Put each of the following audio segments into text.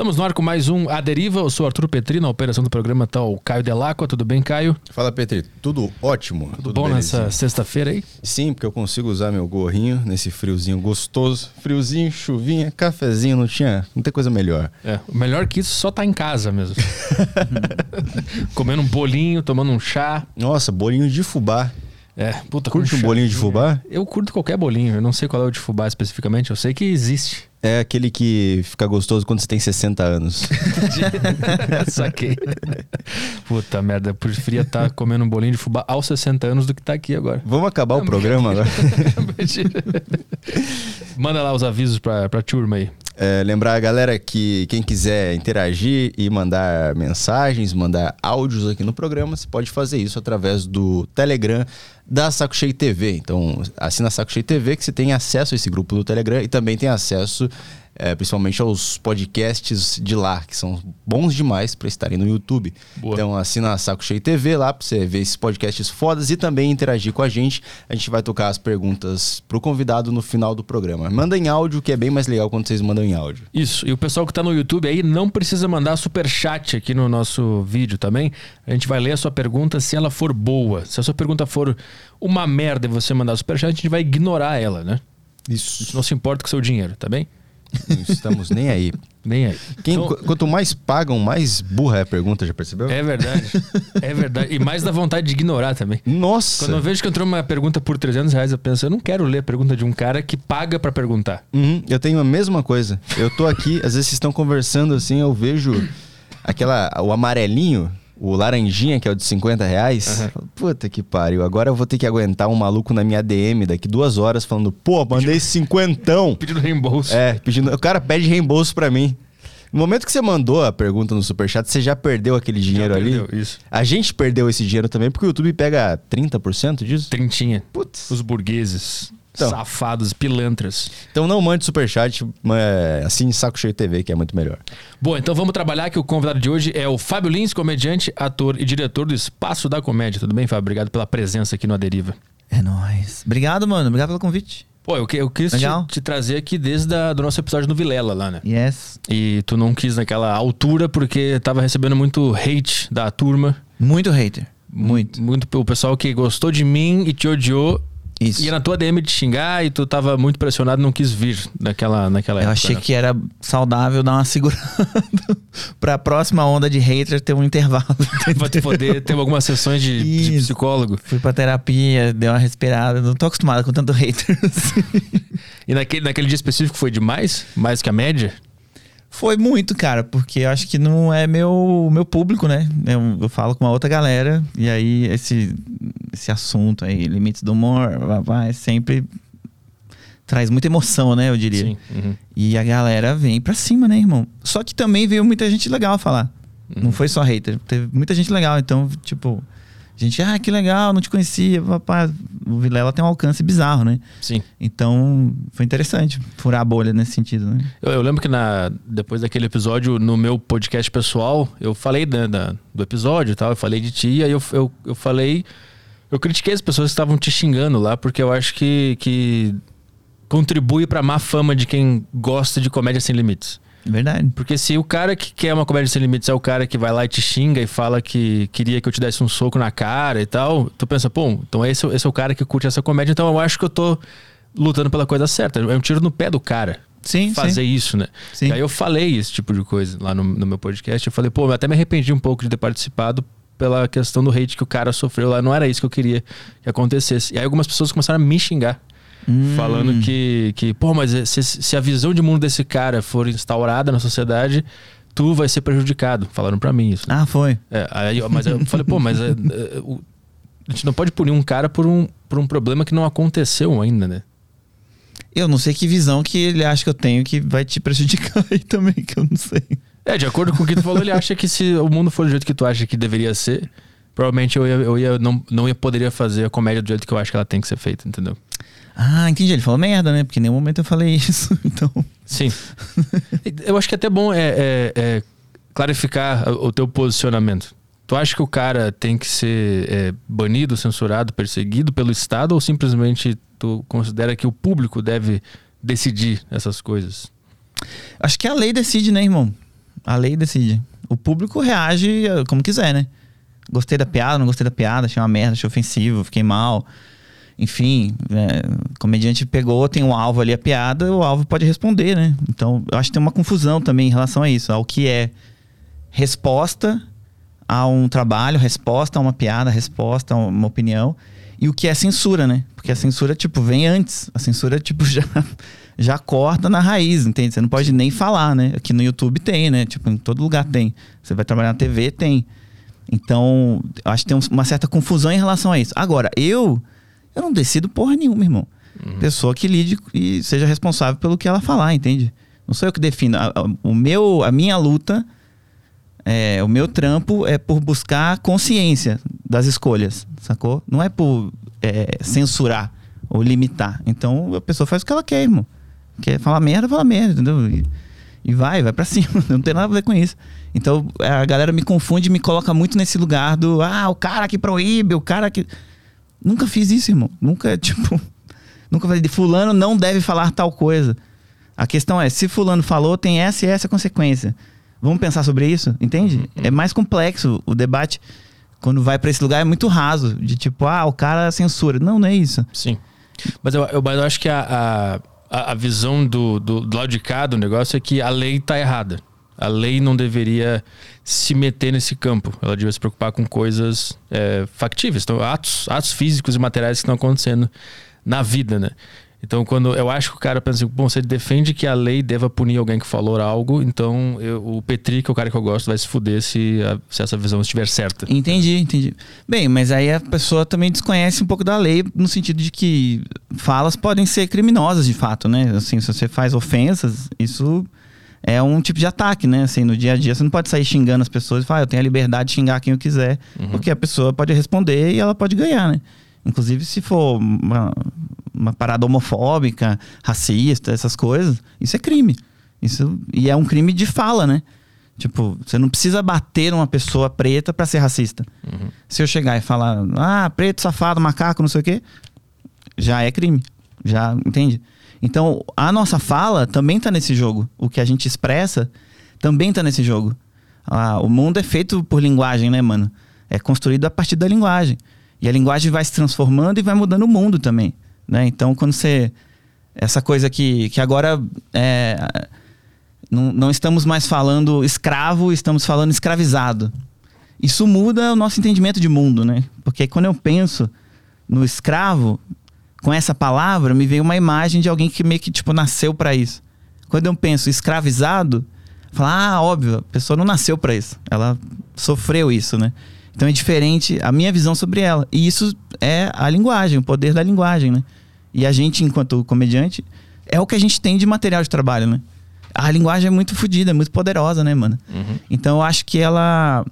Estamos no ar com mais um A Deriva. Eu sou Arthur Petri, na operação do programa tá o Caio Delacqua. Tudo bem, Caio? Fala, Petri. Tudo ótimo. Tudo, tudo bom belezinha. nessa sexta-feira aí? Sim, porque eu consigo usar meu gorrinho nesse friozinho gostoso. Friozinho, chuvinha, cafezinho, não tinha... Não tem coisa melhor. É, o melhor que isso só tá em casa mesmo. Comendo um bolinho, tomando um chá. Nossa, bolinho de fubá. É, puta, Curte um bolinho de fubá? Eu curto qualquer bolinho. Eu não sei qual é o de fubá especificamente. Eu sei que existe. É aquele que fica gostoso quando você tem 60 anos. Saquei. Puta merda, eu preferia estar tá comendo um bolinho de fubá aos 60 anos do que estar tá aqui agora. Vamos acabar o programa agora? Manda lá os avisos pra, pra turma aí. É, lembrar a galera que quem quiser interagir e mandar mensagens, mandar áudios aqui no programa, você pode fazer isso através do Telegram da Saco Cheio TV. Então, assina a Saco Cheio TV que você tem acesso a esse grupo do Telegram e também tem acesso é, principalmente aos podcasts de lá, que são bons demais para estarem no YouTube. Boa. Então assina a Saco Cheio TV lá para você ver esses podcasts fodas e também interagir com a gente. A gente vai tocar as perguntas pro convidado no final do programa. Manda em áudio, que é bem mais legal quando vocês mandam em áudio. Isso. E o pessoal que está no YouTube aí não precisa mandar super chat aqui no nosso vídeo também. A gente vai ler a sua pergunta se ela for boa. Se a sua pergunta for uma merda e você mandar super chat, a gente vai ignorar ela, né? Isso. A gente não se importa com o seu dinheiro, tá bem? Não estamos nem aí. Nem aí. Quem, então, quanto mais pagam, mais burra é a pergunta, já percebeu? É verdade. é verdade. E mais dá vontade de ignorar também. Nossa! Quando eu vejo que entrou uma pergunta por 300 reais, eu penso, eu não quero ler a pergunta de um cara que paga para perguntar. Uhum, eu tenho a mesma coisa. Eu tô aqui, às vezes vocês estão conversando assim, eu vejo aquela, o amarelinho o laranjinha, que é o de 50 reais. Uhum. Puta que pariu. Agora eu vou ter que aguentar um maluco na minha DM daqui duas horas falando, pô, mandei cinquentão. Pedindo reembolso. É, pedindo. O cara pede reembolso para mim. No momento que você mandou a pergunta no Superchat, você já perdeu aquele dinheiro já perdeu, ali? Isso. A gente perdeu esse dinheiro também, porque o YouTube pega 30% disso? Trintinha. Putz. Os burgueses. Então, Safados, pilantras. Então não mande superchat, é, assim Saco Cheio TV, que é muito melhor. Bom, então vamos trabalhar que o convidado de hoje é o Fábio Lins, comediante, ator e diretor do Espaço da Comédia. Tudo bem, Fábio? Obrigado pela presença aqui no Aderiva. É nóis. Obrigado, mano. Obrigado pelo convite. Pô, eu, eu quis te, te, trazer aqui desde o do nosso episódio no Vilela lá, né? Yes. E tu não quis naquela altura porque tava recebendo muito hate da turma. Muito hater. Muito. Muito o pessoal que gostou de mim e te odiou isso. Ia na tua DM te xingar e tu tava muito pressionado não quis vir naquela, naquela Eu época. Eu achei né? que era saudável dar uma segurada pra próxima onda de hater ter um intervalo. pra tu poder ter algumas sessões de, de, psicólogo. Fui pra terapia, dei uma respirada. Não tô acostumado com tanto hater. Assim. e naquele, naquele dia específico foi demais? Mais que a média? Foi muito, cara, porque eu acho que não é meu, meu público, né? Eu, eu falo com uma outra galera, e aí esse, esse assunto aí, limites do humor, vai, sempre traz muita emoção, né? Eu diria. Sim. Uhum. E a galera vem pra cima, né, irmão? Só que também veio muita gente legal falar. Uhum. Não foi só hater, teve muita gente legal, então, tipo gente, ah, que legal, não te conhecia. Papai, o Vilela tem um alcance bizarro, né? Sim. Então, foi interessante furar a bolha nesse sentido, né? Eu, eu lembro que na, depois daquele episódio, no meu podcast pessoal, eu falei da, da, do episódio e tal, eu falei de ti, e aí eu, eu, eu falei. Eu critiquei as pessoas que estavam te xingando lá, porque eu acho que, que contribui pra má fama de quem gosta de comédia sem limites. Verdade. Porque se o cara que quer uma comédia sem limites é o cara que vai lá e te xinga e fala que queria que eu te desse um soco na cara e tal, tu pensa, pô, então esse, esse é o cara que curte essa comédia, então eu acho que eu tô lutando pela coisa certa. É um tiro no pé do cara. Sim, fazer sim. isso, né? Sim. E aí eu falei esse tipo de coisa lá no, no meu podcast. Eu falei, pô, eu até me arrependi um pouco de ter participado pela questão do hate que o cara sofreu lá. Não era isso que eu queria que acontecesse. E aí algumas pessoas começaram a me xingar. Hum. Falando que, que, pô, mas se, se a visão de mundo desse cara for instaurada na sociedade, tu vai ser prejudicado. Falaram para mim isso. Né? Ah, foi. É, aí, mas eu falei, pô, mas é, é, o, a gente não pode punir um cara por um, por um problema que não aconteceu ainda, né? Eu não sei que visão que ele acha que eu tenho que vai te prejudicar aí também, que eu não sei. É, de acordo com o que tu falou, ele acha que se o mundo for do jeito que tu acha que deveria ser, provavelmente eu, ia, eu ia, não, não ia poderia fazer a comédia do jeito que eu acho que ela tem que ser feita, entendeu? Ah, entendi. Ele falou merda, né? Porque em nenhum momento eu falei isso. Então. Sim. eu acho que é até bom é, é, é, clarificar o teu posicionamento. Tu acha que o cara tem que ser é, banido, censurado, perseguido pelo Estado ou simplesmente tu considera que o público deve decidir essas coisas? Acho que a lei decide, né, irmão? A lei decide. O público reage eh, como quiser, né? Gostei da piada, não gostei da piada, achei uma merda, achei ofensivo, fiquei mal. Enfim, é, o comediante pegou, tem um alvo ali a piada, o alvo pode responder, né? Então, eu acho que tem uma confusão também em relação a isso, ao que é resposta a um trabalho, resposta a uma piada, resposta a uma opinião, e o que é censura, né? Porque a censura, tipo, vem antes. A censura, tipo, já, já corta na raiz, entende? Você não pode nem falar, né? Aqui no YouTube tem, né? Tipo, em todo lugar tem. Você vai trabalhar na TV, tem. Então, acho que tem uma certa confusão em relação a isso. Agora, eu, eu não decido porra nenhuma, irmão. Uhum. Pessoa que lide e seja responsável pelo que ela falar, entende? Não sou eu que defino. A, a, o meu, a minha luta, é, o meu trampo é por buscar consciência das escolhas, sacou? Não é por é, censurar ou limitar. Então, a pessoa faz o que ela quer, irmão. Quer falar merda, fala merda, entendeu? E, e vai, vai para cima. Não tem nada a ver com isso. Então a galera me confunde me coloca muito nesse lugar do ah, o cara que proíbe, o cara que. Nunca fiz isso, irmão. Nunca, tipo. Nunca falei de fulano não deve falar tal coisa. A questão é, se fulano falou, tem essa e essa consequência. Vamos pensar sobre isso, entende? Uhum. É mais complexo o debate quando vai para esse lugar é muito raso, de tipo, ah, o cara censura. Não, não é isso. Sim. Mas eu, eu, eu acho que a, a, a visão do, do, do lado de cá do negócio é que a lei tá errada. A lei não deveria se meter nesse campo. Ela devia se preocupar com coisas é, factíveis, então, atos, atos físicos e materiais que estão acontecendo na vida, né? Então, quando eu acho que o cara pensa assim, bom, você defende que a lei deva punir alguém que falou algo, então eu, o Petri, que é o cara que eu gosto, vai se fuder se, a, se essa visão estiver certa. Entendi, entendi. Bem, mas aí a pessoa também desconhece um pouco da lei, no sentido de que falas podem ser criminosas de fato, né? Assim, se você faz ofensas, isso é um tipo de ataque, né? Assim, no dia a dia você não pode sair xingando as pessoas e falar, ah, eu tenho a liberdade de xingar quem eu quiser, uhum. porque a pessoa pode responder e ela pode ganhar, né? Inclusive, se for uma, uma parada homofóbica, racista, essas coisas, isso é crime. Isso, e é um crime de fala, né? Tipo, você não precisa bater numa pessoa preta para ser racista. Uhum. Se eu chegar e falar, ah, preto, safado, macaco, não sei o quê, já é crime. Já, entende? Então, a nossa fala também está nesse jogo. O que a gente expressa também está nesse jogo. Ah, o mundo é feito por linguagem, né, mano? É construído a partir da linguagem. E a linguagem vai se transformando e vai mudando o mundo também. Né? Então, quando você. Essa coisa que, que agora. É, não, não estamos mais falando escravo, estamos falando escravizado. Isso muda o nosso entendimento de mundo, né? Porque quando eu penso no escravo, com essa palavra, me veio uma imagem de alguém que meio que, tipo, nasceu para isso. Quando eu penso escravizado, falar, ah, óbvio, a pessoa não nasceu para isso. Ela sofreu isso, né? Então é diferente a minha visão sobre ela. E isso é a linguagem, o poder da linguagem, né? E a gente, enquanto comediante, é o que a gente tem de material de trabalho, né? A linguagem é muito fodida, é muito poderosa, né, mano? Uhum. Então eu acho que ela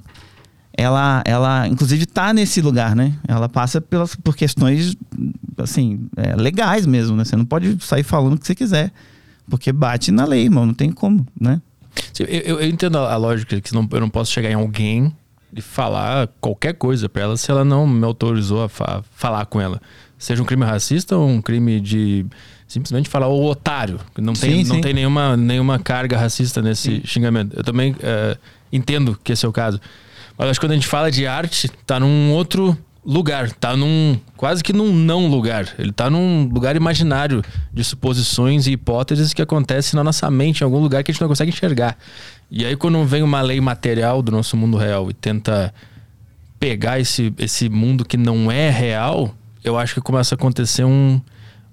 ela, ela inclusive tá nesse lugar, né? Ela passa pelas, por questões, assim, é, legais mesmo, né? Você não pode sair falando o que você quiser, porque bate na lei, irmão, não tem como, né? Eu, eu, eu entendo a lógica que não, eu não posso chegar em alguém e falar qualquer coisa para ela se ela não me autorizou a fa falar com ela. Seja um crime racista ou um crime de simplesmente falar o otário. Não tem, sim, não sim. tem nenhuma, nenhuma carga racista nesse sim. xingamento. Eu também é, entendo que esse é o caso. Mas acho que quando a gente fala de arte, tá num outro lugar, tá num quase que num não lugar. Ele tá num lugar imaginário de suposições e hipóteses que acontecem na nossa mente, em algum lugar que a gente não consegue enxergar. E aí quando vem uma lei material do nosso mundo real e tenta pegar esse, esse mundo que não é real, eu acho que começa a acontecer um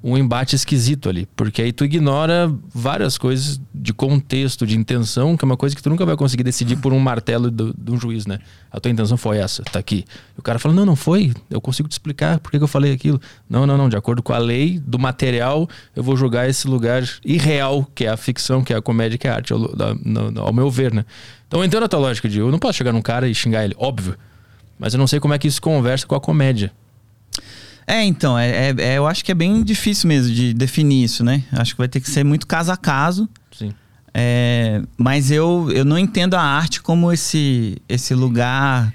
um embate esquisito ali, porque aí tu ignora várias coisas de contexto, de intenção, que é uma coisa que tu nunca vai conseguir decidir por um martelo de um juiz, né? A tua intenção foi essa, tá aqui. E o cara fala: "Não, não foi. Eu consigo te explicar por que, eu falei aquilo". Não, não, não, de acordo com a lei do material, eu vou jogar esse lugar irreal, que é a ficção, que é a comédia, que é a arte, ao, ao meu ver, né? Então entendo a tua lógica de eu não posso chegar num cara e xingar ele, óbvio. Mas eu não sei como é que isso conversa com a comédia. É, então, é, é, é, eu acho que é bem difícil mesmo de definir isso, né? Acho que vai ter que ser muito caso a caso. Sim. É, mas eu, eu não entendo a arte como esse, esse lugar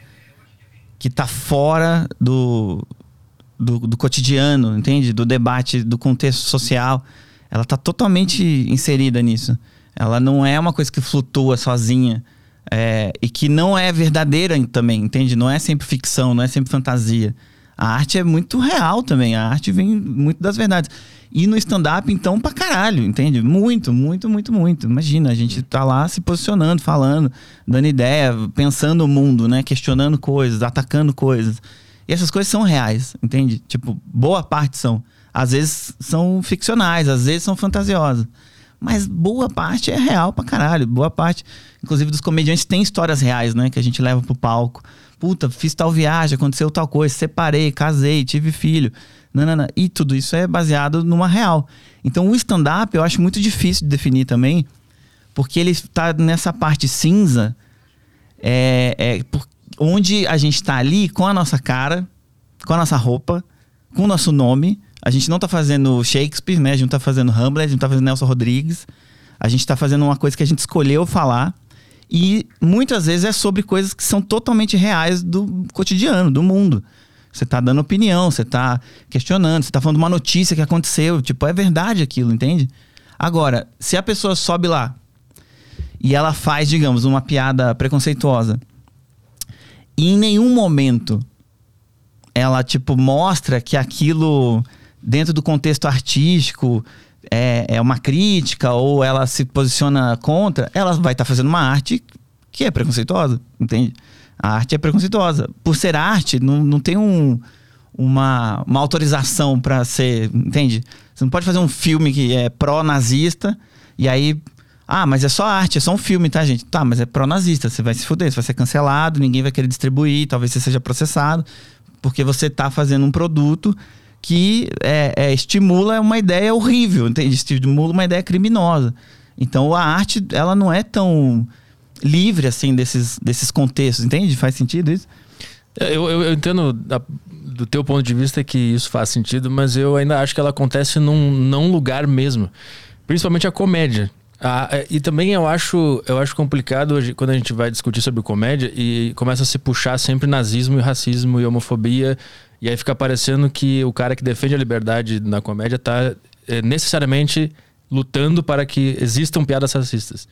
que está fora do, do, do, cotidiano, entende? Do debate, do contexto social. Ela está totalmente inserida nisso. Ela não é uma coisa que flutua sozinha. É, e que não é verdadeira também, entende? Não é sempre ficção, não é sempre fantasia. A arte é muito real também. A arte vem muito das verdades. E no stand-up, então, pra caralho, entende? Muito, muito, muito, muito. Imagina, a gente tá lá se posicionando, falando, dando ideia, pensando o mundo, né? Questionando coisas, atacando coisas. E essas coisas são reais, entende? Tipo, boa parte são. Às vezes são ficcionais, às vezes são fantasiosas. Mas boa parte é real pra caralho. Boa parte, inclusive, dos comediantes tem histórias reais, né? Que a gente leva pro palco. Puta, fiz tal viagem, aconteceu tal coisa, separei, casei, tive filho. Nanana. E tudo isso é baseado numa real. Então o stand-up eu acho muito difícil de definir também, porque ele está nessa parte cinza, é, é por, onde a gente está ali com a nossa cara, com a nossa roupa, com o nosso nome a gente não tá fazendo Shakespeare, né? A gente não tá fazendo Hamlet, a gente não tá fazendo Nelson Rodrigues. A gente tá fazendo uma coisa que a gente escolheu falar. E muitas vezes é sobre coisas que são totalmente reais do cotidiano, do mundo. Você tá dando opinião, você tá questionando, você tá falando uma notícia que aconteceu. Tipo, é verdade aquilo, entende? Agora, se a pessoa sobe lá e ela faz, digamos, uma piada preconceituosa e em nenhum momento ela, tipo, mostra que aquilo dentro do contexto artístico é, é uma crítica ou ela se posiciona contra, ela vai estar tá fazendo uma arte que é preconceituosa, entende? A arte é preconceituosa. Por ser arte, não, não tem um, uma, uma autorização para ser, entende? Você não pode fazer um filme que é pró-nazista e aí. Ah, mas é só arte, é só um filme, tá, gente? Tá, mas é pró-nazista, você vai se fuder, você vai ser cancelado, ninguém vai querer distribuir, talvez você seja processado, porque você tá fazendo um produto que é, é, estimula uma ideia horrível, entende? Estimula uma ideia criminosa. Então a arte, ela não é tão livre assim desses, desses contextos, entende? Faz sentido isso? É, eu, eu, eu entendo da, do teu ponto de vista que isso faz sentido, mas eu ainda acho que ela acontece num não lugar mesmo. Principalmente a comédia. Ah, e também eu acho, eu acho complicado hoje, quando a gente vai discutir sobre comédia e começa a se puxar sempre nazismo e racismo e homofobia e aí fica parecendo que o cara que defende a liberdade na comédia tá é, necessariamente lutando para que existam piadas racistas.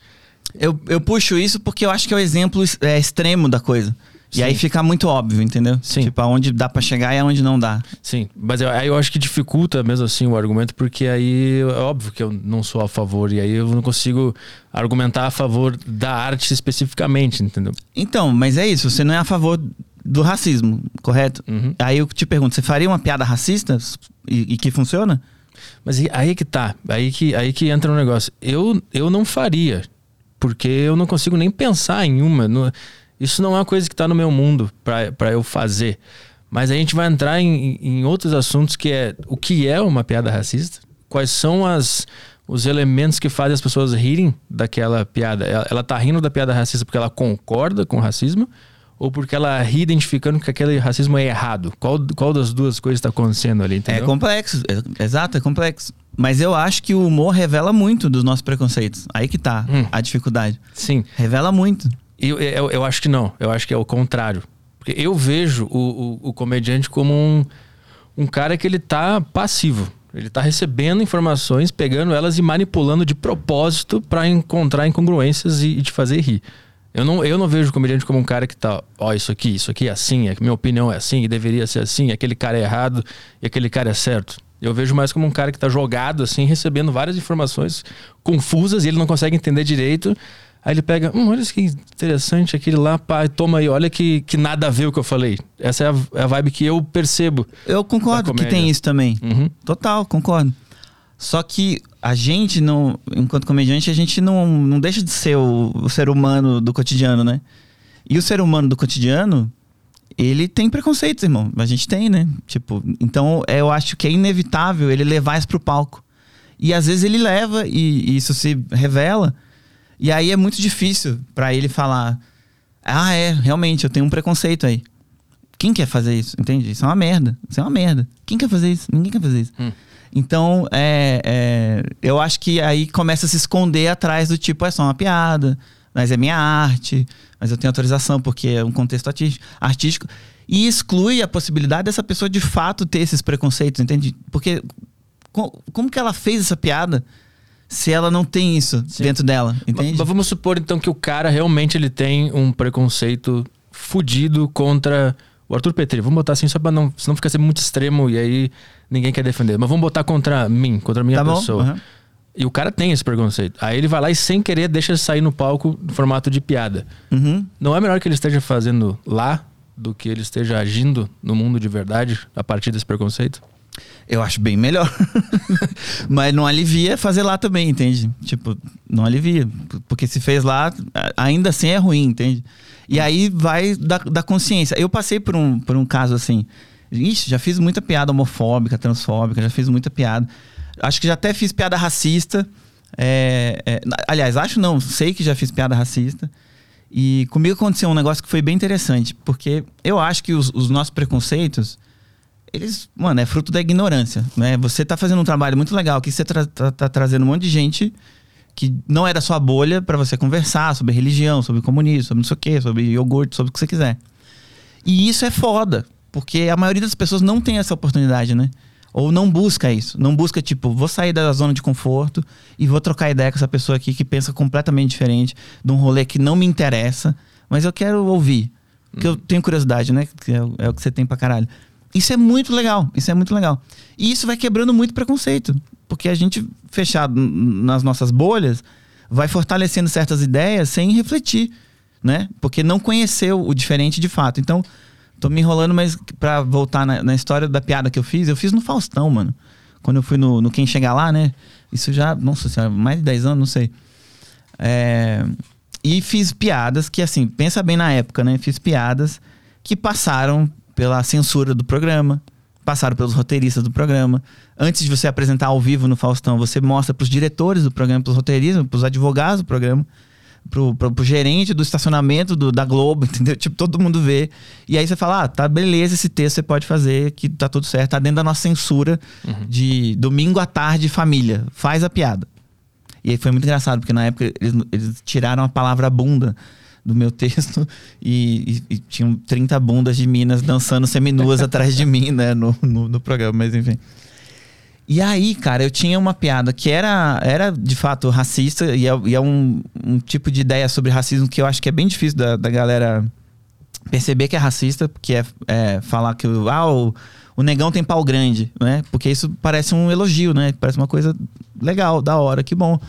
Eu, eu puxo isso porque eu acho que é o exemplo é, extremo da coisa. Sim. E aí fica muito óbvio, entendeu? Sim. Tipo, aonde dá para chegar e aonde não dá. Sim, mas eu, aí eu acho que dificulta mesmo assim o argumento, porque aí é óbvio que eu não sou a favor, e aí eu não consigo argumentar a favor da arte especificamente, entendeu? Então, mas é isso, você não é a favor do racismo, correto? Uhum. Aí eu te pergunto, você faria uma piada racista e, e, que funciona? Mas aí que tá, aí que, aí que entra um negócio. Eu, eu não faria, porque eu não consigo nem pensar em uma. No, isso não é uma coisa que está no meu mundo para eu fazer. Mas a gente vai entrar em, em outros assuntos que é o que é uma piada racista, quais são as, os elementos que fazem as pessoas rirem daquela piada. Ela, ela tá rindo da piada racista porque ela concorda com o racismo ou porque ela ri identificando que aquele racismo é errado? Qual, qual das duas coisas está acontecendo ali, entendeu? É complexo, é, exato, é complexo. Mas eu acho que o humor revela muito dos nossos preconceitos. Aí que tá hum. a dificuldade. Sim. Revela muito. Eu, eu, eu, acho que não. Eu acho que é o contrário. Porque eu vejo o, o, o comediante como um, um cara que ele tá passivo. Ele tá recebendo informações, pegando elas e manipulando de propósito para encontrar incongruências e, e te fazer rir. Eu não, eu não vejo o comediante como um cara que tá, ó, oh, isso aqui, isso aqui é assim, é, minha opinião é assim, e deveria ser assim, aquele cara é errado e aquele cara é certo. Eu vejo mais como um cara que tá jogado, assim, recebendo várias informações confusas e ele não consegue entender direito. Aí ele pega, hum, olha que interessante aquele lá, pai, toma aí, olha que, que nada a ver o que eu falei. Essa é a, é a vibe que eu percebo. Eu concordo que tem isso também. Uhum. Total, concordo. Só que a gente, não, enquanto comediante, a gente não, não deixa de ser o, o ser humano do cotidiano, né? E o ser humano do cotidiano, ele tem preconceitos, irmão. A gente tem, né? Tipo, então eu acho que é inevitável ele levar isso pro palco. E às vezes ele leva e, e isso se revela. E aí é muito difícil para ele falar: "Ah, é, realmente eu tenho um preconceito aí". Quem quer fazer isso? Entende? Isso é uma merda. Isso é uma merda. Quem quer fazer isso? Ninguém quer fazer isso. Hum. Então, é, é, eu acho que aí começa a se esconder atrás do tipo, é só uma piada, mas é minha arte, mas eu tenho autorização porque é um contexto artístico. E exclui a possibilidade dessa pessoa de fato ter esses preconceitos, entende? Porque como que ela fez essa piada? se ela não tem isso Sim. dentro dela, entende? Mas vamos supor então que o cara realmente ele tem um preconceito fudido contra o Arthur Petri. Vamos botar assim só pra não, senão fica sempre muito extremo e aí ninguém quer defender. Mas vamos botar contra mim, contra a minha tá pessoa. Aham. E o cara tem esse preconceito. Aí ele vai lá e sem querer deixa sair no palco no formato de piada. Uhum. Não é melhor que ele esteja fazendo lá do que ele esteja agindo no mundo de verdade a partir desse preconceito? Eu acho bem melhor. Mas não alivia fazer lá também, entende? Tipo, não alivia. Porque se fez lá, ainda assim é ruim, entende? E aí vai da, da consciência. Eu passei por um, por um caso assim. Ixi, já fiz muita piada homofóbica, transfóbica, já fiz muita piada. Acho que já até fiz piada racista. É, é, aliás, acho não, sei que já fiz piada racista. E comigo aconteceu um negócio que foi bem interessante, porque eu acho que os, os nossos preconceitos, eles, mano, é fruto da ignorância, né? Você tá fazendo um trabalho muito legal que você tra- tá, tá trazendo um monte de gente que não da sua bolha pra você conversar sobre religião, sobre comunismo, sobre não sei o quê, sobre iogurte, sobre o que você quiser. E isso é foda, porque a maioria das pessoas não tem essa oportunidade, né? Ou não busca isso. Não busca, tipo, vou sair da zona de conforto e vou trocar ideia com essa pessoa aqui que pensa completamente diferente, de um rolê que não me interessa, mas eu quero ouvir. Porque eu tenho curiosidade, né? Que é, o- é o que você tem pra caralho. Isso é muito legal. Isso é muito legal. E isso vai quebrando muito preconceito. Porque a gente, fechado nas nossas bolhas, vai fortalecendo certas ideias sem refletir, né? Porque não conheceu o diferente de fato. Então, tô me enrolando, mas pra voltar na, na história da piada que eu fiz, eu fiz no Faustão, mano. Quando eu fui no, no Quem Chegar Lá, né? Isso já, nossa senhora, mais de 10 anos, não sei. É, e fiz piadas que, assim, pensa bem na época, né? Fiz piadas que passaram pela censura do programa, passaram pelos roteiristas do programa. Antes de você apresentar ao vivo no Faustão, você mostra pros diretores do programa, pros roteiristas, pros advogados do programa, pro, pro, pro gerente do estacionamento do- da Globo, entendeu? Tipo, todo mundo vê. E aí você fala, ah, tá beleza, esse texto você pode fazer, que tá tudo certo, tá dentro da nossa censura de domingo à tarde, família. Faz a piada. E aí foi muito engraçado, porque na época eles, eles tiraram a palavra bunda do meu texto e, e- e tinham 30 bundas de minas dançando seminuas atrás de mim, né, no, no, no programa, mas enfim. E aí, cara, eu tinha uma piada que era, era de fato racista e é, e é um, um tipo de ideia sobre racismo que eu acho que é bem difícil da, da galera perceber que é racista, que é, é falar que ah, o, o negão tem pau grande, né? Porque isso parece um elogio, né? Parece uma coisa legal, da hora, que bom.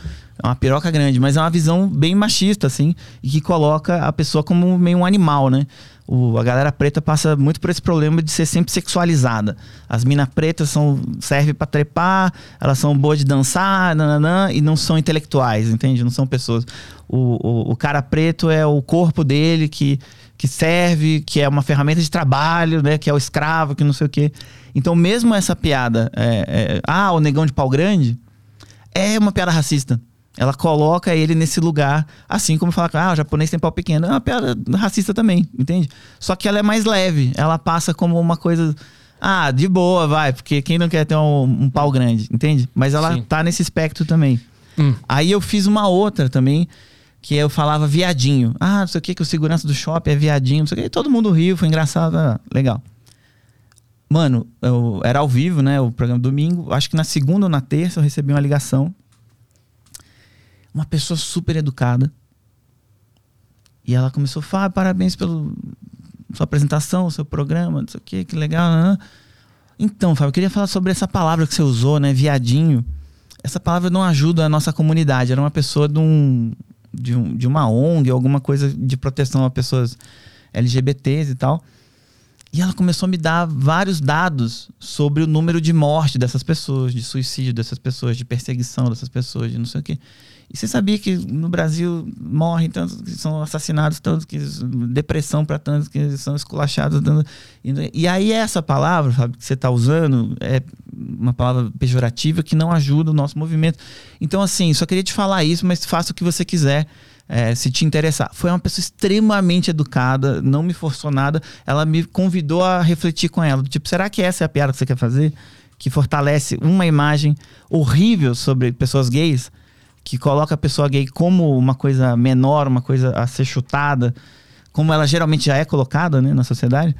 É uma piroca grande, mas é uma visão bem machista, assim, e que coloca a pessoa como meio um animal, né? O, a galera preta passa muito por esse problema de ser sempre sexualizada. As minas pretas são, servem pra trepar, elas são boas de dançar, nananã, e não são intelectuais, entende? Não são pessoas. O, o, o cara preto é o corpo dele que, que serve, que é uma ferramenta de trabalho, né? Que é o escravo, que não sei o quê. Então, mesmo essa piada, é, é, ah, o negão de pau grande, é uma piada racista. Ela coloca ele nesse lugar, assim como fala que ah, o japonês tem pau pequeno. É uma piada racista também, entende? Só que ela é mais leve. Ela passa como uma coisa. Ah, de boa, vai, porque quem não quer ter um, um pau grande, entende? Mas ela Sim. tá nesse espectro também. Hum. Aí eu fiz uma outra também, que eu falava viadinho. Ah, não sei o que, que o segurança do shopping é viadinho, não sei o que. E todo mundo riu, foi engraçado, ah, legal. Mano, eu- era ao vivo, né? O programa domingo. Acho que na segunda ou na terça eu recebi uma ligação. Uma pessoa super educada. E ela começou a falar, parabéns pela sua apresentação, seu programa, não sei o que, que legal. né? Então, Fábio, eu queria falar sobre essa palavra que você usou, né? Viadinho. Essa palavra não ajuda a nossa comunidade. Era uma pessoa de, um, de, um, de uma ONG, alguma coisa de proteção a pessoas LGBTs e tal. E ela começou a me dar vários dados sobre o número de morte dessas pessoas, de suicídio dessas pessoas, de perseguição dessas pessoas, de não sei o quê. E você sabia que no Brasil morrem tantos que são assassinados, tantos que depressão para tantos que são esculachados. e, e aí essa palavra, sabe, que você está usando é uma palavra pejorativa que não ajuda o nosso movimento. Então assim, só queria te falar isso, mas faça o que você quiser. é, se te interessar. Foi uma pessoa extremamente educada, não me forçou nada. Ela me convidou a refletir com ela. Tipo, será que essa é a piada que você quer fazer? Que fortalece uma imagem horrível sobre pessoas gays? Que coloca a pessoa gay como uma coisa menor, uma coisa a ser chutada, como ela geralmente já é colocada né, na sociedade.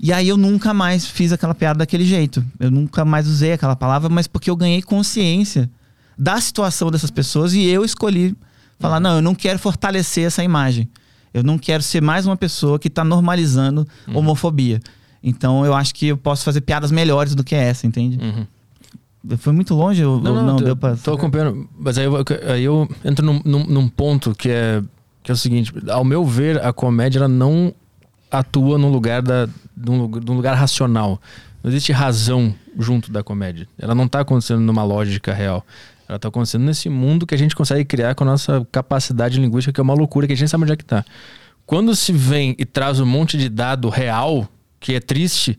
E aí eu nunca mais fiz aquela piada daquele jeito. Eu nunca mais usei aquela palavra, mas porque eu ganhei consciência da situação dessas pessoas e eu escolhi falar: não, eu não quero fortalecer essa imagem. Eu não quero ser mais uma pessoa que está normalizando Uhum. homofobia. Então eu acho que eu posso fazer piadas melhores do que essa, entende? Uhum. Foi muito longe? Ou, Não, ou não, deu eu pra. tô acompanhando. Mas aí eu, aí eu entro num, num, num ponto que é, que é o seguinte: ao meu ver, a comédia ela não atua no lugar da, de, um, lugar- racional. Não existe razão junto da comédia. Ela não tá acontecendo numa lógica real. Ela tá acontecendo nesse mundo que a gente consegue criar com a nossa capacidade linguística, que é uma loucura, que a gente sabe onde é que tá. Quando se vem e traz um monte de dado real, que é triste,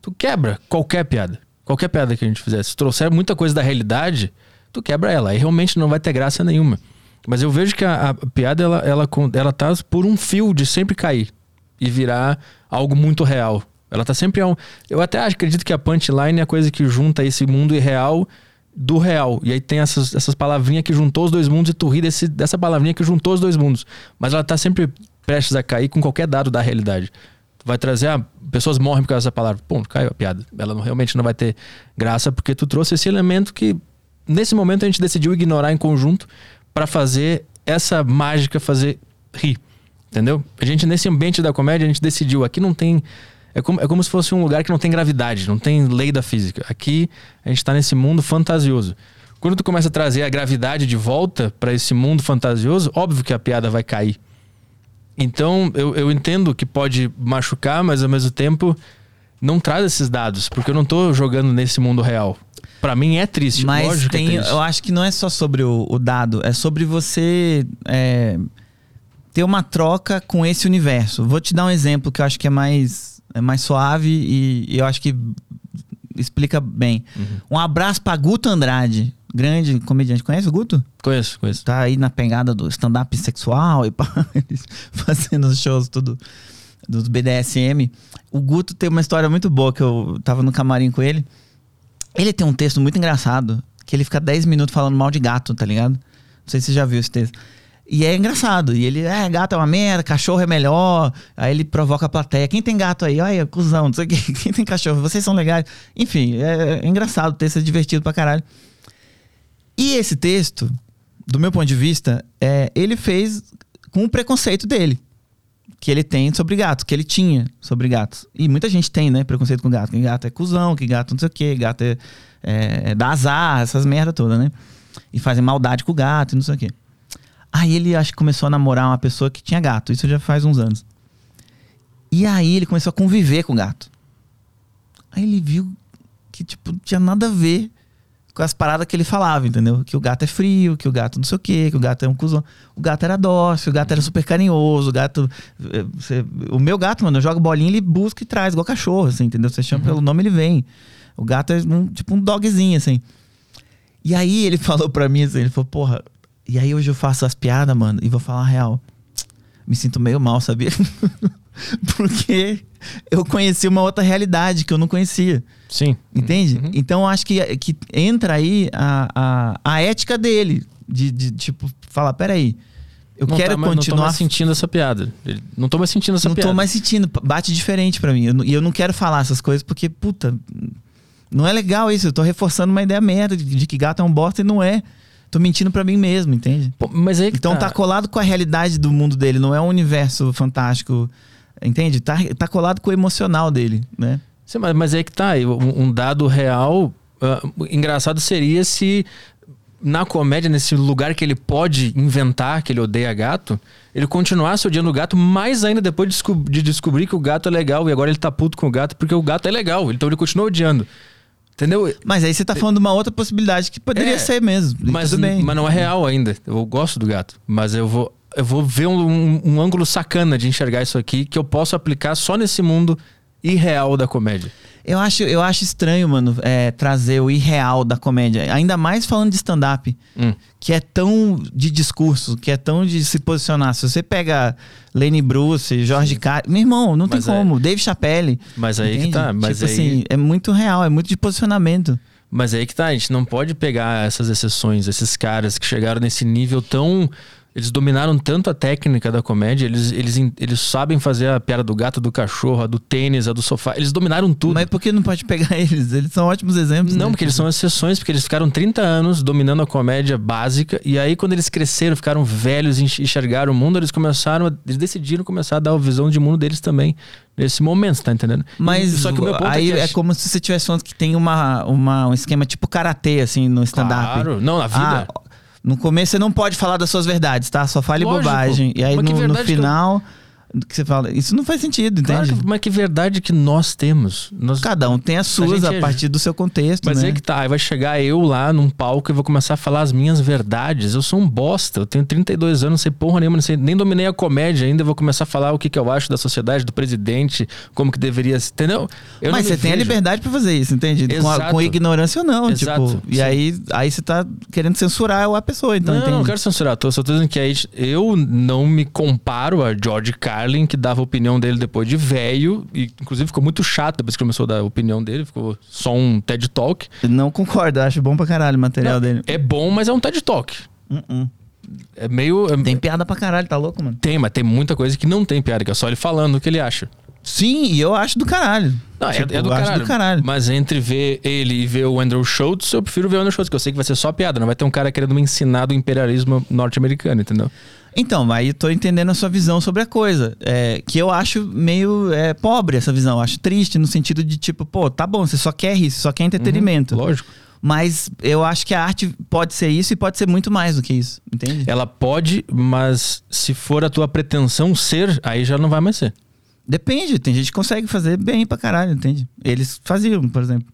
tu quebra qualquer piada. Qualquer piada que a gente fizesse. Se trouxer muita coisa da realidade, tu quebra ela. Aí realmente não vai ter graça nenhuma. Mas eu vejo que a, a piada, ela, ela, ela tá por um fio de sempre cair e virar algo muito real. Ela tá sempre. Eu até acredito que a punchline é a coisa que junta esse mundo irreal do real. E aí tem essas, essas palavrinhas que juntou os dois mundos e tu ri desse, dessa palavrinha que juntou os dois mundos. Mas ela tá sempre prestes a cair com qualquer dado da realidade. Vai trazer, ah, pessoas morrem por causa dessa palavra. Pô, caiu a piada. Ela não, realmente não vai ter graça porque tu trouxe esse elemento que nesse momento a gente decidiu ignorar em conjunto para fazer essa mágica fazer rir. Entendeu? A gente, nesse ambiente da comédia, a gente decidiu. Aqui não tem. É como, é como se fosse um lugar que não tem gravidade, não tem lei da física. Aqui a gente tá nesse mundo fantasioso. Quando tu começa a trazer a gravidade de volta para esse mundo fantasioso, óbvio que a piada vai cair. Então, eu, eu entendo que pode machucar, mas ao mesmo tempo não traz esses dados, porque eu não tô jogando nesse mundo real. Pra mim é triste, Mas lógico tem, que é triste. eu acho que não é só sobre o, o dado, é sobre você é, ter uma troca com esse universo. Vou te dar um exemplo que eu acho que é mais, é mais suave e, e eu acho que explica bem. Um abraço pra Guto Andrade, grande comediante. Conhece o Guto? Conheço, conheço. Tá aí na pegada do stand-up sexual e pá, eles fazendo os shows tudo dos BDSM. O Guto tem uma história muito boa que eu tava no camarim com ele. Ele tem um texto muito engraçado, que ele fica 10 minutos falando mal de gato, tá ligado? Não sei se você já viu esse texto. E é engraçado. E ele, é, gato é uma merda, cachorro é melhor. Aí ele provoca a plateia. Quem tem gato aí? Olha, cuzão, não sei o quê. Quem tem cachorro? Vocês são legais. Enfim, é, é engraçado. O texto é divertido pra caralho. E esse texto, do meu ponto de vista, é, ele fez com o preconceito dele. Que ele tem sobre gatos, que ele tinha sobre gatos. E muita gente tem, né? Preconceito com gato. Que gato é cuzão, que gato não sei o quê, gato é, é, é azar, essas merda toda, né? E fazem maldade com o gato e não sei o quê. Aí ele acho que começou a namorar uma pessoa que tinha gato. Isso já faz uns anos. E aí ele começou a conviver com o gato. Aí ele viu que, tipo, não tinha nada a ver com as paradas que ele falava, entendeu? Que o gato é frio, que o gato não sei o quê, que o gato é um cuzão. O gato era dócil, o gato era super carinhoso, o gato. eh, você- o meu gato, mano, eu jogo bolinha, ele busca e traz, igual cachorro, assim, entendeu? Você chama pelo nome, ele vem. O gato é um, tipo um dogzinho, assim. E aí ele falou pra mim assim, ele falou, porra, e aí hoje eu faço as piadas, mano, e vou falar a real. Me sinto meio mal, sabia? Porque eu conheci uma outra realidade que eu não conhecia. Sim. Entende? Uhum. Então eu acho que, que entra aí a, a, a ética dele. De, de tipo, falar, peraí. Eu Não quero tá mais- Não tô continuar. mais sentindo essa piada. Não tô mais sentindo essa não piada. tô mais sentindo. Bate diferente pra mim. Eu não- E eu, não quero falar essas coisas porque, puta, não é legal isso. Eu tô reforçando uma ideia merda de, de que gato é um bosta e não é. Tô mentindo pra mim mesmo, entende? Pô, mas aí que Então tá. tá colado com a realidade do mundo dele, não é um universo fantástico. Entende? Tá, tá colado com o emocional dele, né? Sim, mas, mas aí que tá. Um, dado real. ah, engraçado seria se na comédia, nesse lugar que ele pode inventar que ele odeia gato, ele continuasse odiando o gato mais ainda depois de, de descobrir que o gato é legal e agora ele tá puto com o gato porque o gato é legal. Então ele continua odiando. Entendeu? Mas aí você tá falando de uma outra possibilidade que poderia É, ser mesmo. Mas, mas não é real ainda. Eu gosto do gato. Mas eu vou, eu vou ver um, um- um ângulo sacana de enxergar isso aqui que eu posso aplicar só nesse mundo irreal da comédia. Eu acho, eu acho estranho, mano, é, trazer o irreal da comédia. Ainda mais falando de stand-up, Hum. que é tão de discurso, que é tão de se posicionar. Se você pega Lenny Bruce, Jorge Car... Meu irmão, não Mas tem é- como. Dave Chappelle. Mas aí entende? que tá. Mas tipo aí, assim, é muito real, é muito de posicionamento. Mas aí que tá, a gente não pode pegar essas exceções, esses caras que chegaram nesse nível tão Eles dominaram tanto a técnica da comédia, eles, eles, eles sabem fazer a piada do gato, do cachorro, a do tênis, a do sofá. Eles dominaram tudo. Mas por que não pode pegar eles? Eles são ótimos exemplos. Não, né? porque eles são exceções, porque eles ficaram 30 anos dominando a comédia básica. E aí, quando eles cresceram, ficaram velhos e enxergaram o mundo, eles começaram. A, eles decidiram começar a dar a visão de mundo deles também. Nesse momento, tá entendendo? Mas Só que o meu ponto aí é, que é como se você tivesse falando que tem uma, uma, um esquema tipo karatê, assim, no stand-up. Claro, não, na vida. Ah, no começo você não pode falar das suas verdades, tá? Só fale Lógico. bobagem. E aí no, no que eu- final, que você fala, isso não faz sentido, Claro entende? que- mas que verdade que nós temos. Nós, Cada um tem as suas gente a, é- partir do seu contexto, Mas né? é que tá, aí vai chegar eu lá num palco e vou começar a falar as minhas verdades. Eu sou um bosta, eu tenho 32 anos, não sei porra nenhuma, sei, nem dominei a comédia ainda, vou começar a falar o que, que eu acho da sociedade, do presidente, como que deveria ser, entendeu? Eu Mas você tem a liberdade pra fazer isso, entende? Com, a- com ignorância ou não, Exato, tipo. E sim. aí, aí você tá querendo censurar a pessoa, então, não, entende? não quero censurar, tô, só tô dizendo que aí eu não me comparo a George Carlin, que dava a opinião dele depois de velho, e inclusive ficou muito chato depois que começou a dar a opinião dele, ficou só um TED Talk. Não concordo, acho bom pra caralho o material Não, dele. É bom, mas é um TED Talk. Uh-uh. É meio. é- Tem piada pra caralho, tá louco, mano? Tem, mas tem muita coisa que não tem piada, que é só ele falando o que ele acha. Sim, e eu acho do caralho. Não, é- Tipo, é, do eu acho caralho. do caralho. Mas entre ver ele e ver o Andrew Schultz, eu prefiro ver o Andrew Schultz, que eu sei que vai ser só piada. Não vai ter um cara querendo me ensinar do imperialismo norte-americano, entendeu? Então, aí eu tô entendendo a sua visão sobre a coisa. É, que eu acho meio é, pobre essa visão. Eu acho triste no sentido de tipo, pô, tá bom, você só quer isso, só quer entretenimento. Lógico. Mas eu acho que a arte pode ser isso e pode ser muito mais do que isso, entende? Ela pode, mas se for a tua pretensão ser, aí já não vai mais ser. Depende, tem gente que consegue fazer bem pra caralho, entende? Eles faziam, por exemplo.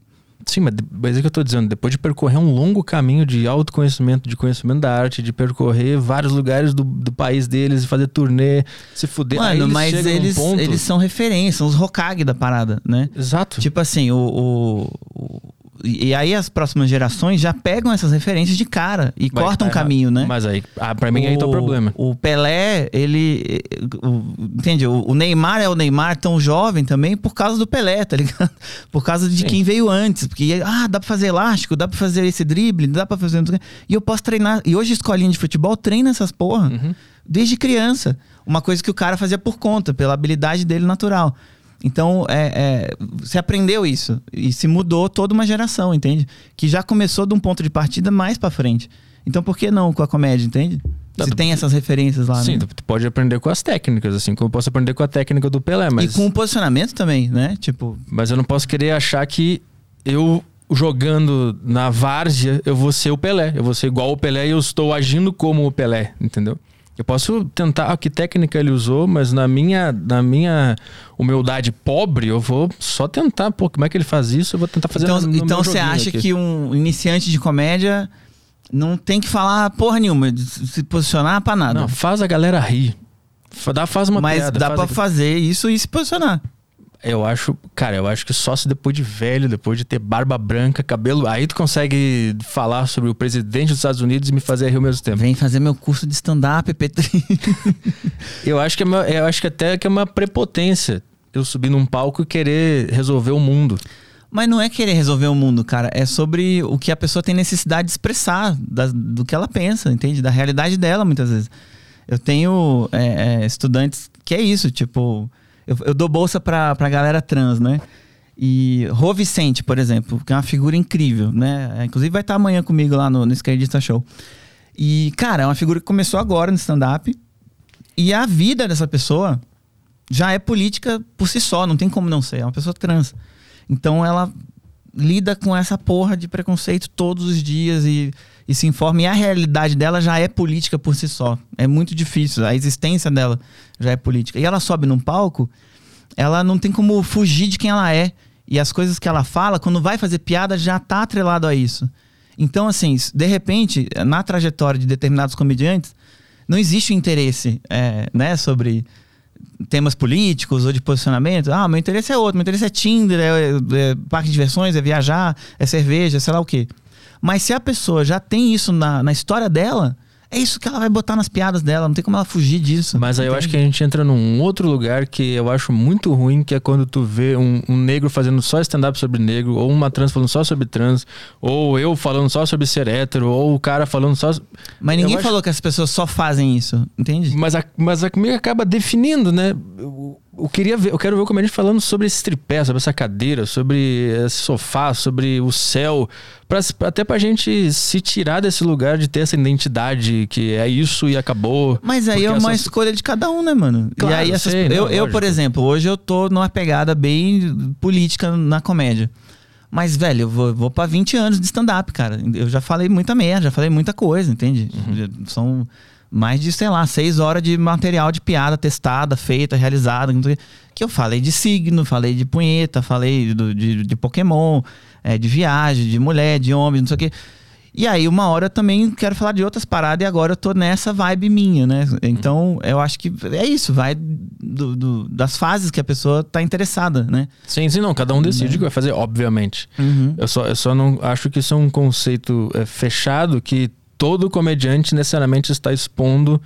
Sim, mas, de- mas é que eu tô dizendo, depois de percorrer um longo caminho de autoconhecimento, de conhecimento da arte, de percorrer vários lugares do, do país deles, fazer turnê, se fuder. Mano, eles mas eles, ponto... eles são referência, são os Hokage da parada, né? Exato. Tipo assim, o, o- o- E aí as próximas gerações já pegam essas referências de cara e Mas cortam o tá caminho, né? Mas aí, ah, pra mim, aí tá o problema. O Pelé, ele. o- entende? O, o Neymar é o Neymar tão jovem também por causa do Pelé, tá ligado? Por causa de Sim. quem veio antes. Porque, ah, dá pra fazer elástico, dá pra fazer esse drible, dá pra fazer. o. E eu posso treinar. E hoje a escolinha de futebol treina essas porra Uhum. desde criança. Uma coisa que o cara fazia por conta, pela habilidade dele natural. Então, é, é, você aprendeu isso e se mudou toda uma geração, entende? Que já começou de um ponto de partida mais pra frente. Então, por que não com a comédia, entende? Tu- tem essas referências lá, Sim, né? tu pode aprender com as técnicas, assim, como eu posso aprender com a técnica do Pelé, mas, E com o posicionamento também, né? Tipo, mas eu não posso querer achar que eu jogando na várzea, eu vou ser o Pelé. Eu vou ser igual o Pelé e eu estou agindo como o Pelé, entendeu? Eu posso tentar ah, que técnica ele usou, mas na minha, na minha humildade pobre, eu vou só tentar, pô, como é que ele faz isso? Eu vou tentar fazer então, no, no então você acha aqui. que um iniciante de comédia não tem que falar porra nenhuma, se posicionar pra nada. Não, faz a galera rir. Dá, faz uma Mas piada, dá faz pra aqui- fazer isso e se posicionar. Eu acho, cara, eu acho que só se depois de velho, depois de ter barba branca, cabelo, aí tu consegue falar sobre o presidente dos Estados Unidos e me fazer rir ao mesmo tempo. Vem fazer meu curso de stand-up, Petri. Eu acho que é uma- eu acho que até que é uma prepotência eu subir num palco e querer resolver o mundo. Mas não é querer resolver o mundo, cara. É sobre o que a pessoa tem necessidade de expressar, da- do que ela pensa, entende? Da realidade dela, muitas vezes. Eu tenho é, é, estudantes que é isso, tipo... Eu, eu dou bolsa pra, pra galera trans, né? E Rô Vicente, por exemplo, que é uma figura incrível, né? É, Inclusive vai estar amanhã comigo lá no, no Esquerdista Show. E, cara, é uma figura que começou agora no stand-up. E a vida dessa pessoa já é política por si só, não tem como não ser. É uma pessoa trans. Então ela lida com essa porra de preconceito todos os dias e, e se informa. E a realidade dela já é política por si só. É muito difícil. A existência dela já é política. E ela sobe num palco, ela não tem como fugir de quem ela é. E as coisas que ela fala, quando vai fazer piada, já tá atrelado a isso. Então, assim, de repente, na trajetória de determinados comediantes, não existe interesse é, né, sobre temas políticos ou de posicionamento. Ah, meu interesse é outro, meu interesse é Tinder, é, é parque de diversões, é viajar, é cerveja, sei lá o quê. Mas se a pessoa já tem isso na, na história dela, É isso que ela vai botar nas piadas dela, não tem como ela fugir disso. Mas aí eu entende? acho que a gente entra num outro lugar que eu acho muito ruim, que é quando tu vê um, um negro fazendo só stand-up sobre negro, ou uma trans falando só sobre trans, ou eu falando só sobre ser hétero, ou o cara falando só. Mas ninguém eu acho- falou que as pessoas só fazem isso, entende? Mas a, mas a acaba definindo, né? Eu, eu queria ver, eu quero ver o comediante falando sobre esse tripé, sobre essa cadeira, sobre esse sofá, sobre o céu, pra, até pra gente se tirar desse lugar de ter essa identidade que é isso e acabou. Mas aí é uma essas- escolha de cada um, né, mano? Claro, e aí essas, sei, não, eu, eu, por exemplo, hoje eu tô numa pegada bem política na comédia. Mas, velho, eu vou, vou pra 20 anos de stand-up, cara. Eu já falei muita merda, já falei muita coisa, entende? Uhum. São mais de, sei lá, seis horas de material de piada testada, feita, realizada. Que eu falei de signo, falei de punheta, falei do- de, de Pokémon, é, de viagem, de mulher, de homem, não sei o quê. E aí, uma hora eu também quero falar de outras paradas e agora eu tô nessa vibe minha, né? Então, eu acho que é isso, vai do- do- das fases que a pessoa tá interessada, né? Sim, sim, não. Cada um decide o que vai fazer, obviamente. Eu só, eu só não acho que isso é um conceito é, fechado que todo comediante necessariamente está expondo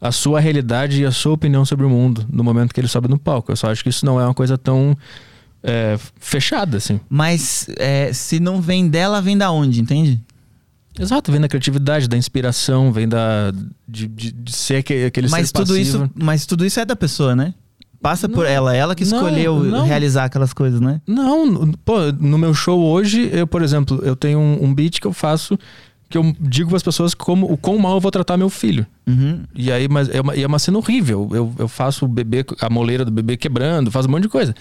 a sua realidade e a sua opinião sobre o mundo no momento que ele sobe no palco. Eu só acho que isso não é uma coisa tão é, fechada, assim. Mas é, se não vem dela, vem da onde, entende? Exato, vem da criatividade, da inspiração, vem da de, de, de ser aque- aquele Mas ser tudo, passivo. isso, mas tudo isso é da pessoa, né? Passa por Não, ela, ela que não, escolheu não. realizar aquelas coisas, né? Não, pô, no meu show hoje, eu, por exemplo, eu tenho um, um beat que eu faço que eu digo para as pessoas como o quão mal eu vou tratar meu filho. Uhum. E aí, mas é uma, é uma cena horrível. Eu, eu faço o bebê, a moleira do bebê quebrando, faço um monte de coisa.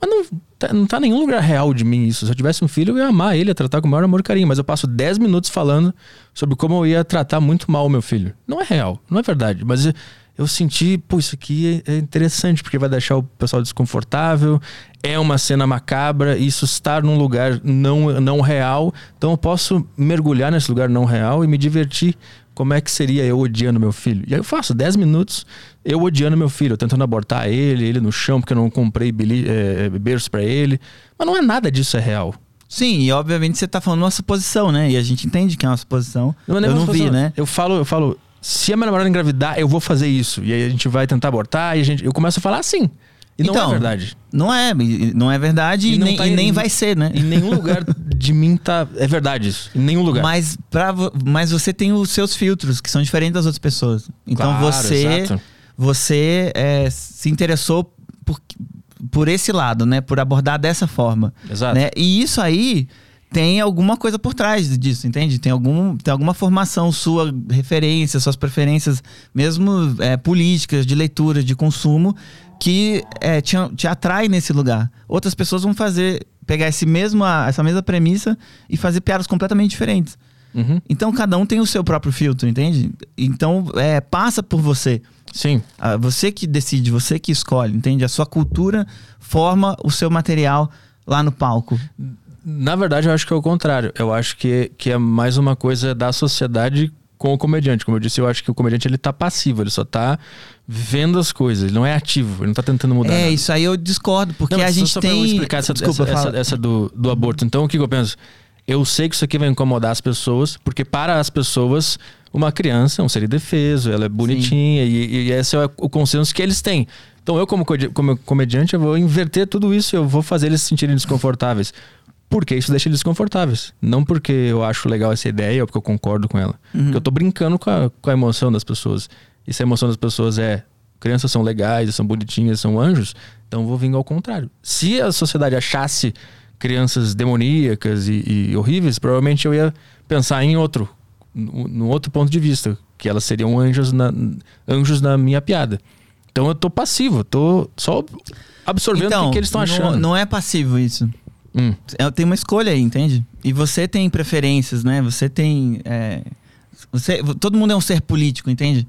Mas não tá, não tá em nenhum lugar real de mim isso. Se eu tivesse um filho, eu ia amar ele, ia tratar com o maior amor e carinho. Mas eu passo 10 minutos falando sobre como eu ia tratar muito mal o meu filho. Não é real, não é verdade. Mas eu, senti, pô, isso aqui é é interessante, porque vai deixar o pessoal desconfortável. É uma cena macabra, isso estar num lugar não, não real. Então eu posso mergulhar nesse lugar não real e me divertir como é que seria eu odiando meu filho? E aí eu faço 10 minutos eu odiando meu filho, tentando abortar ele, ele no chão porque eu não comprei é, berço pra ele. Mas não é nada disso é real. Sim, e obviamente você tá falando uma suposição, né? E a gente entende que é uma suposição. Não é nem eu não vi, suposição. né? Eu falo, eu falo, se a minha namorada engravidar, eu vou fazer isso. E aí a gente vai tentar abortar e a gente, eu começo a falar assim. E não Então, é verdade. Não é, não é verdade E e, não nem, tá e nem em- vai ser, né? Em nenhum lugar de mim tá. É verdade isso. Em nenhum lugar. Mas, pra, mas você tem os seus filtros, que são diferentes das outras pessoas. Então Claro, você, exato. você é, se interessou por, por esse lado, né? Por abordar dessa forma. Exato. Né? E isso aí tem alguma coisa por trás disso, entende? Tem, algum, tem alguma formação sua, referências, suas preferências, mesmo é, políticas, de leitura, de consumo, que é, te, te atrai nesse lugar. Outras pessoas vão fazer, pegar esse mesmo, essa mesma premissa e fazer piadas completamente diferentes. Uhum. Então cada um tem o seu próprio filtro, entende? Então é, passa por você. Sim. Ah, Você que decide, você que escolhe, entende? A sua cultura forma o seu material lá no palco. Na verdade, eu acho que é o contrário. Eu acho que, que é mais uma coisa da sociedade com o comediante. Como eu disse, eu acho que o comediante ele tá passivo, ele só tá vendo as coisas, ele não é ativo, ele não tá tentando mudar. É, nada. isso aí eu discordo, porque Não, a gente só pra eu tem. explicar essa, Desculpa, essa, essa, essa do, do aborto. Então, o que que eu penso? Eu sei que isso aqui vai incomodar as pessoas, porque para as pessoas, uma criança é um ser indefeso, ela é bonitinha, e, e esse é o consenso que eles têm. Então, eu, como, co- como comediante, eu vou inverter tudo isso, eu vou fazer eles se sentirem desconfortáveis. Porque isso deixa eles desconfortáveis. Não porque eu acho legal essa ideia ou porque eu concordo com ela. Uhum. Porque eu tô brincando com a, com a emoção das pessoas. E se a emoção das pessoas é crianças são legais, são bonitinhas, são anjos, então eu vou vir ao contrário. Se a sociedade achasse crianças demoníacas e, e horríveis, provavelmente eu ia pensar em outro, no outro ponto de vista, que elas seriam anjos na, anjos na minha piada. Então eu tô passivo, tô só absorvendo o que, que eles estão achando. Então, não é passivo isso. Hum. É, tem uma escolha aí, entende? E você tem preferências, né? Você tem. é, você, todo mundo é um ser político, entende?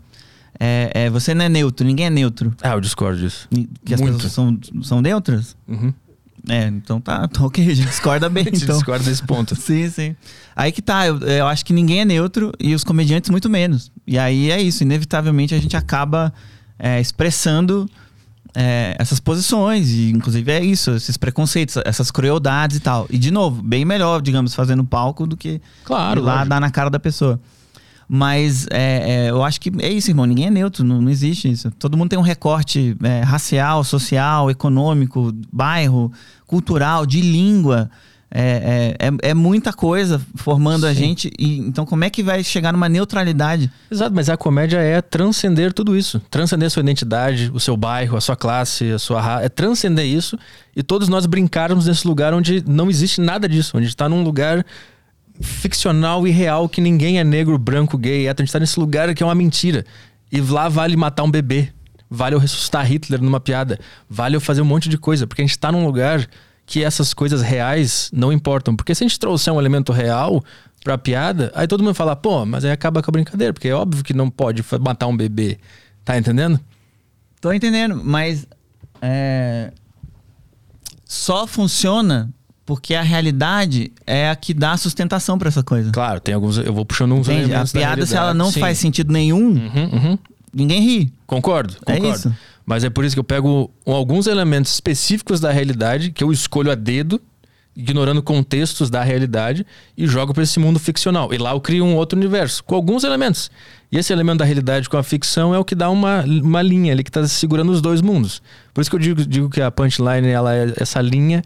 É, é, você não é neutro, ninguém é neutro. Ah, eu discordo disso. Que as Muito. pessoas são, são neutras? Uhum. É, então tá, tá ok, a gente discorda bem. A gente então. discorda desse ponto. Sim, sim. Aí que tá, eu, eu acho que ninguém é neutro e os comediantes muito menos. E aí é isso, inevitavelmente a gente acaba é, expressando é, essas posições, e inclusive é isso, esses preconceitos, essas crueldades e tal. E de novo, bem melhor, digamos, fazer no palco do que Claro, ir lá lógico. dar na cara da pessoa. Mas é, é, eu acho que é isso, irmão. Ninguém é neutro, não, não existe isso. Todo mundo tem um recorte é, racial, social, econômico, bairro, cultural, de língua. É, é, é, é muita coisa formando Sim. a gente. E, então, como é que vai chegar numa neutralidade? Exato, mas a comédia é transcender tudo isso. Transcender a sua identidade, o seu bairro, a sua classe, a sua raça. É transcender isso e todos nós brincarmos nesse lugar onde não existe nada disso. Onde está num lugar ficcional e real que ninguém é negro, branco, gay, hétero. A gente tá nesse lugar que é uma mentira. E lá vale matar um bebê. Vale eu ressuscitar Hitler numa piada. Vale eu fazer um monte de coisa. Porque a gente tá num lugar que essas coisas reais não importam. Porque se a gente trouxer um elemento real pra piada, aí todo mundo fala, pô, mas aí acaba com a brincadeira. Porque é óbvio que não pode matar um bebê. Tá entendendo? Tô entendendo, mas. É... Só funciona porque a realidade é a que dá sustentação para essa coisa. Claro, tem alguns. Eu vou puxando uns Entende? A piada, se ela não Sim. faz sentido nenhum, uhum, uhum. ninguém ri. Concordo, é concordo. É isso. Mas é por isso que eu pego alguns elementos específicos da realidade que eu escolho a dedo, ignorando contextos da realidade, e jogo para esse mundo ficcional. E lá eu crio um outro universo, com alguns elementos. E esse elemento da realidade com a ficção é o que dá uma, uma linha ali que está segurando os dois mundos. Por isso que eu digo, digo que a punchline ela é essa linha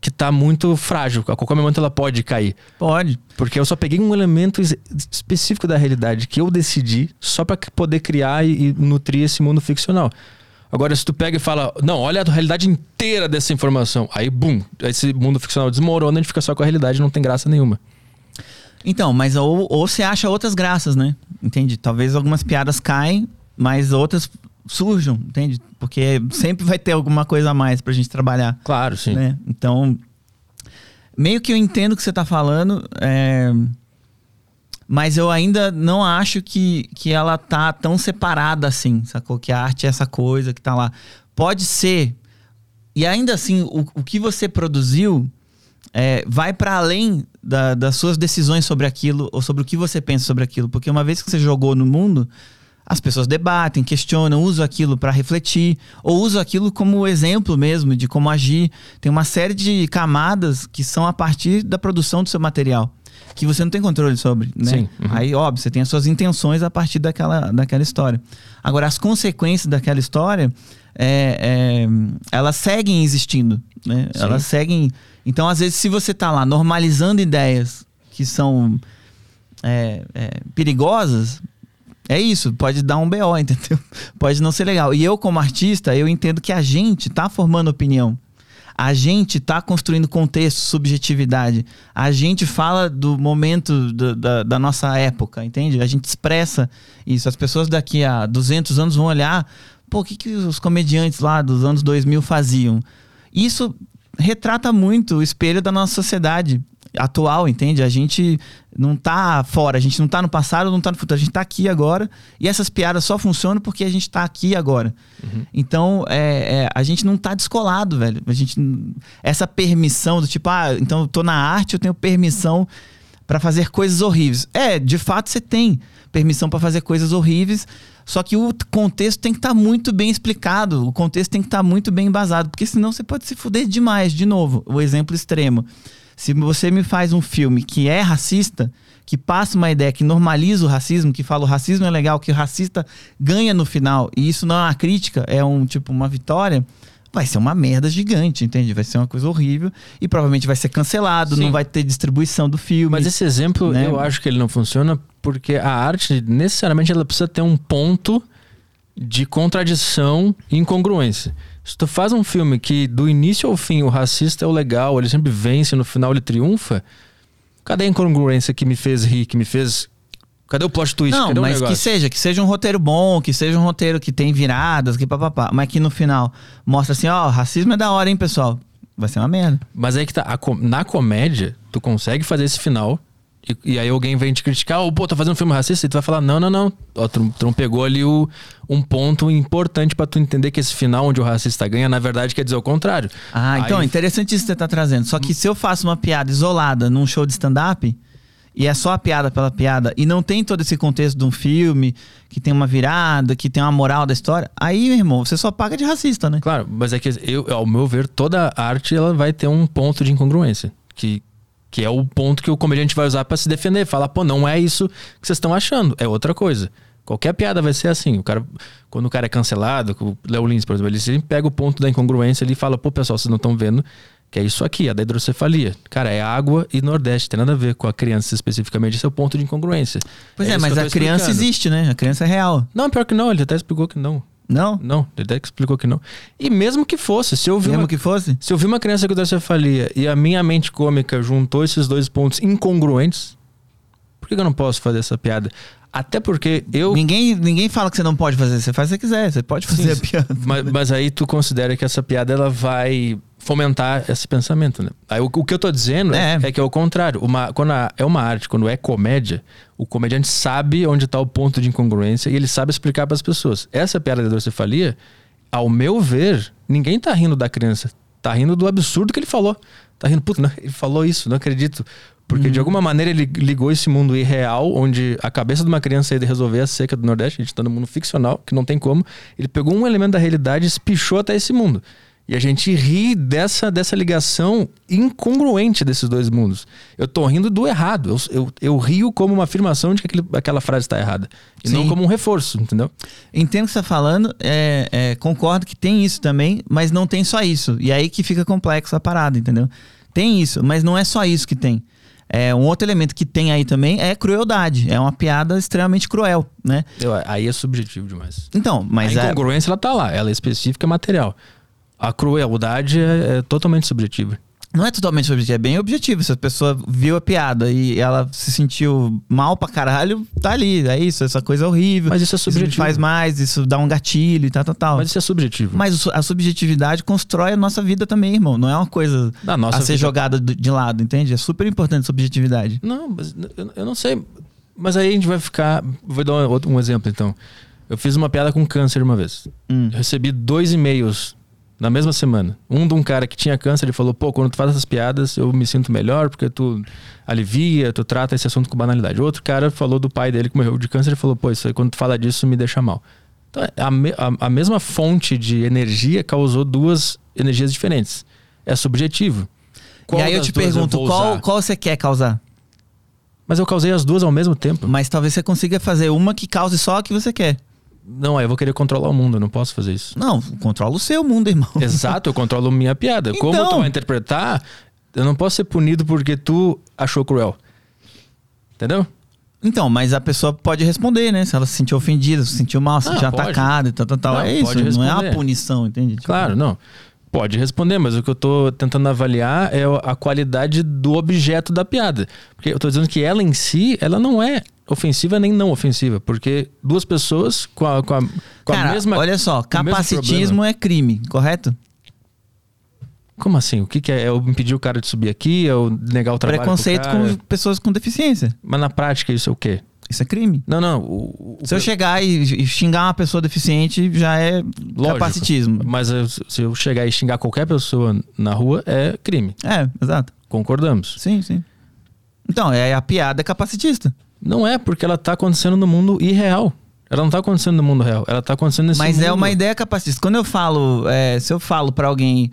que tá muito frágil. A qualquer momento ela pode cair. Pode. Porque eu só peguei um elemento específico da realidade que eu decidi só para poder criar e, e, nutrir esse mundo ficcional. Agora, se tu pega e fala, não, olha a realidade inteira dessa informação, aí, bum, esse mundo ficcional desmorona, a gente fica só com a realidade, não tem graça nenhuma. Então, mas ou, ou você acha outras graças, né? Entende? Talvez algumas piadas caem, mas outras surjam, entende? Porque sempre vai ter alguma coisa a mais pra gente trabalhar. Claro, sim. Né? Então, meio que eu entendo o que você tá falando, é... mas eu ainda não acho que, que ela tá tão separada assim, sacou? Que a arte é essa coisa que tá lá. Pode ser, e ainda assim, o, o que você produziu é, vai para além da, das suas decisões sobre aquilo ou sobre o que você pensa sobre aquilo. Porque uma vez que você jogou no mundo, as pessoas debatem, questionam, usam aquilo para refletir, ou usam aquilo como exemplo mesmo de como agir. Tem uma série de camadas que são a partir da produção do seu material, que você não tem controle sobre, né? Sim, uhum. Aí, óbvio, você tem as suas intenções a partir daquela, daquela história. Agora, as consequências daquela história, é, é, elas seguem existindo, né? Elas seguem... Então, às vezes, se você está lá normalizando ideias que são é, é, perigosas, é isso, pode dar um BO, entendeu? Pode não ser legal. E eu, como artista, eu entendo que a gente tá formando opinião. A gente tá construindo contexto, subjetividade. A gente fala do momento do, da, da nossa época, entende? A gente expressa isso. As pessoas daqui a 200 anos vão olhar, pô, o que, que os comediantes lá dos anos 2000 faziam? Isso retrata muito o espelho da nossa sociedade atual, entende? A gente não tá fora, a gente não tá no passado, não tá no futuro, a gente tá aqui agora. E essas piadas só funcionam porque a gente tá aqui agora. Uhum. Então, é, é, a gente não tá descolado, velho. A gente essa permissão do tipo, ah, então eu tô na arte, eu tenho permissão para fazer coisas horríveis. É, de fato você tem permissão para fazer coisas horríveis, só que o contexto tem que estar tá muito bem explicado, o contexto tem que estar tá muito bem embasado, porque senão você pode se fuder demais, de novo, o exemplo extremo. Se você me faz um filme que é racista, que passa uma ideia que normaliza o racismo, que fala o racismo é legal, que o racista ganha no final, e isso não é uma crítica, é um tipo uma vitória, vai ser uma merda gigante, entende? Vai ser uma coisa horrível e provavelmente vai ser cancelado, Sim. não vai ter distribuição do filme. Mas esse exemplo, né? eu acho que ele não funciona porque a arte necessariamente ela precisa ter um ponto de contradição e incongruência. Se tu faz um filme que do início ao fim o racista é o legal, ele sempre vence, no final ele triunfa, cadê a incongruência que me fez rir, que me fez. Cadê o plot twist? Não, Cadê mas que seja, que seja um roteiro bom, que seja um roteiro que tem viradas, que papapá. Mas que no final mostra assim, ó, racismo é da hora, hein, pessoal. Vai ser uma merda. Mas aí que tá, a, na comédia, tu consegue fazer esse final e, e, aí alguém vem te criticar, ou oh, pô, tá fazendo um filme racista, e tu vai falar, não, não, não. Ó, tu, tu pegou ali o, um ponto importante para tu entender que esse final onde o racista ganha, na verdade, quer dizer o contrário. Ah, então, aí... interessante isso que você tá trazendo. Só que se eu faço uma piada isolada num show de stand-up, e é só a piada pela piada, e não tem todo esse contexto de um filme, que tem uma virada, que tem uma moral da história, aí, meu irmão, você só paga de racista, né? Claro, mas é que, eu, ao meu ver, toda arte ela vai ter um ponto de incongruência. Que Que é o ponto que o comediante vai usar para se defender. Falar, pô, não é isso que vocês estão achando, é outra coisa. Qualquer piada vai ser assim. O cara, quando o cara é cancelado, o Léo Lins, por exemplo, ele sempre pega o ponto da incongruência ali e fala, pô, pessoal, vocês não estão vendo que é isso aqui, a da hidrocefalia. Cara, é água e Nordeste, tem nada a ver com a criança especificamente, esse é o ponto de incongruência. Pois é, isso mas a criança explicando. existe, né? A criança é real. Não, pior que não, ele até explicou que não. Não? Não, ele até explicou que não. E mesmo que fosse, se eu vi Mesmo uma, que fosse? se eu vi uma criança com hidrocefalia e a minha mente cômica juntou esses dois pontos incongruentes, por que que eu não posso fazer essa piada? Até porque eu. Ninguém, ninguém fala que você não pode fazer. Você faz se você quiser. Você pode fazer Sim, a piada. Mas, mas aí tu considera que essa piada ela vai fomentar esse pensamento, né? Aí o, o que eu tô dizendo é. É. é que é o contrário. Uma, quando a- é uma arte, quando é comédia, o comediante sabe onde tá o ponto de incongruência e ele sabe explicar para as pessoas. Essa piada da hidrocefalia, ao meu ver, ninguém tá rindo da criança. Tá rindo do absurdo que ele falou. Tá rindo, puta, não, ele falou isso, não acredito. Porque de alguma maneira ele ligou esse mundo irreal, onde a cabeça de uma criança ia de resolver a seca do Nordeste, a gente tá no mundo ficcional, que não tem como. Ele pegou um elemento da realidade e espichou até esse mundo. E a gente ri dessa, dessa ligação incongruente desses dois mundos. Eu tô rindo do errado. Eu, eu, eu rio como uma afirmação de que aquele- aquela frase está errada. E não Sim. como um reforço, entendeu? Entendo o que você tá falando, é, é, concordo que tem isso também, mas não tem só isso. E aí que fica complexo a parada, entendeu? Tem isso, mas não é só isso que tem. É, um outro elemento que tem aí também é crueldade. É uma piada extremamente cruel, né? Eu- aí é subjetivo demais. Então, mas a é, incongruência ela tá lá, ela é específica, é material. A crueldade é, é totalmente subjetiva. não é totalmente subjetivo, é bem objetivo. Se a pessoa viu a piada e ela se sentiu mal pra caralho, tá ali. É isso, essa coisa horrível. Mas isso é Isso subjetivo. faz mais, isso dá um gatilho e tal, tal, tal. Mas isso é subjetivo. Mas a subjetividade constrói a nossa vida também, irmão. Não é uma coisa Da nossa a ser vida. jogada do- de lado, entende? É super importante a subjetividade. Não, mas eu, não sei. Mas aí a gente vai ficar. Vou dar um, outro- um exemplo então. Eu fiz uma piada com câncer uma vez. Hum. Recebi dois e-mails na mesma semana. Um de um cara que tinha câncer, ele falou: pô, quando tu faz essas piadas, eu me sinto melhor porque tu alivia, tu trata esse assunto com banalidade. Outro cara falou do pai dele que morreu de câncer e falou: pô, isso aí, quando tu fala disso me deixa mal. Então, a, me- a- a mesma fonte de energia causou duas energias diferentes. É subjetivo. Qual e aí eu te pergunto, vou qual, qual você quer causar? Mas eu causei as duas ao mesmo tempo. Mas talvez você consiga fazer uma que cause só a que você quer. Não, eu vou querer controlar o mundo, eu não posso fazer isso. Não, controla o seu mundo, irmão. Exato, eu controlo minha piada. Como Então. tu vai interpretar, eu não posso ser punido porque tu achou cruel. Entendeu? Então, mas a pessoa pode responder, né? Se ela se sentiu ofendida, se sentiu mal, se Ah, sentiu atacada e tal, tal, tal. Não, é isso, não é uma responder. punição, entende? Tipo, Claro, não. Pode responder, mas o que eu tô tentando avaliar é a qualidade do objeto da piada. Porque eu tô dizendo que ela em si, ela não é ofensiva nem não ofensiva. Porque duas pessoas com a, com a, com a Cara, mesma. olha só, capacitismo é crime, correto? Como assim? O que, que é? É eu impedir o cara de subir aqui? É eu negar o trabalho? Preconceito com pessoas com deficiência. Mas na prática isso é o quê? Isso é crime. Não, não. O, o- Se eu chegar e, e xingar uma pessoa deficiente, já é Lógico. capacitismo. Mas eu- se eu chegar e xingar qualquer pessoa na rua, é crime. É, exato. Concordamos. Sim, sim. Então, é a piada é capacitista. Não é porque ela tá acontecendo no mundo irreal. Ela não tá acontecendo no mundo real. Ela tá acontecendo nesse Mas mundo. é uma ideia capacitista. Quando eu falo, é, se eu falo pra alguém,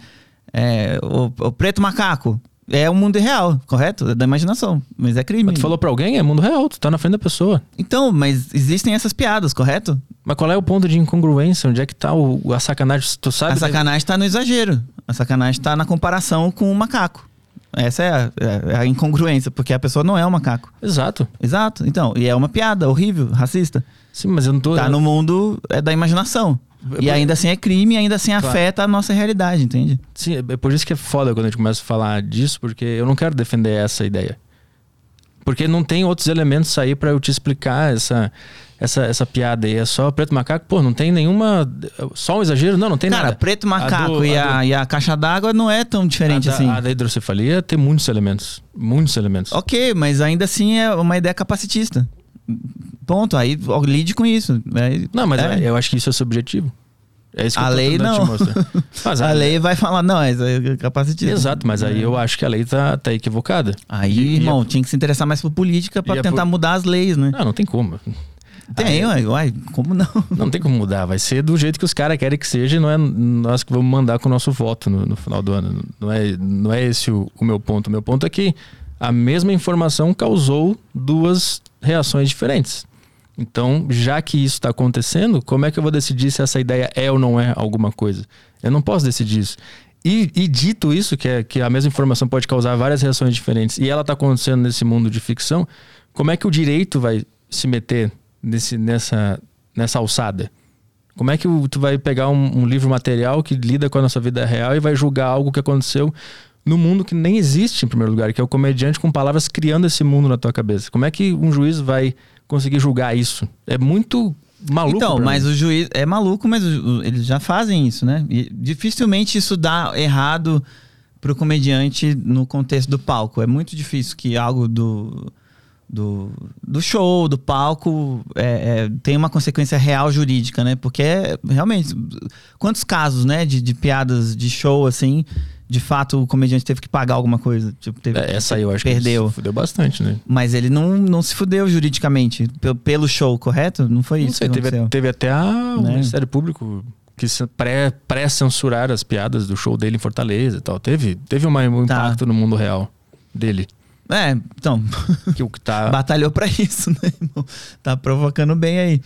é, o, o preto macaco, é o mundo irreal, correto? É da imaginação. Mas é crime. Mas tu falou pra alguém, é mundo real. Tu tá na frente da pessoa. Então, mas existem essas piadas, correto? Mas qual é o ponto de incongruência? Onde é que tá o, a sacanagem? Tu sabe? A sacanagem tá no exagero. A sacanagem tá na comparação com o macaco. Essa é a, é a incongruência, porque a pessoa não é um macaco. Exato. Exato. Então, e é uma piada horrível, racista. Sim, mas eu não tô. Tá no mundo é da imaginação. E ainda assim é crime, ainda assim Claro. afeta a nossa realidade, entende? Sim, é por isso que é foda quando a gente começa a falar disso, porque eu não quero defender essa ideia. Porque não tem outros elementos aí pra eu te explicar essa, essa, essa piada aí. É só preto macaco? Pô, não tem nenhuma. Só um exagero? Não, não tem Cara, nada. preto macaco do- e, a a, do- e a caixa d'água não é tão diferente a da, assim. A da hidrocefalia tem muitos elementos. Muitos elementos. Ok, mas ainda assim é uma ideia capacitista. Ponto. Aí lide com isso. Aí- Não, mas é. eu acho que isso é subjetivo. É isso que A eu lei não. Mas a lei vai falar, não, é é capacitista. Exato, mas aí eu acho que a lei tá, tá equivocada. Aí, E- e irmão, tinha que se interessar mais por política é tentar por- mudar as leis, né? Não, não tem como. Tem, uai, uai, como não? Não tem como mudar. Vai ser do jeito que os caras querem que seja e não é nós que vamos mandar com o nosso voto no, no final do ano. Não é, não é esse o, o meu ponto. O meu ponto é que A mesma informação causou duas reações diferentes. Então, já que isso está acontecendo, como é que eu vou decidir se essa ideia é ou não é alguma coisa? Eu não posso decidir isso. E, e dito isso, que, é, que a mesma informação pode causar várias reações diferentes, e ela está acontecendo nesse mundo de ficção, como é que o direito vai se meter nesse, nessa, nessa alçada? Como é que tu vai pegar um, um, livro material que lida com a nossa vida real e vai julgar algo que aconteceu no mundo que nem existe, em primeiro lugar, que é o comediante com palavras criando esse mundo na tua cabeça? Como é que um juiz vai conseguir julgar isso? É muito maluco. Então, mas mim. o juiz é maluco, mas eles já fazem isso, né? E dificilmente isso dá errado pro comediante no contexto do palco. É muito difícil que algo do do, do show, do palco, é, é, tem uma consequência real jurídica, né? Porque realmente, quantos casos, né, de, de piadas de show assim, de fato o comediante teve que pagar alguma coisa? Tipo, teve, é, essa aí eu acho perdeu. que se fudeu bastante, né? Mas ele não, não se fudeu juridicamente pelo, show, correto? Não foi não isso? Sei, teve, teve até a, né? o Ministério Público que pré-censurar pré as piadas do show dele em Fortaleza e tal. Teve, teve um tá. impacto no mundo real dele. É, então. Que o que tá. Batalhou para isso, né, irmão? Tá provocando bem aí.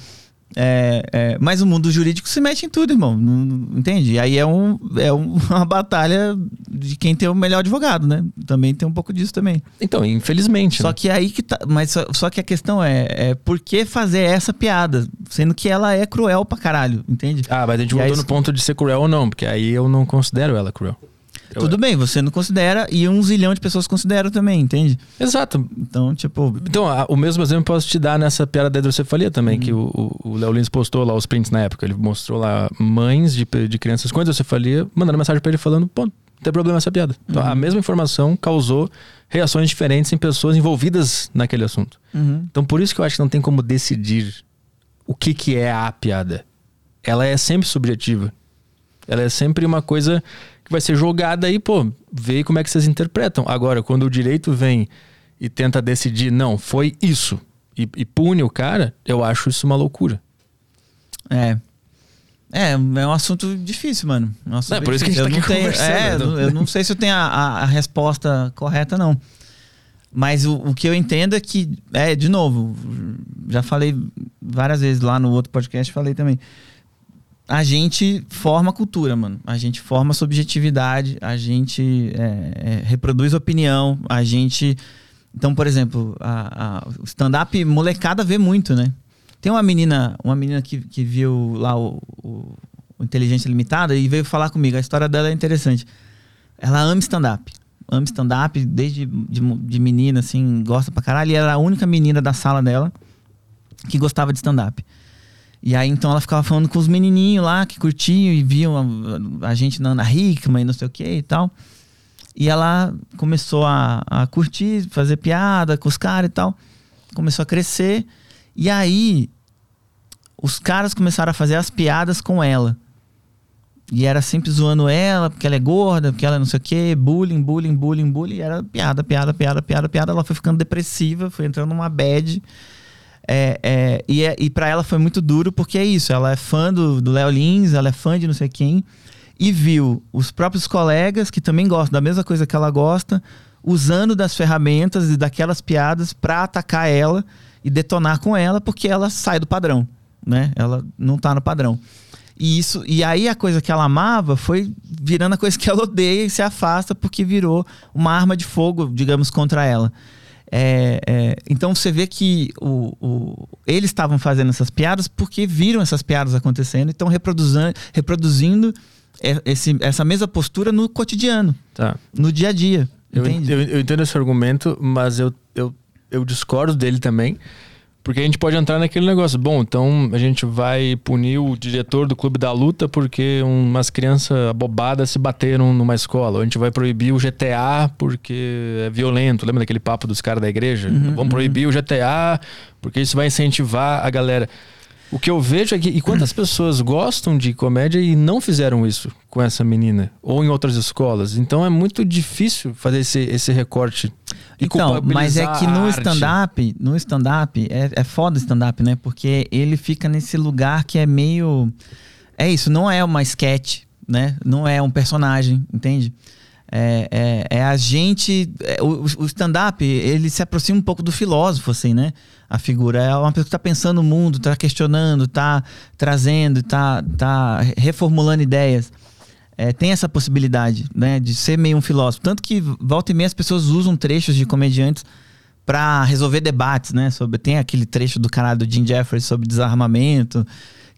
É, é, mas o mundo jurídico se mete em tudo, irmão. Não, entende? E aí é, um, é uma batalha de quem tem o melhor advogado, né? Também tem um pouco disso também. Então, infelizmente. Só né? que aí que tá. Mas só, só, que a questão é, é por que fazer essa piada? Sendo que ela é cruel pra caralho, entende? Ah, mas a gente e voltou aí, no ponto de ser cruel ou não, porque aí eu não considero ela cruel. Tudo bem, você não considera e um zilhão de pessoas consideram também, entende? Exato. Então, tipo. Então, a, o mesmo exemplo posso te dar nessa piada da hidrocefalia também, que o, o Léo Lins postou lá os prints na época. Ele mostrou lá mães de, de crianças com hidrocefalia mandando mensagem para ele falando: pô, não tem problema essa piada. Então, uhum. a mesma informação causou reações diferentes em pessoas envolvidas naquele assunto. Uhum. Então, por isso que eu acho que não tem como decidir o que, que é a piada. Ela é sempre subjetiva. Ela é sempre uma coisa que vai ser jogada aí, pô, vê como é que vocês interpretam. Agora, quando o direito vem e tenta decidir, não, foi isso, e, e pune o cara, eu acho isso uma loucura. É. É, é um assunto difícil, mano. Nossa, é por isso que a gente eu tá aqui tenho, É, então. eu não sei se eu tenho a, a, a resposta correta, não. Mas o, o, que eu entendo é que, é, de novo, já falei várias vezes lá no outro podcast, falei também a gente forma cultura, mano. A gente forma subjetividade, a gente é, é, reproduz opinião, a gente. Então, por exemplo, a, a, o stand-up molecada vê muito, né? Tem uma menina, uma menina que, que viu lá o, o, o Inteligência Limitada e veio falar comigo. A história dela é interessante. Ela ama stand-up. Ama stand-up desde de, de menina, assim, gosta pra caralho. E era a única menina da sala dela que gostava de stand-up. E aí então ela ficava falando com os menininhos lá que curtiam e viam a, a gente na Ana Hickman e não sei o que e tal. E ela começou a, a curtir, fazer piada com os caras e tal. Começou a crescer. E aí os caras começaram a fazer as piadas com ela. E era sempre zoando ela, porque ela é gorda, porque ela é não sei o quê, bullying, bullying, bullying, bullying. E era piada, piada, piada, piada, piada. Ela foi ficando depressiva, foi entrando numa bad. É, é, e é, e para ela foi muito duro porque é isso. Ela é fã do Léo Lins, ela é fã de não sei quem. E viu os próprios colegas que também gostam da mesma coisa que ela gosta, usando das ferramentas e daquelas piadas para atacar ela e detonar com ela, porque ela sai do padrão, né? Ela não tá no padrão. E isso, e aí a coisa que ela amava foi virando a coisa que ela odeia e se afasta porque virou uma arma de fogo, digamos, contra ela. É, é, então você vê que o, o, eles estavam fazendo essas piadas porque viram essas piadas acontecendo e estão reproduzindo, reproduzindo esse, essa mesma postura no cotidiano, tá. no dia a dia. Eu, eu, eu, entendo esse argumento, mas eu, eu, eu discordo dele também. Porque a gente pode entrar naquele negócio. Bom, então a gente vai punir o diretor do clube da luta porque umas crianças abobadas se bateram numa escola. Ou a gente vai proibir o GTA porque é violento. Lembra daquele papo dos caras da igreja? Uhum, Vamos proibir uhum. o GTA porque isso vai incentivar a galera. O que eu vejo é que. E quantas pessoas gostam de comédia e não fizeram isso com essa menina? Ou em outras escolas? Então é muito difícil fazer esse, esse recorte. Então, mas é que no stand-up, no stand-up, é, é foda stand-up, né? Porque ele fica nesse lugar que é meio. É isso, não é uma sketch, né? Não é um personagem, entende? É, é, é a gente. é, o o stand-up, ele se aproxima um pouco do filósofo, assim, né? A figura é uma pessoa que tá pensando no mundo, tá questionando, tá trazendo, tá, tá reformulando ideias. É, tem essa possibilidade, né? De ser meio um filósofo. Tanto que volta e meia as pessoas usam trechos de comediantes para resolver debates, né? Sobre, tem aquele trecho do canal do Jim Jeffries sobre desarmamento.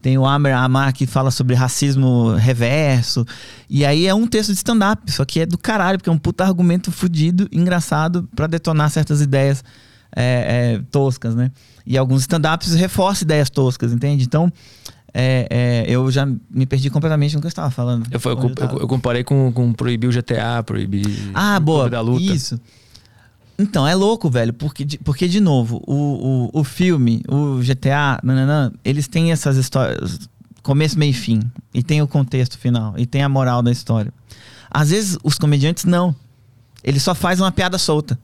Tem o Amer Amar que fala sobre racismo reverso. E aí é um texto de stand-up, só que é do caralho, porque é um puta argumento fudido, engraçado, pra detonar certas ideias é, é, toscas, né? E alguns stand-ups reforçam ideias toscas, entende? Então, é, é, eu já me perdi completamente no que eu estava falando. Eu, eu, eu- eu comparei com, com proibir o GTA, proibir Ah, o boa. Da luta. Isso. Então, é louco, velho, porque, de- porque de novo, o, o, o filme, o GTA, nananã, eles têm essas histórias, começo, meio e fim, e tem o contexto final, e tem a moral da história. Às vezes, os comediantes não. Ele só faz uma piada solta.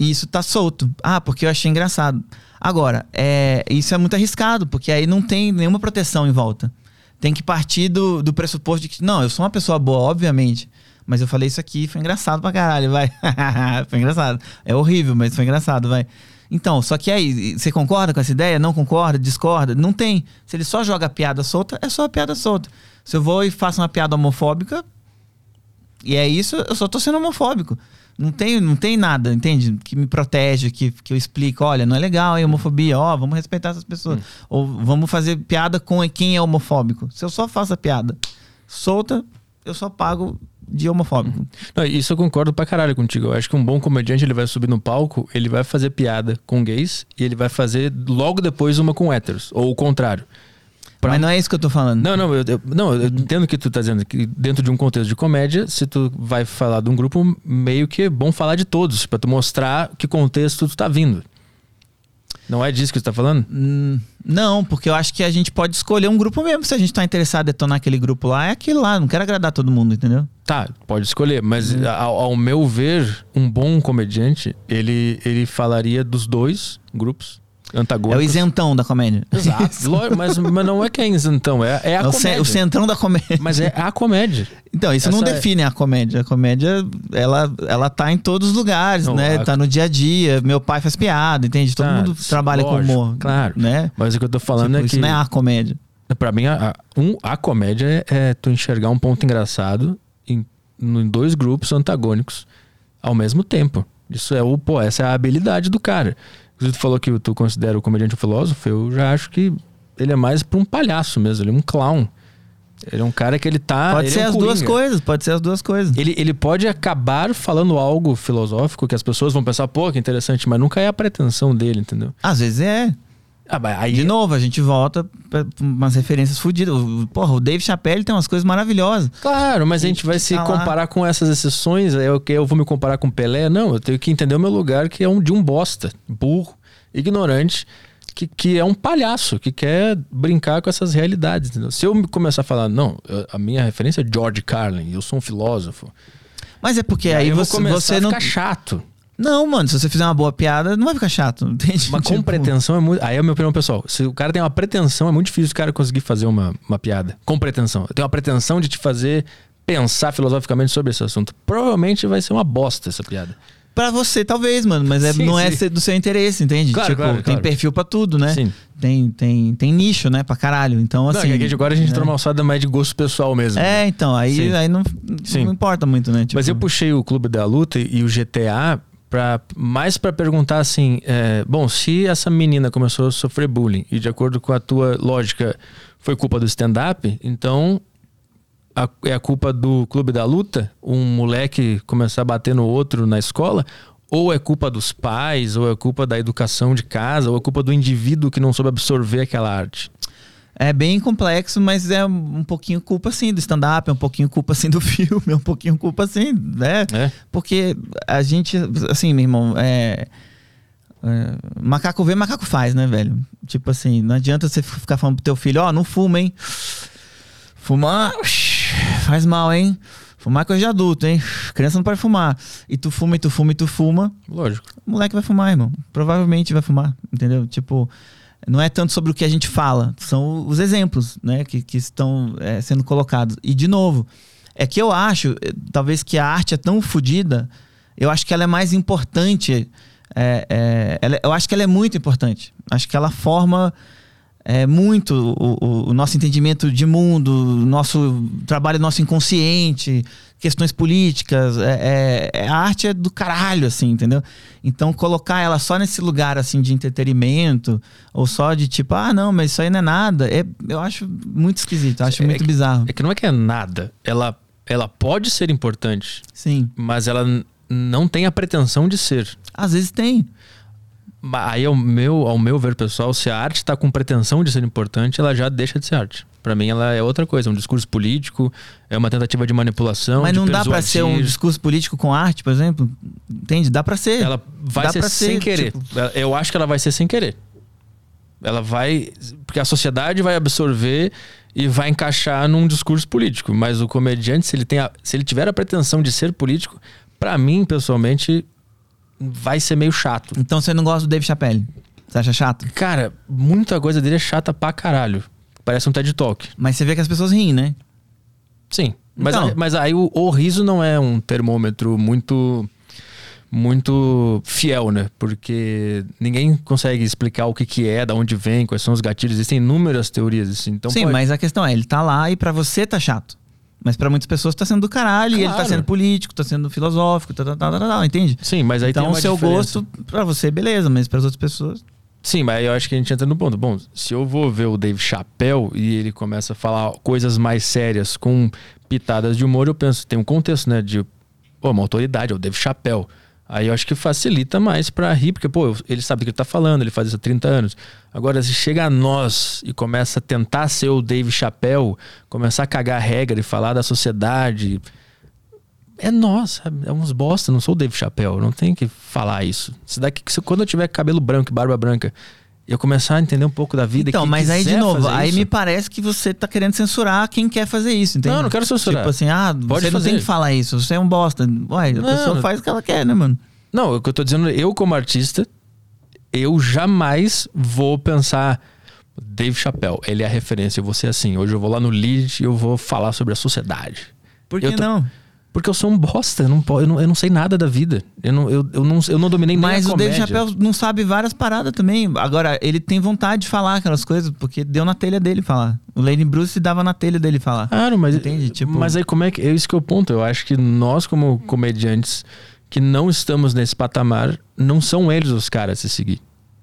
E isso tá solto. Ah, porque eu achei engraçado. Agora, é, isso é muito arriscado, porque aí não tem nenhuma proteção em volta. Tem que partir do, do pressuposto de que, não, eu sou uma pessoa boa, obviamente. Mas eu falei isso aqui, foi engraçado pra caralho, vai. foi engraçado. É horrível, mas foi engraçado, vai. Então, só que aí, você concorda com essa ideia? Não concorda? Discorda? Não tem. Se ele só joga piada solta, é só a piada solta. Se eu vou e faço uma piada homofóbica, e é isso, eu só tô sendo homofóbico. Não tem, não tem nada, entende? Que me protege, que, que eu explico, olha, não é legal, hein, homofobia, ó, vamos respeitar essas pessoas. Ou vamos fazer piada com quem é homofóbico. Se eu só faço a piada solta, eu só pago de homofóbico. Não, isso eu concordo pra caralho contigo. Eu acho que um bom comediante ele vai subir no palco, ele vai fazer piada com gays e ele vai fazer logo depois uma com héteros. Ou o contrário. Pra- Mas não é isso que eu tô falando. Não, não, eu, eu- não, eu entendo o que tu tá dizendo. Que dentro de um contexto de comédia, se tu vai falar de um grupo, meio que é bom falar de todos, pra tu mostrar que contexto tu tá vindo. Não é disso que tu tá falando? Hum, não, porque eu acho que a gente pode escolher um grupo mesmo. Se a gente tá interessado em detonar aquele grupo lá, é aquele lá. Não quero agradar todo mundo, entendeu? Tá, pode escolher, mas ao, ao meu ver, um bom comediante, ele, ele falaria dos dois grupos É o isentão da comédia. Exato. Mas, mas não é que é isentão, é, é a É comédia. o centrão da comédia. Mas é a comédia. Então, isso não Essa é- define a comédia. A comédia, ela, ela tá em todos os lugares, Não, né? a- Tá no dia a dia. Meu pai faz piada, entende? Todo Tá, mundo trabalha lógico, com humor. claro. Né? Mas o que eu tô falando Tipo, é isso que. não é a comédia. Pra mim, a, a- um, a comédia é, é tu enxergar um ponto engraçado em, em dois grupos antagônicos ao mesmo tempo. Isso é o, pô, essa é a habilidade do cara. Inclusive, tu falou que tu considera o comediante um filósofo, eu já acho que ele é mais pra um palhaço mesmo, ele é um clown. Ele é um cara que ele tá. pode ele ser é um as duas coisas, pode ser as duas coisas. Ele, ele pode acabar falando algo filosófico que as pessoas vão pensar, pô, que interessante, mas nunca é a pretensão dele, entendeu? Às vezes é. Ah, aí De novo, a gente volta pra umas referências fodidas. Porra, o Dave Chappelle tem umas coisas maravilhosas. Claro, mas a gente vai se Tá lá. comparar com essas exceções. É o que eu vou me comparar com Pelé? Não, eu tenho que entender o meu lugar, que é um de um bosta, burro, ignorante, que, que é um palhaço, que quer brincar com essas realidades. Entendeu? Se eu me começar a falar, não, eu- a minha referência é George Carlin, eu sou um filósofo. Mas é porque aí, eu vou você, você a não. ficar chato. Não, mano, se você fizer uma boa piada, não vai ficar chato, entende? Mas com Tipo, pretensão é muito. Aí é a minha opinião pessoal. Se o cara tem uma pretensão, é muito difícil o cara conseguir fazer uma, uma piada. Com pretensão. Eu tenho uma pretensão de te fazer pensar filosoficamente sobre esse assunto. Provavelmente vai ser uma bosta essa piada. Pra você, talvez, mano, mas é, Sim, não é sim. ser do seu interesse, entende? Claro, tipo, claro, tem claro. perfil pra tudo, né? Sim. Tem, tem, tem nicho, né? Pra caralho. Então, Não, assim. é que agora a gente né? numa alçada mais de gosto pessoal mesmo. É, então, aí, Sim. aí não, não importa muito, né? Tipo, Mas eu puxei o Clube da Luta e o GTA pra, mais pra perguntar assim: é, bom, se essa menina começou a sofrer bullying e de acordo com a tua lógica foi culpa do stand-up, então a- é a culpa do Clube da Luta? Um moleque começar a bater no outro na escola? Ou é culpa dos pais, ou é culpa da educação de casa, ou é culpa do indivíduo que não soube absorver aquela arte? É bem complexo, mas é um pouquinho culpa, sim, do stand-up, é um pouquinho culpa, sim, do filme, é um pouquinho culpa, sim, né? É? Porque a gente, assim, meu irmão, é, é, Macaco vê, macaco faz, né, velho? Tipo assim, não adianta você ficar falando pro teu filho, ó, não fuma, hein? Fumar faz mal, hein? Fumar é coisa de adulto, hein? Criança não pode fumar. E tu fuma, e tu fuma, e tu fuma. Lógico. O moleque vai fumar, irmão. Provavelmente vai fumar, entendeu? Tipo, não é tanto sobre o que a gente fala, são os exemplos, né, que, que estão é, sendo colocados. E, de novo, É que eu acho, eh, talvez que a arte é tão fodida, eu acho que ela é mais importante. é, é, ela- eu acho que ela é muito importante. Acho que ela forma é, muito o, o- o nosso entendimento de mundo, o nosso trabalho, nosso inconsciente, questões políticas. É, é- é- a arte é do caralho, assim, entendeu? Então, colocar ela só nesse lugar, assim, de entretenimento, ou só de tipo, ah, não, mas isso aí não é nada, é, eu acho muito esquisito, eu acho É muito que- bizarro. É que não é que é nada. Ela, ela pode ser importante, Sim. mas ela não tem a pretensão de ser. Às vezes tem. Aí, ao meu, ao meu ver, pessoal, se a arte está com pretensão de ser importante, ela já deixa de ser arte. Pra mim, ela é outra coisa, é um discurso político, é uma tentativa de manipulação. Mas de não dá pra ser um discurso político com arte, por exemplo? Entende? Dá pra ser. Ela vai Dá ser sem ser, querer. tipo- Eu acho que ela vai ser sem querer. Ela vai. Porque a sociedade vai absorver e vai encaixar num discurso político. Mas o comediante, se ele, tem a- se ele tiver a pretensão de ser político, pra mim, pessoalmente, vai ser meio chato. Então você não gosta do Dave Chappelle? Você acha chato? Cara, muita coisa dele é chata pra caralho. Parece um TED Talk. Mas você vê que as pessoas riem, né? Sim. Mas, Então. aí- mas aí o, o riso não é um termômetro muito muito fiel, né? Porque ninguém consegue explicar o que, que é, da onde vem, quais são os gatilhos. Existem inúmeras teorias assim. Então Sim, pode- mas a questão é, ele tá lá e pra você tá chato. Mas pra muitas pessoas tá sendo do caralho, e ele tá Claro. sendo político, tá sendo filosófico, tá, tá, tá, tá, tá, entende? Sim, mas aí tem então o uma seu diferença. gosto, pra você, beleza, mas pras outras pessoas. Sim, mas aí eu acho que a gente entra no ponto. Bom, se eu vou ver o Dave Chappelle e ele começa a falar coisas mais sérias com pitadas de humor, eu penso, tem um contexto, né? De pô, uma autoridade, é o Dave Chappelle. Aí eu acho que facilita mais pra rir, porque, pô, ele sabe o que ele tá falando, ele faz isso há 30 anos. Agora, se chega a nós e começa a tentar ser o Dave Chappelle, começar a cagar a regra e falar da sociedade. É nós, sabe? É uns bosta, não sou o Dave Chappelle, não tem que falar isso. Se daqui, se quando eu tiver cabelo branco e barba branca, eu começar a entender um pouco da vida. Então, mas aí de novo, fazer aí isso- me parece que você tá querendo censurar quem quer fazer isso, entende? Não, eu não quero censurar. Tipo assim, ah, Pode você não tem fazer. que falar isso, você é um bosta. Ué, a Não, pessoa não- faz o que ela quer, né, mano? Não, o que eu tô dizendo, eu como artista, eu jamais vou pensar. Dave Chappelle, ele é a referência, eu vou ser assim. Hoje eu vou lá no lead e eu vou falar sobre a sociedade. Por que Eu tô- não? Porque eu sou um bosta, eu não, eu não, eu não sei nada da vida. Eu não, eu, eu não, eu não dominei nem Mas a o Dave comédia. Chappelle não sabe várias paradas também. Agora, ele tem vontade de falar aquelas coisas, porque deu na telha dele falar. O Lane Bruce dava na telha dele falar. Claro, mas, Entende? Tipo- mas aí como é que. É isso que é o ponto. Eu acho que nós, como comediantes que não estamos nesse patamar, não são eles os caras a se seguir.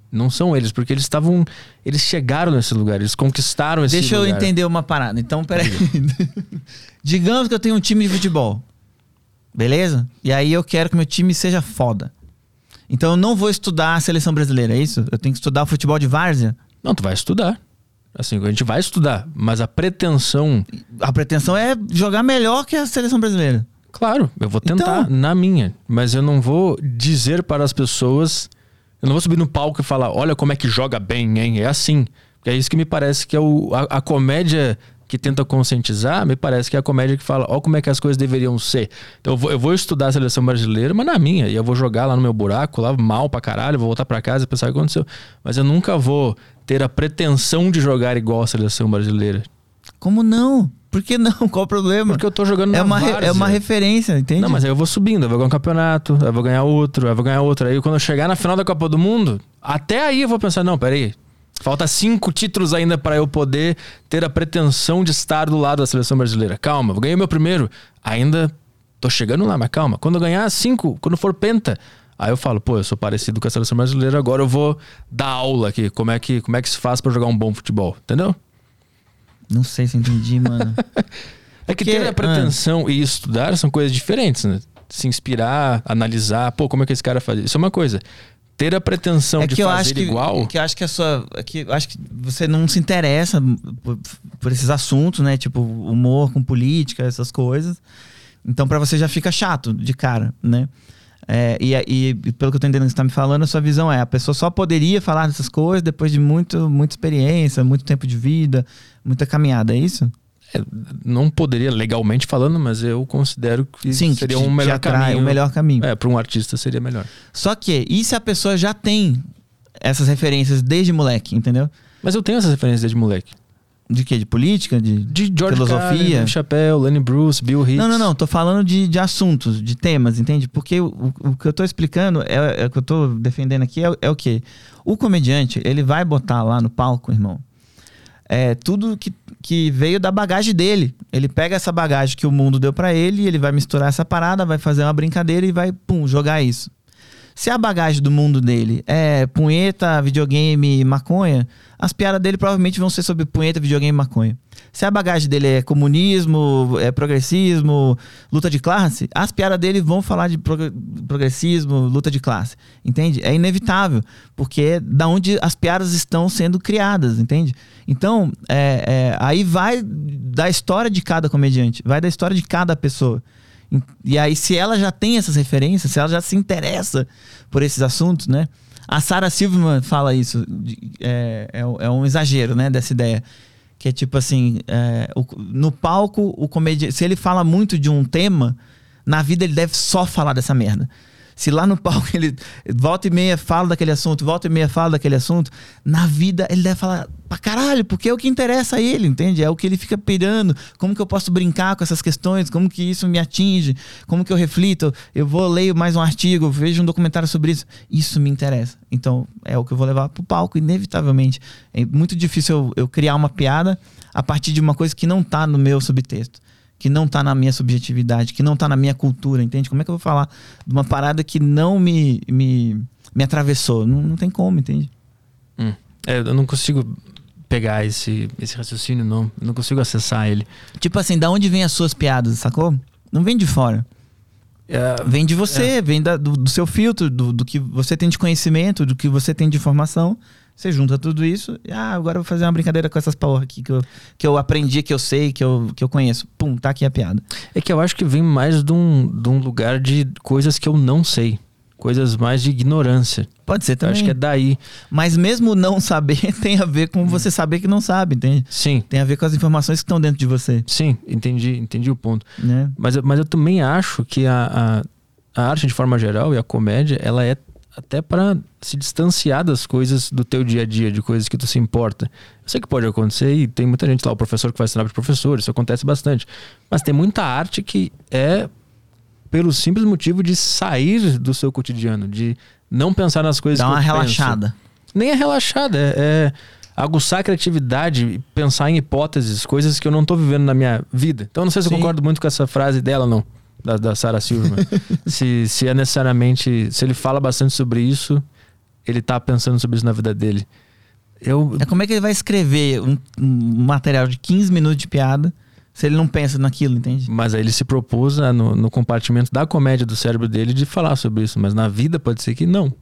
Não são eles, porque eles estavam. Eles chegaram nesse lugar, eles conquistaram esse Deixa eu lugar. entender uma parada. Então, peraí. Digamos que eu tenho um time de futebol. Beleza? E aí eu quero que meu time seja foda. Então eu não vou estudar a seleção brasileira, é isso? Eu tenho que estudar o futebol de várzea? Não, tu vai estudar. Assim, a gente vai estudar, mas a pretensão. A pretensão é jogar melhor que a seleção brasileira. Claro, eu vou tentar Então- na minha, mas eu não vou dizer para as pessoas. Eu não vou subir no palco e falar, olha como é que joga bem, hein? É assim. É isso que me parece que é o, a, a comédia que tenta conscientizar, me parece que é a comédia que fala, ó, como é que as coisas deveriam ser. Então eu vou, eu vou estudar a seleção brasileira, mas na minha, e eu vou jogar lá no meu buraco, lá mal pra caralho, vou voltar pra casa e pensar o que aconteceu. Mas eu nunca vou ter a pretensão de jogar igual a seleção brasileira. Como não? Por que não? Qual o problema? Porque eu tô jogando é, uma é uma referência, entende? Não, mas aí eu vou subindo, eu vou ganhar um campeonato, eu vou ganhar outro, eu vou ganhar outro. Aí quando eu chegar na final da Copa do Mundo, até aí eu vou pensar, não, peraí. Falta cinco títulos ainda para eu poder ter a pretensão de estar do lado da seleção brasileira. Calma, vou ganhar meu primeiro. Ainda tô chegando lá, mas calma. Quando eu ganhar cinco, quando for penta, aí eu falo, pô, eu sou parecido com a seleção brasileira, agora eu vou dar aula aqui. Como é que, como é que se faz para jogar um bom futebol? Entendeu? Não sei se entendi, mano. É que Porque- ter a pretensão e estudar são coisas diferentes, né? Se inspirar, analisar, pô, como é que esse cara faz? Isso é uma coisa. Ter a pretensão é de fazer acho que, igual. que eu acho que a sua é que acho que você não se interessa por, por esses assuntos, né? Tipo humor com política, essas coisas. Então pra você já fica chato de cara, né? É, e, e- e pelo que eu tô entendendo que você tá me falando, a sua visão é a pessoa só poderia falar dessas coisas depois de muito, muita experiência, muito tempo de vida, muita caminhada, é isso? É, não poderia legalmente falando, mas eu considero que Sim, que seria te- um melhor atrai, caminho. o melhor caminho. É, para um artista seria melhor. Só que, e se a pessoa já tem essas referências desde moleque, entendeu? Mas eu tenho essas referências desde moleque. De quê? De política? De, De George filosofia? Carlin, Chappelle, Lenny Bruce, Bill Hicks. Não, não, não. Tô falando de, de assuntos, de temas, entende? Porque o, o- o que eu tô explicando, é, é o que eu tô defendendo aqui, é, o- é o quê? O comediante, ele vai botar lá no palco, irmão, é tudo que, que veio da bagagem dele. Ele pega essa bagagem que o mundo deu pra ele, ele vai misturar essa parada, vai fazer uma brincadeira e vai, pum, jogar isso. Se a bagagem do mundo dele é punheta, videogame, maconha, as piadas dele provavelmente vão ser sobre punheta, videogame e maconha. Se a bagagem dele é comunismo, é progressismo, luta de classe, as piadas dele vão falar de prog- progressismo, luta de classe. Entende? É inevitável, porque é da onde as piadas estão sendo criadas, entende? Então, é, é, aí vai da história de cada comediante, vai da história de cada pessoa. E aí, se ela já tem essas referências, se ela já se interessa por esses assuntos, né? A Sarah Silverman fala isso. É, é, é um exagero, né? Dessa ideia. Que é tipo assim: é, o- no palco, o comediante. Se ele fala muito de um tema, na vida ele deve só falar dessa merda. Se lá no palco ele volta e meia fala daquele assunto, volta e meia fala daquele assunto, na vida ele deve falar pra caralho, porque é o que interessa a ele, entende? É o que ele fica pirando. Como que eu posso brincar com essas questões? Como que isso me atinge? Como que eu reflito? Eu vou ler mais um artigo, vejo um documentário sobre isso. Isso me interessa. Então é o que eu vou levar pro palco, inevitavelmente. É muito difícil eu, eu criar uma piada a partir de uma coisa que não tá no meu subtexto que não tá na minha subjetividade, que não tá na minha cultura, entende? Como é que eu vou falar de uma parada que não me, me, me atravessou? Não, não tem como, entende? Hum. É, eu não consigo pegar esse, esse raciocínio, não. Eu não consigo acessar ele. Tipo assim, da onde vem as suas piadas, sacou? Não vem de fora. É, Vem de você, vem da- do, do seu filtro, do, do que você tem de conhecimento, do que você tem de informação. Você junta tudo isso e, ah, agora eu vou fazer uma brincadeira com essas porra aqui que eu, que eu aprendi, que eu sei, que eu, que eu conheço. Pum, tá aqui a piada. é que eu acho que vem mais de um, de um lugar de coisas que eu não sei. Coisas mais de ignorância. Pode ser Eu também. acho que é daí. Mas mesmo não saber tem a ver com você saber que não sabe, entende? Sim, Tem a ver com as informações que estão dentro de você, sim, entendi, entendi o ponto. né? Mas, eu- mas eu também acho que a, a, a arte, de forma geral, e a comédia, ela é até para se distanciar das coisas do teu dia a dia, de coisas que tu se importa. Eu sei que pode acontecer e tem muita gente lá, o professor que faz stand-up de professor, isso acontece bastante. Mas tem muita arte que é pelo simples motivo de sair do seu cotidiano, de não pensar nas coisas Dá que uma eu penso. relaxada. Nem é relaxada, é, é aguçar a criatividade e pensar em hipóteses, coisas que eu não tô vivendo na minha vida. Então eu não sei se eu Sim. concordo muito com essa frase dela, não. Da, da Sarah Silverman. se, se é necessariamente. Se ele fala bastante sobre isso, ele tá pensando sobre isso na vida dele. Eu. É como é que ele vai escrever um, um material de 15 minutos de piada se ele não pensa naquilo, entende? Mas aí ele se propôs a, no, no compartimento da comédia do cérebro dele de falar sobre isso. Mas na vida pode ser que não.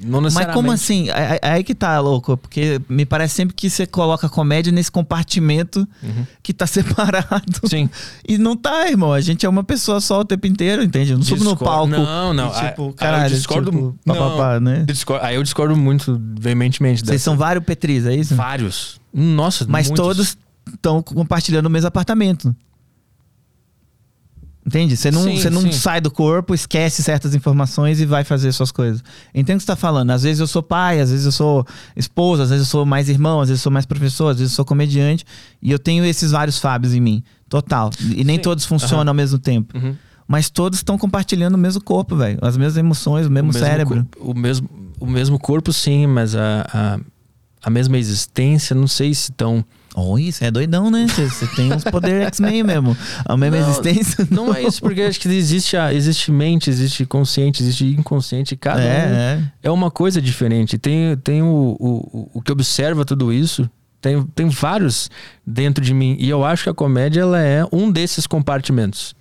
Não Mas necessariamente. como assim? É, é aí que tá, louco. Porque me parece sempre que você coloca a comédia nesse compartimento Uhum. que tá separado. Sim. E não tá, irmão. A gente é uma pessoa só o tempo inteiro, entende? Eu não subo no palco. Não, não. e, tipo, Ah, ah, eu caralho, discordo- tipo, não. papapá, né? Eu discordo- aí eu discordo muito veementemente Vocês dessa. são vários Petris, é isso? Vários. Nossa, Mas muitos. todos estão compartilhando o mesmo apartamento. Entende? Você não, Sim, você não sim. sai do corpo, esquece certas informações e vai fazer suas coisas. Entende o que você tá falando? Às vezes eu sou pai, às vezes eu sou esposa, às vezes eu sou mais irmão, às vezes eu sou mais professor, às vezes eu sou comediante. E eu tenho esses vários Fábios em mim. Total. E nem Sim. todos funcionam Aham. ao mesmo tempo. Uhum. Mas todos estão compartilhando o mesmo corpo, velho. As mesmas emoções, o mesmo, cérebro. co- O mesmo, o mesmo corpo, sim, mas a, a, a mesma existência, não sei se tão. Oi, isso é doidão, né? Você você tem uns poderes X-Men mesmo. A mesma Não, existência. Não é isso, porque acho que existe, a, existe mente, existe consciente, existe inconsciente. Cada um É, é. é uma coisa diferente. Tem, tem o, o, o que observa tudo isso. Tem, tem vários dentro de mim. E eu acho que a comédia ela é um desses compartimentos.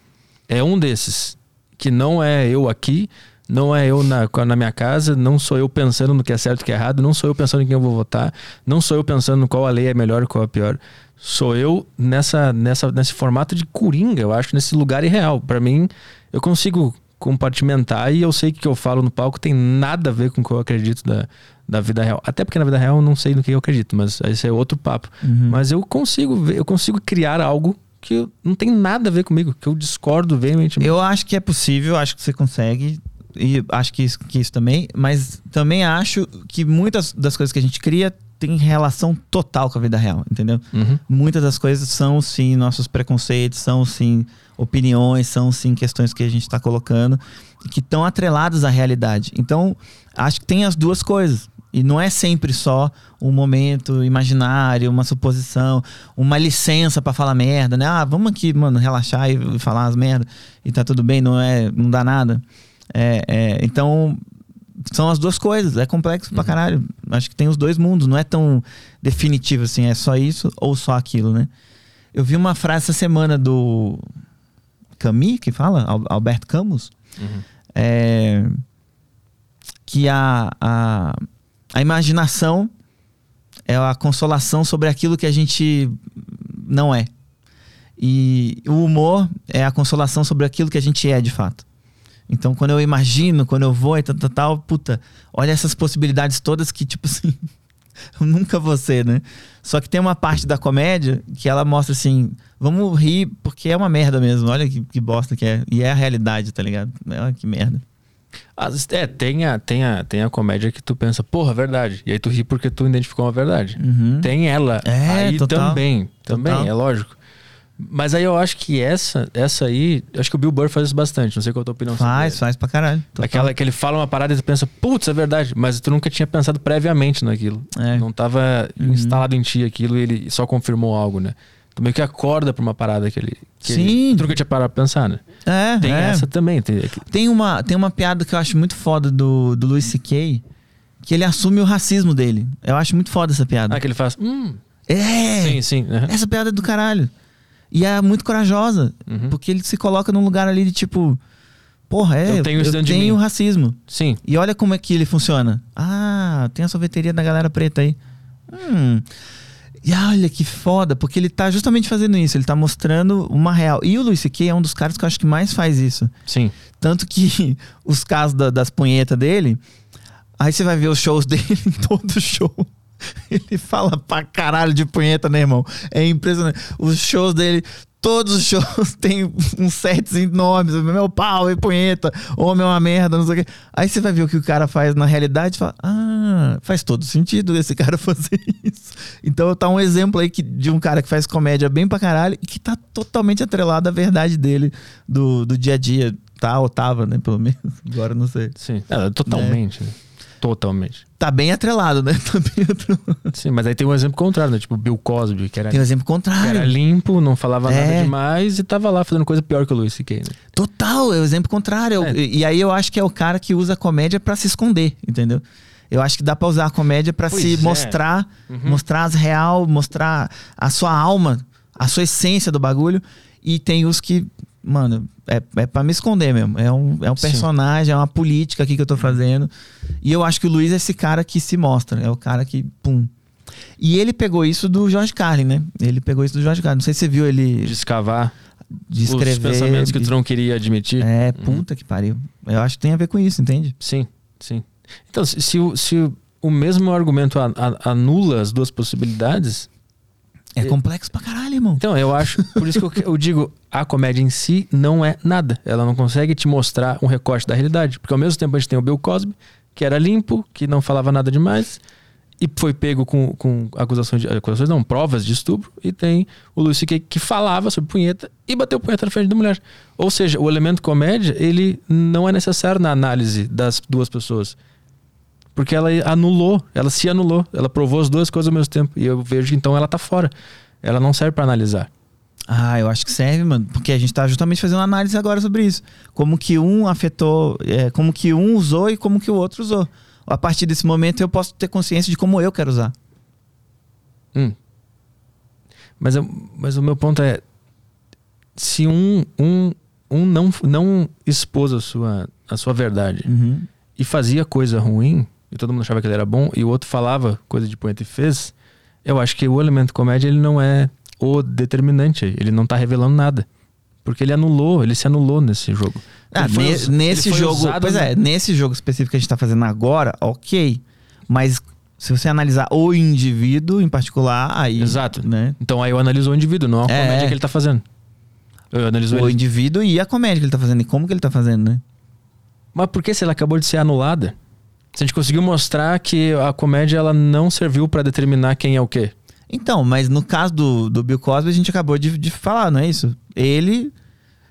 É um desses. Que não é eu aqui, não é eu na, na minha casa, não sou eu pensando no que é certo e o que é errado, não sou eu pensando em quem eu vou votar, não sou eu pensando qual a lei é melhor e qual é pior. Sou eu nessa, nessa, nesse formato de coringa, eu acho, nesse lugar irreal. Pra mim, eu consigo compartimentar e eu sei que o que eu falo no palco tem nada a ver com o que eu acredito da, da vida real. Até porque na vida real eu não sei no que eu acredito, mas esse é outro papo. Uhum. Mas eu consigo ver, eu consigo criar algo que não tem nada a ver comigo, que eu discordo veementemente. Eu acho que é possível, acho que você consegue. E acho que isso, que isso também. Mas também acho que muitas das coisas que a gente cria tem relação total com a vida real, entendeu? Uhum. Muitas das coisas são sim nossos preconceitos, são sim opiniões, são sim questões que a gente está colocando que estão atreladas à realidade. Então, acho que tem as duas coisas. E não é sempre só um momento imaginário, uma suposição, uma licença para falar merda, né? Ah, vamos aqui, mano, relaxar e falar as merdas e tá tudo bem, não é, não dá nada. É, é, então, são as duas coisas, é complexo pra caralho. Acho que tem os dois mundos, não é tão definitivo assim, é só isso ou só aquilo, né? Eu vi uma frase essa semana do Camus, que fala, Al- Alberto Camus, Uhum. é, que a, a, a imaginação é a consolação sobre aquilo que a gente não é. E o humor é a consolação sobre aquilo que a gente é de fato. Então, quando eu imagino, quando eu vou e tal, tal, tal, puta, olha essas possibilidades todas que, tipo assim, eu nunca vou ser, né? Só que tem uma parte da comédia que ela mostra assim, vamos rir porque é uma merda mesmo, olha que, que bosta que é. E é a realidade, tá ligado? Olha que merda. As- é, tem a, tem, a, tem a comédia que tu pensa, porra, verdade. E aí tu ri porque tu identificou uma verdade. Uhum. Tem ela É, aí total. também. Também, Total. é lógico. Mas aí eu acho que essa, essa aí, acho que o Bill Burr faz isso bastante. Não sei qual a tua opinião sobre Faz, ele. faz pra caralho. Total. Aquela que ele fala uma parada e tu pensa, putz, é verdade, mas tu nunca tinha pensado previamente naquilo. É. Não tava Uhum. instalado em ti aquilo e ele só confirmou algo, né? Tu meio que acorda pra uma parada que ele. Que Sim. Ele, tu nunca tinha parado pra pensar, né? É, Tem é. essa também. Tem, Tem uma, tem uma piada que eu acho muito foda do, do Louis C.K., que ele assume o racismo dele. Eu acho muito foda essa piada. ah, que ele faz. Hum, É! sim, sim. aham. Essa piada é do caralho. E é muito corajosa, Uhum. porque ele se coloca num lugar ali de tipo, porra, é, Eu tenho eu tenho racismo. Sim. E olha como é que ele funciona. Ah, tem a sorveteria da galera preta aí. Hum. E olha que foda, porque ele tá justamente fazendo isso, ele tá mostrando uma real. E o Luis C.K. é um dos caras que eu acho que mais faz isso. Sim. Tanto que os casos da- das punhetas dele, aí você vai ver os shows dele em todo show. Ele fala pra caralho de punheta, né, irmão? É impressionante. Os shows dele, todos os shows tem uns sets enormes. Meu pau e punheta, homem é uma merda, não sei o quê. Aí você vai ver o que o cara faz na realidade e fala: Ah, faz todo sentido esse cara fazer isso. Então tá um exemplo aí que, de um cara que faz comédia bem pra caralho e que tá totalmente atrelado à verdade dele, do, do dia a dia. Tá, ou tava, né? Pelo menos. Agora não sei. Sim. É, totalmente. né? Totalmente. Tá bem atrelado, né? Tá bem atrelado. Sim, mas aí tem um exemplo contrário, né? Tipo Bill Cosby, que era, Tem um exemplo que era contrário. limpo, não falava É. nada demais e tava lá fazendo coisa pior que o Louis C.K., né? Total, é o exemplo contrário. É. E, aí eu acho que é o cara que usa a comédia pra se esconder, entendeu? Eu acho que dá pra usar a comédia pra Pois se é. mostrar, Uhum. mostrar as real, mostrar a sua alma, a sua essência do bagulho. E tem os que, mano, é, é pra me esconder mesmo. É um, é um Sim. personagem, é uma política aqui que eu tô fazendo. E eu acho que o Luiz é esse cara que se mostra. É o cara que, pum. E ele pegou isso do George Carlin, né? Ele pegou isso do George Carlin. Não sei se você viu ele De escavar de escrever. os pensamentos que tu não queria admitir. É, puta que pariu. Eu acho que tem a ver com isso, entende? Sim, sim. Então, se, se, o- se o- o mesmo argumento anula as duas possibilidades, É complexo pra caralho, irmão. então eu acho, por isso que eu, eu digo, a comédia em si não é nada. Ela não consegue te mostrar um recorte da realidade. Porque ao mesmo tempo a gente tem o Bill Cosby, que era limpo, que não falava nada demais, e foi pego com, com acusações de. acusações não, provas de estupro, e tem o Lucy que, que falava sobre punheta e bateu punheta na frente da mulher. Ou seja, o elemento comédia, ele não é necessário na análise das duas pessoas. Porque ela anulou, ela se anulou, ela provou as duas coisas ao mesmo tempo. E eu vejo que então ela tá fora. Ela não serve pra analisar. Ah, eu acho que serve, mano. Porque a gente tá justamente fazendo análise agora sobre isso. Como que um afetou, é, como que um usou e como que o outro usou. A partir desse momento eu posso ter consciência de como eu quero usar. Hum. Mas, eu- mas o meu ponto é: se um, um, um não, não expôs a sua, a sua verdade Uhum. e fazia coisa ruim, e todo mundo achava que ele era bom, e o outro falava coisa de punheta e fez, eu acho que o elemento comédia ele não é o determinante, ele não tá revelando nada. Porque ele anulou, ele se anulou nesse jogo. Ah, ne- us- nesse jogo. Pois no- é, nesse jogo específico que a gente tá fazendo agora, ok. Mas se você analisar o indivíduo em particular, aí. Exato. Né? Então aí eu analiso o indivíduo, não a É. comédia que ele tá fazendo. Eu analiso O ele. indivíduo e a comédia que ele tá fazendo e como que ele tá fazendo, né? Mas por que se ela acabou de ser anulada? Se a gente conseguiu mostrar que a comédia ela não serviu para determinar quem é o quê. Então, mas no caso do, do Bill Cosby, a gente acabou de, de falar, não é isso? Ele,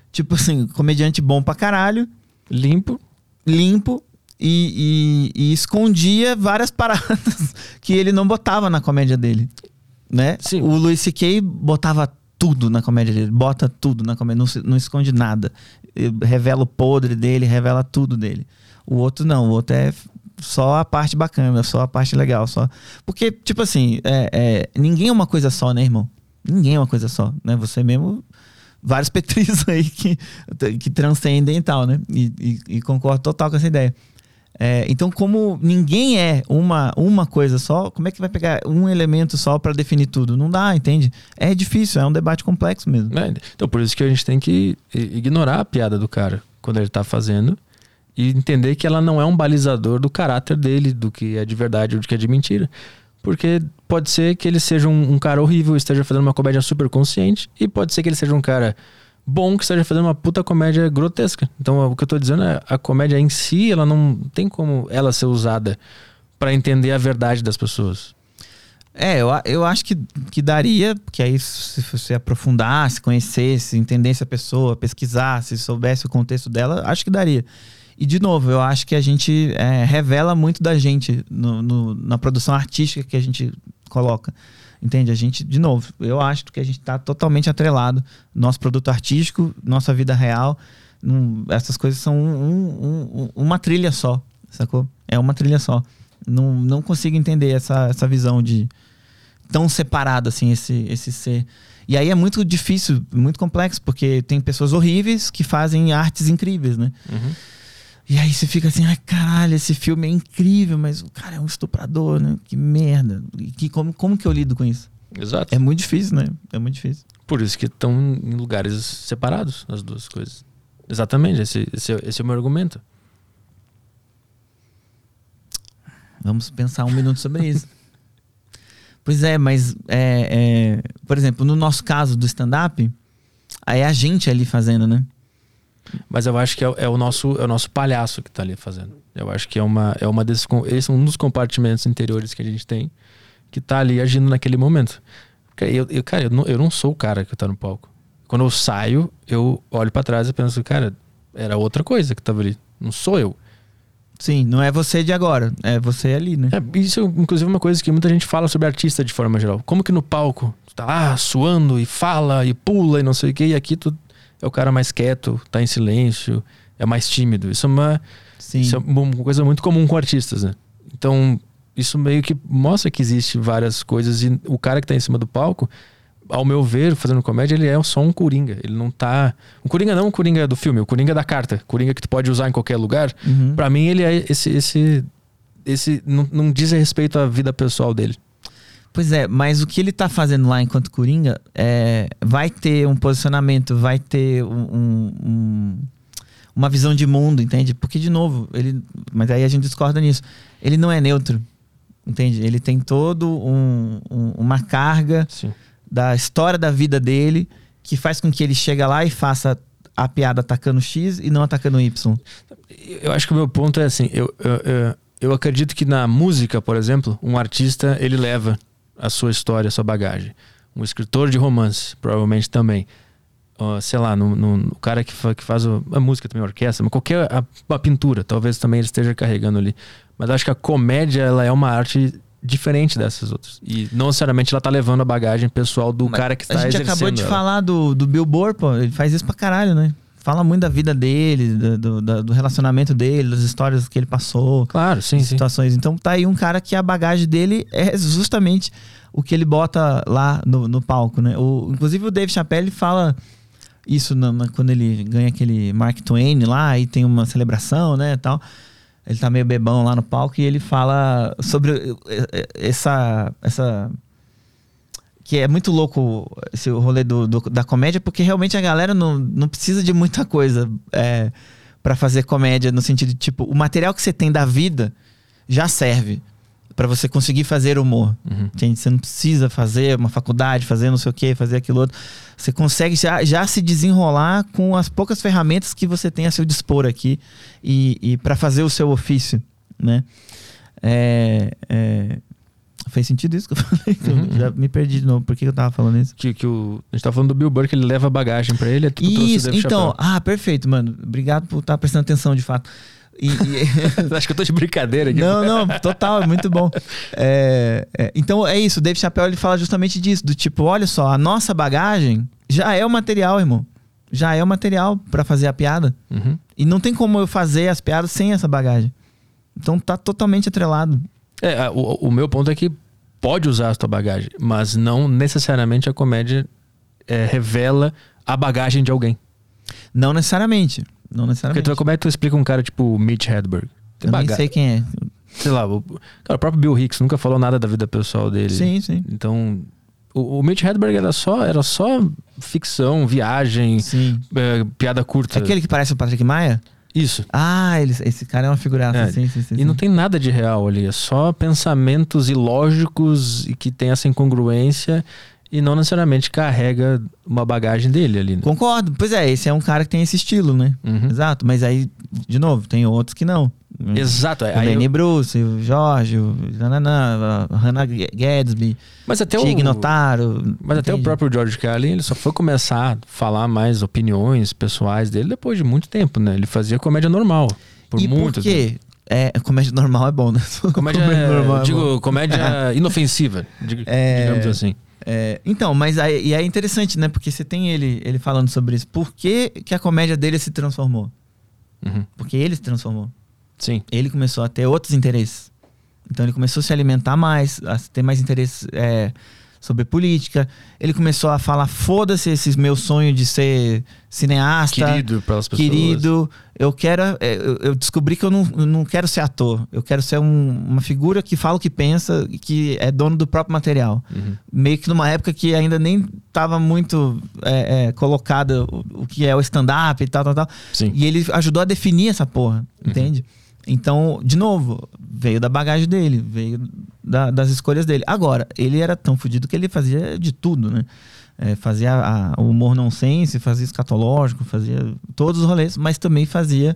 tipo assim, comediante bom pra caralho, Limpo. limpo e, e- e escondia várias paradas que ele não botava na comédia dele, né? Sim. O Louis C.K. botava tudo na comédia dele, bota tudo na comédia, não, não esconde nada. Revela o podre dele, revela tudo dele. O outro não, o outro é só a parte bacana, só a parte legal, só. Porque, tipo assim, é, é, ninguém é uma coisa só, né, irmão? Ninguém é uma coisa só, né? Você mesmo vários petris aí que, que transcendem e tal, né? E, e, e concordo total com essa ideia. É, então, como ninguém é uma, uma coisa só, como é que vai pegar um elemento só para definir tudo? Não dá, entende? É difícil, é um debate complexo mesmo. né? Então por isso que a gente tem que ignorar a piada do cara quando ele tá fazendo e entender que ela não é um balizador do caráter dele, do que é de verdade ou do que é de mentira. Porque pode ser que ele seja um, um cara horrível esteja fazendo uma comédia super consciente, e pode ser que ele seja um cara bom que esteja fazendo uma puta comédia grotesca. Então o que eu tô dizendo é a comédia em si, ela não tem como ela ser usada pra entender a verdade das pessoas. É, eu, eu acho que, que daria, porque aí se você aprofundasse, conhecesse, entendesse a pessoa, pesquisasse, soubesse o contexto dela, acho que daria. E, de novo, eu acho que a gente é, revela muito da gente no- no- na produção artística que a gente coloca. Entende? A gente, de novo, eu acho que a gente está totalmente atrelado. Nosso produto artístico, nossa vida real. num- essas coisas são um- um- um- uma trilha só, sacou? É uma trilha só. Não, não consigo entender essa, essa visão de tão separado assim esse, esse ser. E aí é muito difícil, muito complexo, porque tem pessoas horríveis que fazem artes incríveis, né? E aí você fica assim, ai caralho, esse filme é incrível, mas o cara é um estuprador, né? Que merda. E que, como, como que eu lido com isso? Exato. É muito difícil, né? É muito difícil. Por isso que estão em lugares separados as duas coisas. Exatamente, esse, esse, é- esse é o meu argumento. Vamos pensar um minuto sobre isso. Pois é, mas, é, é, por exemplo, no nosso caso do stand-up, aí é a gente ali fazendo, né? Mas eu acho que é, o- é o nosso é o nosso palhaço que tá ali fazendo. Eu acho que é uma é uma desses esse é um dos compartimentos interiores que a gente tem que tá ali agindo naquele momento. Porque eu, eu cara, eu não, eu não sou o cara que tá no palco. Quando eu saio, eu olho pra trás e penso, cara, era outra coisa que tava ali. Não sou eu. Sim, não é você de agora, é você ali, né? É, isso, inclusive, é uma coisa que muita gente fala sobre artista de forma geral. Como que no palco, tu tá lá suando e fala e pula e não sei o quê, e aqui tu é o cara mais quieto, tá em silêncio, é mais tímido. Isso é uma, isso é uma coisa muito comum com artistas, né? Então, isso meio que mostra que existe várias coisas e o cara que tá em cima do palco, ao meu ver, fazendo comédia, ele é só um coringa. Ele não tá. Um coringa não um coringa do filme, o coringa da carta. Coringa que tu pode usar em qualquer lugar. Uhum. Pra mim, ele é esse. esse, esse não, não diz respeito à vida pessoal dele. Pois é, mas o que ele tá fazendo lá enquanto Coringa é, vai ter um posicionamento, vai ter um- um- um- uma visão de mundo, entende? Porque, de novo, ele. Mas aí a gente discorda nisso. Ele não é neutro, entende? Ele tem todo um- um- uma carga Sim. da história da vida dele que faz com que ele chegue lá e faça a piada atacando X e não atacando Y. Eu acho que o meu ponto é assim: eu, eu, eu, eu acredito que na música, por exemplo, um artista ele leva a sua história, a sua bagagem. Um escritor de romance, provavelmente também. Ó, sei lá, no, no- o cara que, fa- que faz a música também, a orquestra, mas qualquer a, a pintura, talvez também ele esteja carregando ali. Mas acho que a comédia ela é uma arte diferente dessas outras. E não necessariamente ela tá levando a bagagem pessoal do Mas cara que A está gente exercendo acabou de ela. falar do, do Bill Burr, pô. Ele faz isso pra caralho, né? Fala muito da vida dele, do, do- do relacionamento dele, das histórias que ele passou, Claro, sim, sim. situações. Então tá aí um cara que a bagagem dele é justamente o que ele bota lá no, no palco, né? O, inclusive o Dave Chappelle fala isso na- na- quando ele ganha aquele Mark Twain lá e tem uma celebração, né, tal. Ele tá meio bebão lá no palco e ele fala sobre eh, eh, essa essa que é muito louco esse rolê do, do- da comédia, porque realmente a galera não, não precisa de muita coisa é, para fazer comédia, no sentido de, tipo, o material que você tem da vida já serve para você conseguir fazer humor. Uhum. Entende? Você não precisa fazer uma faculdade, fazer não sei o que, fazer aquilo outro. Você consegue já, já se desenrolar com as poucas ferramentas que você tem a seu dispor aqui e, e para fazer o seu ofício. né? É, é, Fez sentido isso que eu falei? Uhum, Já me perdi de novo. Por que eu tava falando isso? Que, que o, a gente tá falando do Bill Burr, que ele leva bagagem pra ele, é Isso, então. Ah, perfeito, mano. Obrigado por estar prestando atenção, de fato. E- e- Acho que eu tô de brincadeira aqui. Não, não, total, é muito bom. É, é, então é isso, o Dave Chappelle ele fala justamente disso, do tipo, olha só, a nossa bagagem já é o material, irmão. Já é o material pra fazer a piada. Uhum. E não tem como eu fazer as piadas sem essa bagagem. Então tá totalmente atrelado. É, o, o meu ponto é que pode usar a tua bagagem, mas não necessariamente a comédia é, revela a bagagem de alguém. Não necessariamente. Não Porque necessariamente. tu, como é que tu explica um cara tipo Mitch Hedberg? Tem eu nem bagagem. sei quem é. Sei lá, o, cara, o próprio Bill Hicks nunca falou nada da vida pessoal dele. Sim, sim. Então, o, o Mitch Hedberg era só, era só ficção, viagem, é, piada curta. É aquele que parece o Patrick Maia? Isso. Ah, ele, esse cara é uma figuraça. É, sim, sim, sim, E não tem nada de real ali, é só pensamentos ilógicos e que tem essa incongruência e não necessariamente carrega uma bagagem dele ali. Né? Concordo. Pois é, esse é um cara que tem esse estilo, né? Uhum. Exato. Mas aí, de novo, tem outros que não. Exato. O Aí Danny eu- Bruce, o Jorge, o Nananã, a Hannah Gadsby, mas até Tig o, Notaro. mas até o próprio George Carlin, ele só foi começar a falar mais opiniões pessoais dele depois de muito tempo, né? Ele fazia comédia normal. Por e muito por quê? É, comédia normal é bom, né? tempo. Comédia, normal é digo, bom. comédia inofensiva, É. digamos assim. É, então, mas aí, e é interessante, né? Porque você tem ele, ele falando sobre isso. Por que, que a comédia dele se transformou? Uhum. Porque ele se transformou. Sim. Ele começou a ter outros interesses. Então ele começou a se alimentar mais, a ter mais interesse é, sobre política. Ele começou a falar: foda-se esse meu sonho de ser cineasta. Querido pelas pessoas. Querido, eu quero. é, Eu, descobri que eu não, não quero ser ator. Eu quero ser um- uma figura que fala o que pensa e que é dono do próprio material. Uhum. Meio que numa época que ainda nem estava muito é, é, colocada o, o que é o stand-up e tal, tal, tal. Sim. E ele ajudou a definir essa porra, Uhum. entende? Então, de novo, veio da bagagem dele, veio da- das escolhas dele. Agora, ele era tão fodido que ele fazia de tudo, né? É, fazia a- o humor nonsense, fazia escatológico, fazia todos os rolês, mas também fazia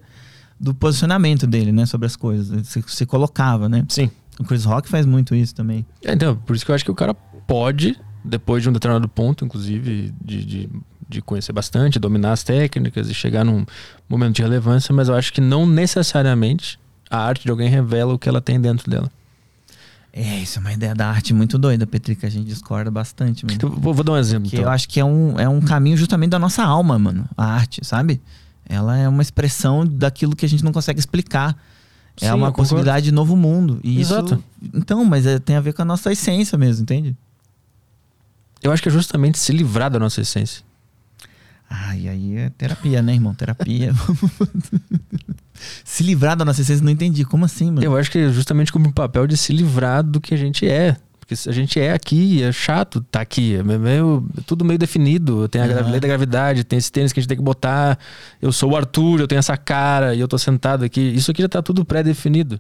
do posicionamento dele, né? Sobre as coisas. Se, se colocava, né? Sim. O Chris Rock faz muito isso também. É, então, por isso que eu acho que o cara pode, depois de um determinado ponto, inclusive, de, de, de conhecer bastante, dominar as técnicas e chegar num momento de relevância, mas eu acho que não necessariamente a arte de alguém revela o que ela tem dentro dela. É, isso é uma ideia da arte muito doida, Petri, que a gente discorda bastante. Então, vou, vou dar um exemplo. Então. eu acho que é um, é um caminho justamente da nossa alma, mano. A arte, sabe? Ela é uma expressão daquilo que a gente não consegue explicar. É Sim, uma possibilidade de novo mundo. E Exato. Isso, então, mas é- tem a ver com a nossa essência mesmo, entende? Eu acho que é justamente se livrar da nossa essência. Ai, aí é terapia, né, irmão? Terapia. Se livrar da nossa essência, não entendi. Como assim, mano? Eu acho que é justamente como um papel de se livrar do que a gente é. Porque se a gente é aqui, é chato tá aqui. É meio, é tudo meio definido. Tem a Aham. lei da gravidade, tem esse tênis que a gente tem que botar. Eu sou o Arthur, eu tenho essa cara e eu tô sentado aqui. Isso aqui já tá tudo pré-definido.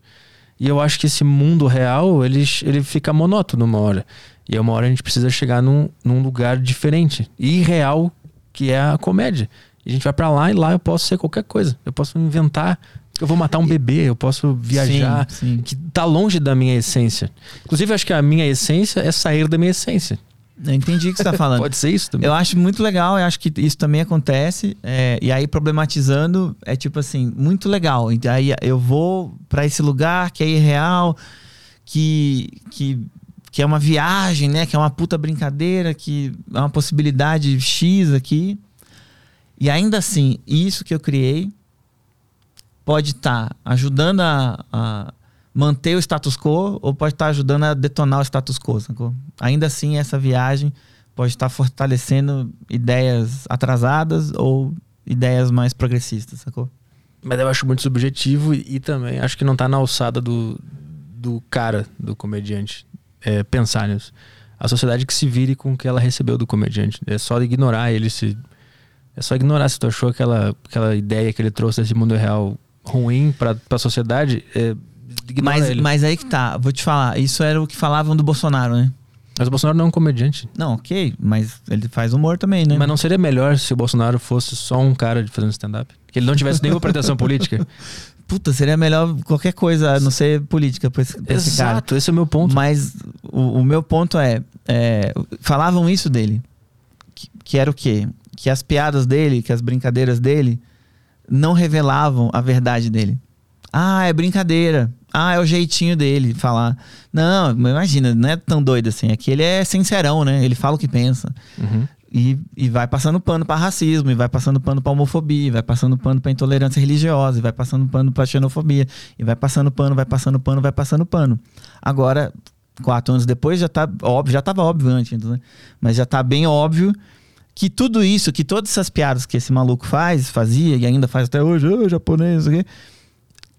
E eu acho que esse mundo real, ele, ele fica monótono uma hora. E uma hora a gente precisa chegar num, num lugar diferente. E irreal, que é a comédia. E a gente vai pra lá e lá eu posso ser qualquer coisa. Eu posso inventar. Eu vou matar um bebê, eu posso viajar Sim, sim. que tá longe da minha essência. Inclusive, eu acho que a minha essência é sair da minha essência. Eu entendi o que você tá falando. Pode ser isso também. Eu acho muito legal, eu acho que isso também acontece. é, e aí, problematizando, é tipo assim, muito legal. E aí eu vou pra esse lugar que é irreal, que, que, que é uma viagem, né? Que é uma puta brincadeira, que é uma possibilidade X aqui. E ainda assim, isso que eu criei pode estar ajudando a, a manter o status quo ou pode estar ajudando a detonar o status quo, sacou? Ainda assim, essa viagem pode estar fortalecendo ideias atrasadas ou ideias mais progressistas, sacou? Mas eu acho muito subjetivo e, também acho que não tá na alçada do, do cara, do comediante, é, pensar nisso. A sociedade que se vire com o que ela recebeu do comediante. É só ignorar ele se. É só ignorar se tu achou aquela, aquela ideia que ele trouxe desse mundo real ruim pra, pra sociedade. É, Mas, ele. mas aí que tá, vou te falar, isso era o que falavam do Bolsonaro, né? Mas o Bolsonaro não é um comediante. Não, ok, mas ele faz humor também, né? Mas não seria melhor se o Bolsonaro fosse só um cara de fazendo stand-up? Que ele não tivesse nenhuma pretensão política? puta, seria melhor qualquer coisa a não ser política pra esse, pra esse cara. Exato, esse é o meu ponto. Mas o, o meu ponto é, é, falavam isso dele, que, que era o quê? Que as piadas dele, que as brincadeiras dele não revelavam a verdade dele. Ah, é brincadeira. Ah, é o jeitinho dele falar. Não, imagina, não é tão doido assim. É que ele é sincerão, né? Ele fala o que pensa. Uhum. E, e vai passando pano para racismo, e vai passando pano para homofobia, e vai passando pano para intolerância religiosa, e vai passando pano para xenofobia, e vai passando pano, vai passando pano, vai passando pano. Agora, quatro anos depois, já tá óbvio, já tava óbvio antes, né? mas já tá bem óbvio que tudo isso, que todas essas piadas que esse maluco faz, fazia e ainda faz até hoje, oh, japonês, quê,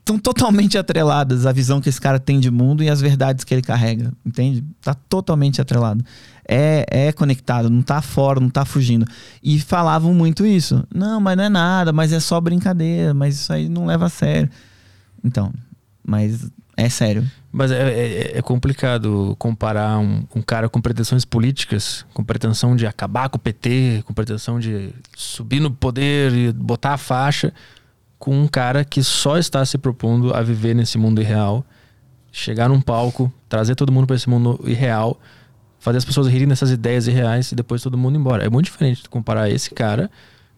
estão totalmente atreladas à visão que esse cara tem de mundo e às verdades que ele carrega, entende? Tá totalmente atrelado. É, é conectado, não tá fora, não tá fugindo. E falavam muito isso. Não, mas não é nada, mas é só brincadeira, mas isso aí não leva a sério. Então, mas é sério. Mas é, é- é complicado comparar um, um cara com pretensões políticas, com pretensão de acabar com o PT, com pretensão de subir no poder e botar a faixa, com um cara que só está se propondo a viver nesse mundo irreal, chegar num palco, trazer todo mundo para esse mundo irreal, fazer as pessoas rirem dessas ideias irreais e depois todo mundo embora. É muito diferente comparar esse cara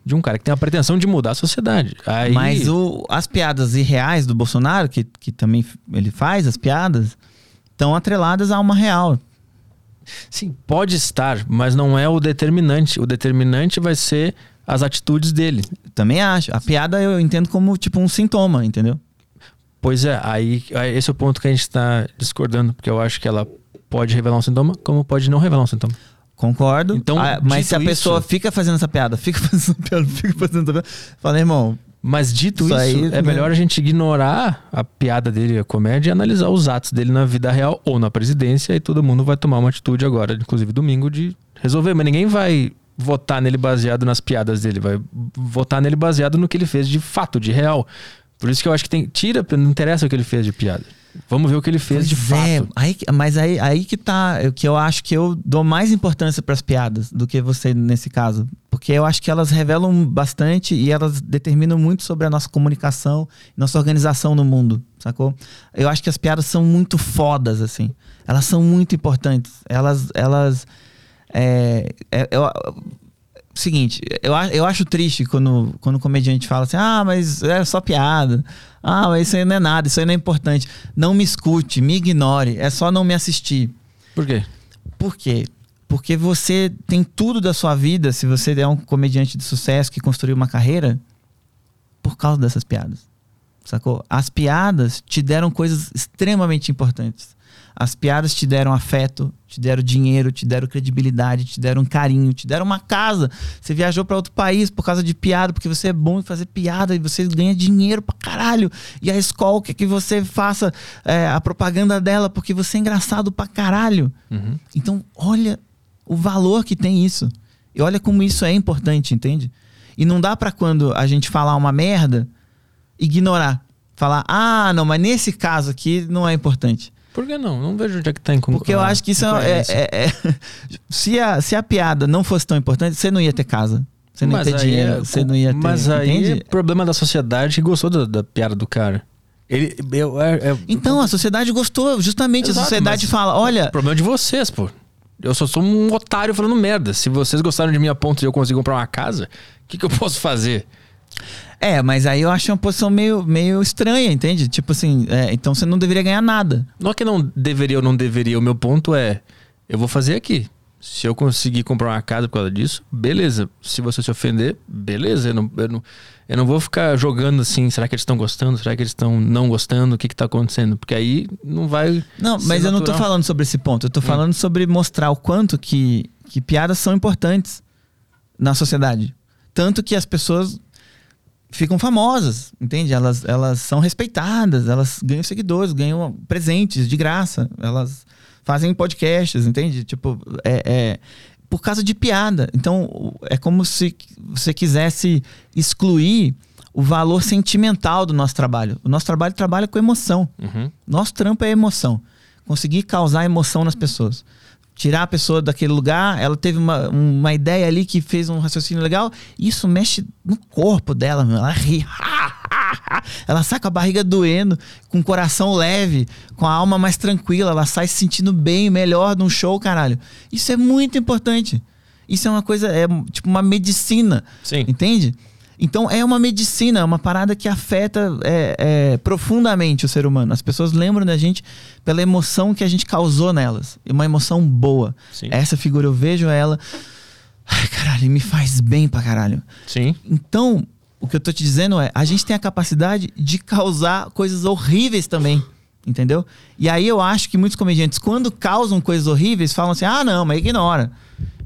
de um cara que tem a pretensão de mudar a sociedade. Aí, Mas o- as piadas irreais do Bolsonaro, que, que também ele faz, as piadas, estão atreladas a uma real. Sim, pode estar, mas não é o determinante. O determinante vai ser as atitudes dele. Também acho. A piada eu entendo como tipo um sintoma, entendeu? Pois é, aí esse é o ponto que a gente está discordando, porque eu acho que ela pode revelar um sintoma, como pode não revelar um sintoma. Concordo. Então, Ah, mas se a pessoa isso- fica fazendo essa piada, fica fazendo essa piada, fica fazendo essa piada, fala, irmão, Mas dito Isso isso, aí, é né? melhor a gente ignorar a piada dele, a comédia, e analisar os atos dele na vida real ou na presidência, e todo mundo vai tomar uma atitude agora, inclusive domingo, de resolver. Mas ninguém vai votar nele baseado nas piadas dele, vai votar nele baseado no que ele fez de fato, de real. Por isso que eu acho que tem. Tira, não interessa o que ele fez de piada. Vamos ver o que ele fez de Pois é, fato. aí, mas aí, aí que tá, o que eu acho que eu dou mais importância pras piadas do que você nesse caso. Porque eu acho que elas revelam bastante e elas determinam muito sobre a nossa comunicação, nossa organização no mundo, sacou? Eu acho que as piadas são muito fodas, assim. Elas são muito importantes. Elas. elas é, é- eu- seguinte, eu, eu acho triste quando, quando o comediante fala assim: ah, mas é só piada. Ah, mas isso aí não é nada, isso aí não é importante. Não me escute, me ignore, é só não me assistir. Por quê? Por quê? Porque você tem tudo da sua vida, se você é um comediante de sucesso que construiu uma carreira, por causa dessas piadas. Sacou? As piadas te deram coisas extremamente importantes. As piadas te deram afeto, te deram dinheiro, te deram credibilidade, te deram carinho, te deram uma casa. Você viajou para outro país por causa de piada, porque você é bom em fazer piada e você ganha dinheiro pra caralho. E a escola quer que você faça é, a propaganda dela porque você é engraçado pra caralho. Uhum. Então, olha o valor que tem isso. E olha como isso é importante, entende? E não dá pra quando a gente falar uma merda, ignorar. Falar, ah, não, mas nesse caso aqui não é importante. Por que não? Não vejo onde é que tá con- Porque eu acho que isso é. é- é- é- se, a, se a piada não fosse tão importante, você não ia ter casa. Você não ia ter dinheiro. é- você não ia ter. Mas aí entende? é problema da sociedade que gostou da, da piada do cara. Ele, eu, é, Então, a sociedade gostou. Justamente Exato, a sociedade mas- fala: olha, o problema é de vocês, pô. Eu só sou um otário falando merda. Se vocês gostaram de mim a ponto de eu conseguir comprar uma casa, o que, que eu posso fazer? É, mas aí eu acho uma posição meio, meio estranha, entende? Tipo assim, é, então você não deveria ganhar nada. Não é que não deveria ou não deveria. O meu ponto é: eu vou fazer aqui. Se eu conseguir comprar uma casa por causa disso, beleza. Se você se ofender, beleza. Eu não, eu não, eu não vou ficar jogando assim. Será que eles estão gostando? Será que eles estão não gostando? O que, que tá acontecendo? Porque aí não vai. Não, mas eu não natural. falando sobre esse ponto. Eu tô falando sobre mostrar o quanto que, que piadas são importantes na sociedade. Tanto que as pessoas ficam famosas, entende? Elas, elas são respeitadas, elas ganham seguidores, ganham presentes de graça, elas fazem podcasts, entende? Tipo, é, é por causa de piada. Então, é como se você quisesse excluir o valor sentimental do nosso trabalho. O nosso trabalho trabalha com emoção. Uhum. Nosso trampo é emoção. Conseguir causar emoção nas pessoas. Tirar a pessoa daquele lugar, ela teve uma, uma ideia ali que fez um raciocínio legal, isso mexe no corpo dela, meu. Ela ri. ela sai com a barriga doendo, com o coração leve, com a alma mais tranquila, ela sai se sentindo bem, melhor num show, caralho. Isso é muito importante. Isso é uma coisa, é tipo uma medicina. Sim. Entende? Então é uma medicina, é uma parada que afeta é, é, profundamente o ser humano. As pessoas lembram da gente pela emoção que a gente causou nelas. E uma emoção boa. Sim. Essa figura eu vejo ela. Ai, caralho, me faz bem pra caralho. Sim. Então, o que eu tô te dizendo é, a gente tem a capacidade de causar coisas horríveis também. Entendeu? E aí eu acho que muitos comediantes, quando causam coisas horríveis, falam assim: ah, não, mas ignora.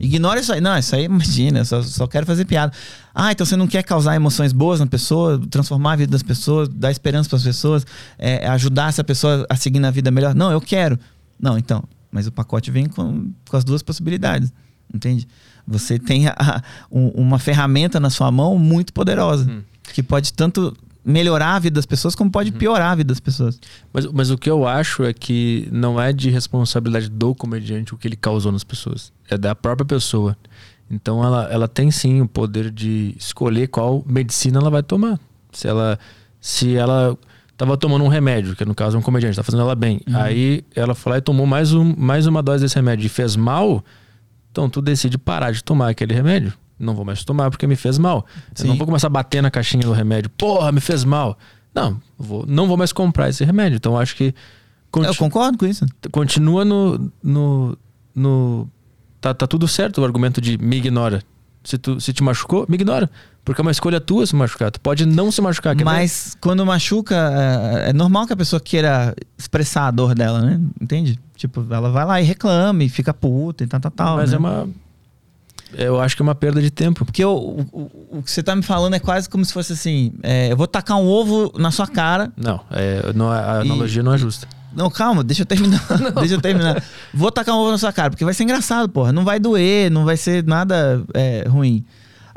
Ignora isso aí. Não, isso aí, imagina, só, só quero fazer piada. Ah, então você não quer causar emoções boas na pessoa, transformar a vida das pessoas, dar esperança para as pessoas, é, ajudar essa pessoa a seguir na vida melhor? Não, eu quero. Não, então, mas o pacote vem com, com as duas possibilidades, entende? Você tem a, a, um, uma ferramenta na sua mão muito poderosa, Hum. que pode tanto melhorar a vida das pessoas como pode piorar a vida das pessoas. Mas, mas o que eu acho é que não é de responsabilidade do comediante o que ele causou nas pessoas. É da própria pessoa. Então ela, ela tem sim o poder de escolher qual medicina ela vai tomar. Se ela, se ela tava tomando um remédio, que no caso é um comediante, tá fazendo ela bem. Aí ela foi lá e tomou mais, um, mais uma dose desse remédio e fez mal. Então tu decide parar de tomar aquele remédio. Não vou mais tomar porque me fez mal. Eu Sim. não vou começar a bater na caixinha do remédio. Porra, me fez mal. Não, eu vou, não vou mais comprar esse remédio. Então eu acho que Eu concordo com isso. continua no. no, no tá, tá tudo certo o argumento de me ignora. Se, tu, se te machucou, me ignora. Porque é uma escolha tua se machucar. Tu pode não se machucar. Mas quando machuca, é, é normal que a pessoa queira expressar a dor dela, né? Entende? Tipo, ela vai lá e reclama e fica puta e tal, tal, tal. Mas né? é uma. Eu acho que é uma perda de tempo. Porque o, o, o- que você tá me falando é quase como se fosse assim: é, eu vou tacar um ovo na sua cara. Não, é, não é- a E- analogia não é justa. Não, calma, deixa eu terminar. deixa eu terminar. Vou tacar um ovo na sua cara, porque vai ser engraçado, porra. Não vai doer, não vai ser nada é, ruim.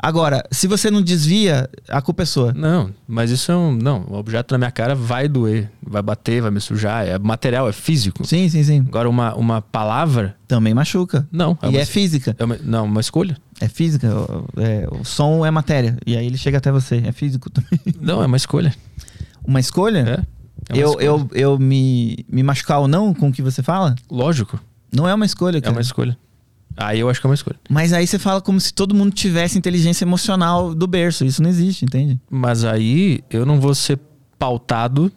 Agora, se você não desvia, a culpa é sua. Não, mas isso é um. Não, o objeto na minha cara vai doer, vai bater, vai me sujar. É material, é físico. Sim, sim, sim. Agora, uma, uma palavra, Também machuca. não. e uma, é física. é uma- não, uma escolha. É física. o- é, o som é matéria. E aí ele chega até você. É físico também. Não, é uma escolha. Uma escolha? É. é eu, escolha. eu, eu me, me machucar ou não com o que você fala? Lógico, Não é uma escolha, é cara. uma escolha. Aí eu acho que é uma escolha. Mas aí você fala como se todo mundo tivesse inteligência emocional do berço. Isso não existe, entende? Mas aí eu não vou ser pautado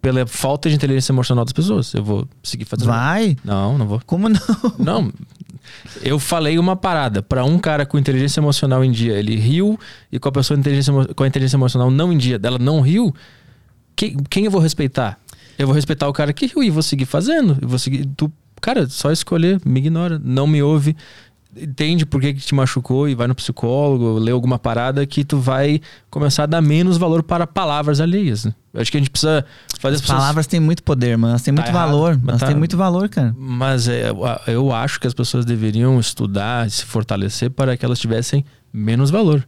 pela falta de inteligência emocional das pessoas. Eu vou seguir fazendo. Vai? Não, não vou. Como não? Não. Eu falei uma parada para um cara com inteligência emocional em dia, ele riu e com a pessoa inteligência, com a inteligência emocional não em dia, dela não riu. Quem, quem eu vou respeitar? Eu vou respeitar o cara que riu e vou seguir fazendo. Eu vou seguir. Tu, cara, só escolher, me ignora, não me ouve. Entende por que, que te machucou e vai no psicólogo, lê alguma parada que tu vai começar a dar menos valor para palavras alheias. né? Acho que a gente precisa fazer as As pessoas palavras têm muito poder, mano. Elas têm Tá muito errado, valor. mas Elas tá- têm muito valor, cara. Mas é, eu- acho que as pessoas deveriam estudar e se fortalecer para que elas tivessem menos valor.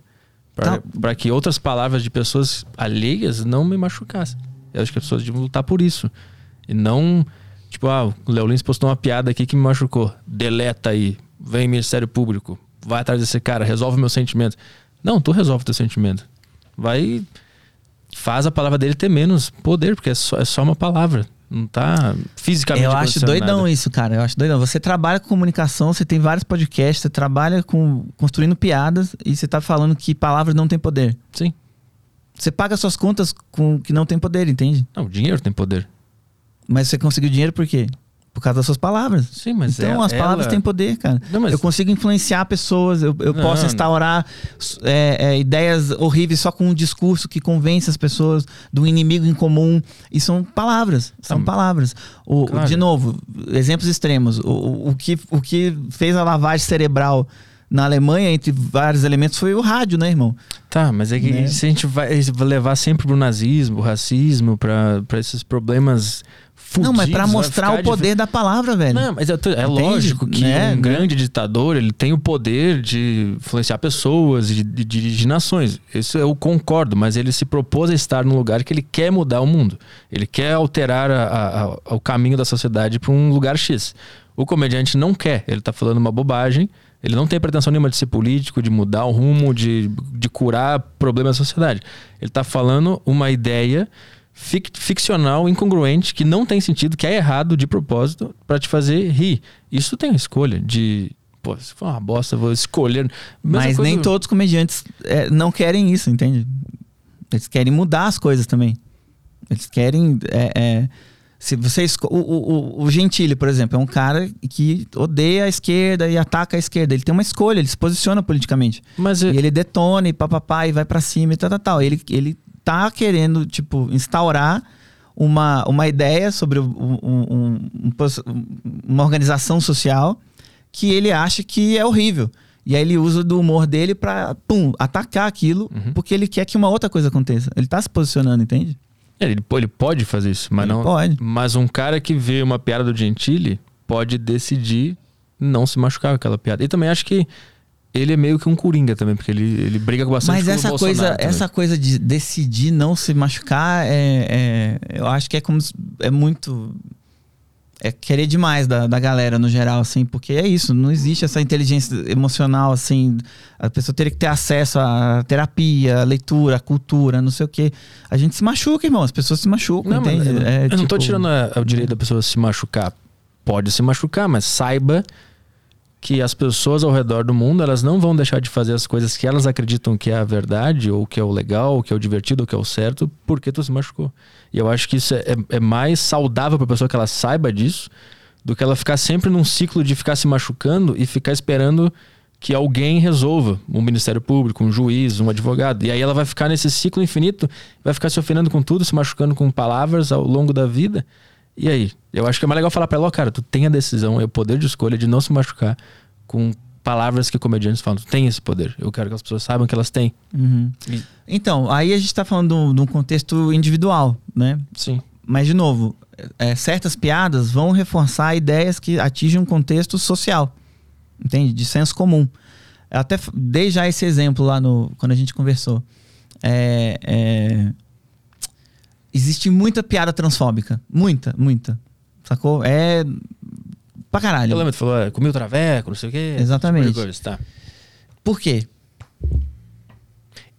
Para Tá. que outras palavras de pessoas alheias não me machucassem. Eu acho que as pessoas deviam lutar por isso. E não, tipo, ah, o Léo Lins postou uma piada aqui que me machucou. Deleta aí. Vem Ministério Público. Vai atrás desse cara. Resolve meu sentimento. Não, tu resolve teu sentimento. Vai. Faz a palavra dele ter menos poder, porque é só, é só uma palavra. Não tá fisicamente Eu acho doidão isso, cara. Eu acho doidão. Você trabalha com comunicação, você tem vários podcasts, você trabalha com construindo piadas e você tá falando que palavras não têm poder. Sim. Você paga suas contas com que não tem poder, entende? Não, o dinheiro tem poder. Mas você conseguiu dinheiro por quê? Por causa das suas palavras. Sim, mas então é- as palavras ela- têm poder, cara. Não, mas- Eu consigo influenciar pessoas, eu, eu Não, posso instaurar é, é, ideias horríveis só com um discurso que convence as pessoas do inimigo em comum. E são palavras, são Não, palavras. O, claro. De novo, exemplos extremos. O, o, que, o que fez a lavagem cerebral na Alemanha, entre vários elementos, foi o rádio, né, irmão? Tá, mas é que Né? se a gente vai levar sempre pro nazismo, o racismo, pra esses problemas fudidos... não, mas pra vai mostrar o poder da palavra, velho. Não, mas é lógico que Né? um grande ditador ele tem o poder de influenciar pessoas, de, de dirigir nações. Isso eu concordo, mas ele se propôs a estar num lugar que ele quer mudar o mundo. Ele quer alterar a- a- a- o caminho da sociedade para um lugar X. O comediante não quer, ele tá falando uma bobagem, Ele não tem pretensão nenhuma de ser político, de mudar o rumo, de, de curar problemas da sociedade. Ele está falando uma ideia fic ficcional, incongruente, que não tem sentido, que é errado de propósito, para te fazer rir. Isso tem a escolha de. Pô, se for uma bosta, vou escolher. Mesma Mas coisa- nem todos os comediantes é, não querem isso, entende? Eles querem mudar as coisas também. Eles querem. é, é, se você o, o, o- Gentili, por exemplo, é um cara que odeia a esquerda e ataca a esquerda. Ele tem uma escolha, ele se posiciona politicamente. Mas E é- ele detona e papapá e vai pra cima e tal, tal, tal. Ele, ele tá querendo, tipo, instaurar uma, uma ideia sobre um- um- um uma organização social que ele acha que é horrível. E aí ele usa do humor dele pra, pum, atacar aquilo, Uhum. porque ele quer que uma outra coisa aconteça. Ele tá se posicionando, entende? ele, ele pode fazer isso, mas Ele não. pode. Mas um cara que vê uma piada do Gentili pode decidir não se machucar com aquela piada. E também acho que ele é meio que um coringa também, porque ele, ele briga com bastante Mas com essa Bolsonaro coisa, também. essa coisa de decidir não se machucar, é, é- eu acho que é como é muito é querer demais da, da galera no geral, assim, porque é isso, não existe essa inteligência emocional, assim, a pessoa teria que ter acesso à terapia, à leitura, à cultura, não sei o quê. A gente se machuca, irmão, as pessoas se machucam, Não, entende? eu, É, eu não tô tipo, tirando a- o direito da pessoa se machucar. Pode se machucar, mas saiba que as pessoas ao redor do mundo elas não vão deixar de fazer as coisas que elas acreditam que é a verdade, ou que é o legal, ou que é o divertido, ou que é o certo, porque tu se machucou. E eu acho que isso é, é- é mais saudável pra pessoa que ela saiba disso do que ela ficar sempre num ciclo de ficar se machucando e ficar esperando que alguém resolva, um Ministério Público, um juiz, um advogado. E aí ela vai ficar nesse ciclo infinito, vai ficar se ofendendo com tudo, se machucando com palavras ao longo da vida. E aí? Eu acho que é mais legal falar pra ela, ó, cara, tu tem a decisão, é o poder de escolha de não se machucar com palavras que comediantes falam. Tu tem esse poder. Eu quero que as pessoas saibam que elas têm. uhum. E- Então, aí a gente tá falando de um- contexto individual, né? Sim. Mas, de novo, é, certas piadas vão reforçar ideias que atingem um contexto social, entende? De senso comum. Eu até dei já esse exemplo lá no, quando a gente conversou. É, é, existe muita piada transfóbica. Muita, muita. Sacou? É. Pra caralho. Eu lembro, tu falou, é, comi o traveco, não sei o quê. Exatamente. tipo de coisa, tá. Por quê?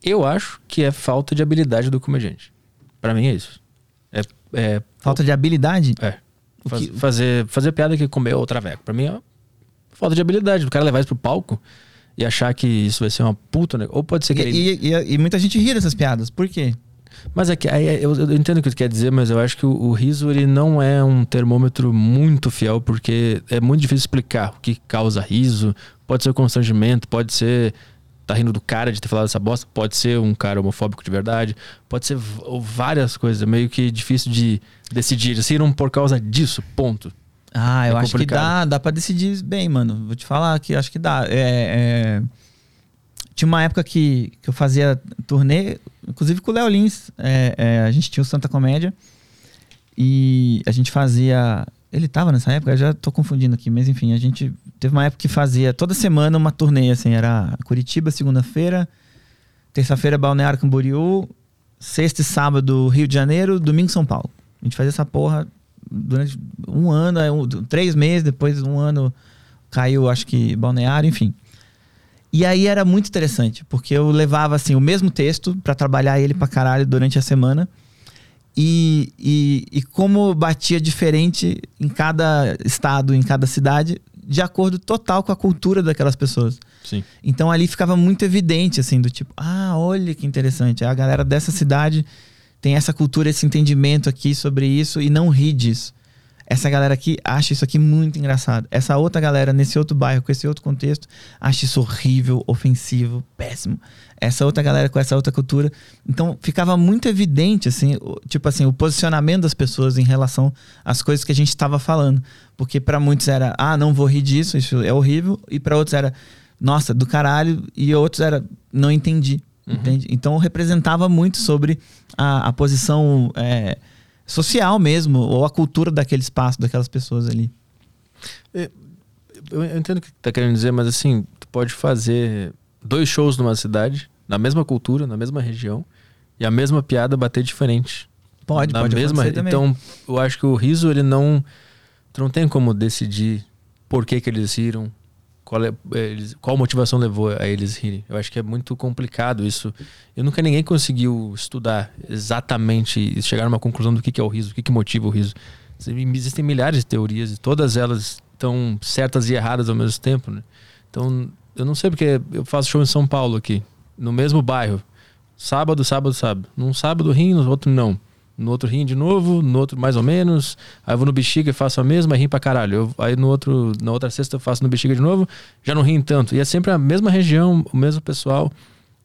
Eu acho que é falta de habilidade do comediante. Pra mim é isso. É, é Falta de habilidade? É. Faz- que- fazer, fazer piada que comeu o traveco. Pra mim é falta de habilidade. O cara levar isso pro palco e achar que isso vai ser uma puta. Né? Ou pode ser que E, ele. e- e- e muita gente ri dessas piadas. Por quê? Mas é que aí é- eu, eu entendo o que tu quer dizer, mas eu acho que o, o riso ele não é um termômetro muito fiel, porque é muito difícil explicar o que causa riso. Pode ser o constrangimento, pode ser. Tá rindo do cara de ter falado essa bosta, pode ser um cara homofóbico de verdade, pode ser várias coisas. É meio que difícil de decidir. Assim, não por causa disso, ponto. Ah, eu É acho que complicado. dá, dá pra decidir bem, mano. Vou te falar que acho que dá. É, é, Tinha uma época que, que eu fazia turnê, inclusive com o Léo Lins. É, é, a gente tinha o Santa Comédia e a gente fazia. Ele tava nessa época, eu já tô confundindo aqui, mas enfim, a gente teve uma época que fazia toda semana uma turnê, assim, era Curitiba, segunda-feira, terça-feira Balneário Camboriú, sexta e sábado Rio de Janeiro, domingo São Paulo. A gente fazia essa porra durante um ano, três meses, depois um ano caiu, acho que Balneário, enfim. E aí era muito interessante, porque eu levava assim o mesmo texto pra trabalhar ele pra caralho durante a semana. E, e, e como batia diferente em cada estado, em cada cidade, de acordo total com a cultura daquelas pessoas. Sim. Então ali ficava muito evidente, assim, do tipo, ah, olha que interessante. A galera dessa cidade tem essa cultura, esse entendimento aqui sobre isso e não ri disso. Essa galera aqui acha isso aqui muito engraçado. Essa outra galera, nesse outro bairro, com esse outro contexto, acha isso horrível, ofensivo, péssimo. Essa outra galera com essa outra cultura. Então ficava muito evidente, assim, o- tipo assim, o posicionamento das pessoas em relação às coisas que a gente estava falando. Porque para muitos era, ah, não vou rir disso, isso é horrível. E para outros era, nossa, do caralho. E outros era, não entendi. Entende? Então representava muito sobre a, a posição é, social mesmo, ou a cultura daquele espaço, daquelas pessoas ali. Eu eu entendo o que tu tá querendo dizer, mas assim, tu pode fazer dois shows numa cidade, na mesma cultura, na mesma região, e a mesma piada bater diferente. Pode, na pode mesma. Então, eu acho que o riso, ele não. Tu não tem como decidir por que, que eles riram, qual, é, eles, qual motivação levou a eles rirem. Eu acho que é muito complicado isso. Eu nunca ninguém conseguiu estudar exatamente e chegar a uma conclusão do que, que é o riso, o que, que motiva o riso. Existem milhares de teorias e todas elas estão certas e erradas ao mesmo tempo. Né? Então, eu não sei porque eu faço show em São Paulo aqui, no mesmo bairro. Sábado, sábado, sábado. Num sábado rim, no outro não no outro rim de novo, no outro mais ou menos. Aí eu vou no bexiga e faço a mesma, rim pra caralho. Eu, aí no outro, na outra sexta eu faço no bexiga de novo, já não rim tanto. E é sempre a mesma região, o mesmo pessoal.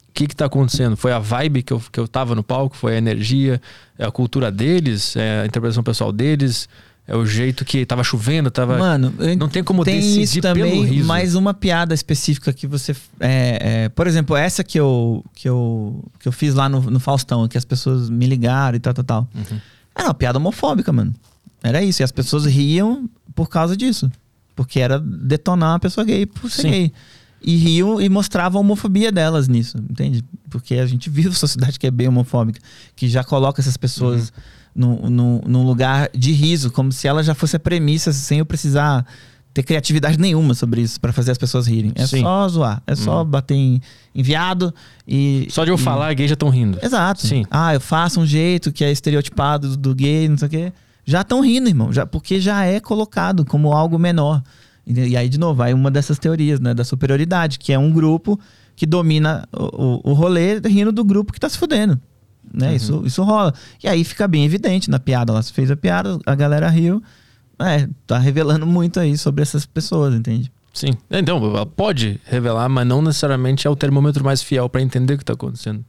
O que que tá acontecendo? Foi a vibe que eu, que eu tava no palco, foi a energia, é a cultura deles, é a interpretação pessoal deles. É o jeito que tava chovendo, tava. Mano, não tem como tem decidir isso também, pelo riso. mais uma piada específica que você. É, é, por exemplo, essa que eu, que eu, que eu fiz lá no, no Faustão, que as pessoas me ligaram e tal, tal, tal. Uhum. Era uma piada homofóbica, mano. Era isso. E as pessoas riam por causa disso. Porque era detonar uma pessoa gay por ser Sim. gay. E riam e mostravam a homofobia delas nisso, entende? Porque a gente vive uma sociedade que é bem homofóbica, que já coloca essas pessoas num, num, num lugar de riso, como se ela já fosse a premissa, sem eu precisar ter criatividade nenhuma sobre isso para fazer as pessoas rirem. É Sim. só zoar, é só bater em enviado e. Só de eu e- falar, gay já estão rindo. Exato. Sim. Ah, eu faço um jeito que é estereotipado do, gay, não sei o quê. Já estão rindo, irmão. Já, porque já é colocado como algo menor. E, e aí, de novo, vai uma dessas teorias, né? Da superioridade, que é um grupo que domina o, o, o rolê rindo do grupo que tá se fudendo. Né? Isso, isso rola. E aí fica bem evidente na piada. Ela fez a piada, a galera riu. É, tá revelando muito aí sobre essas pessoas, entende? Sim. Então, ela pode revelar, mas não necessariamente é o termômetro mais fiel para entender o que tá acontecendo.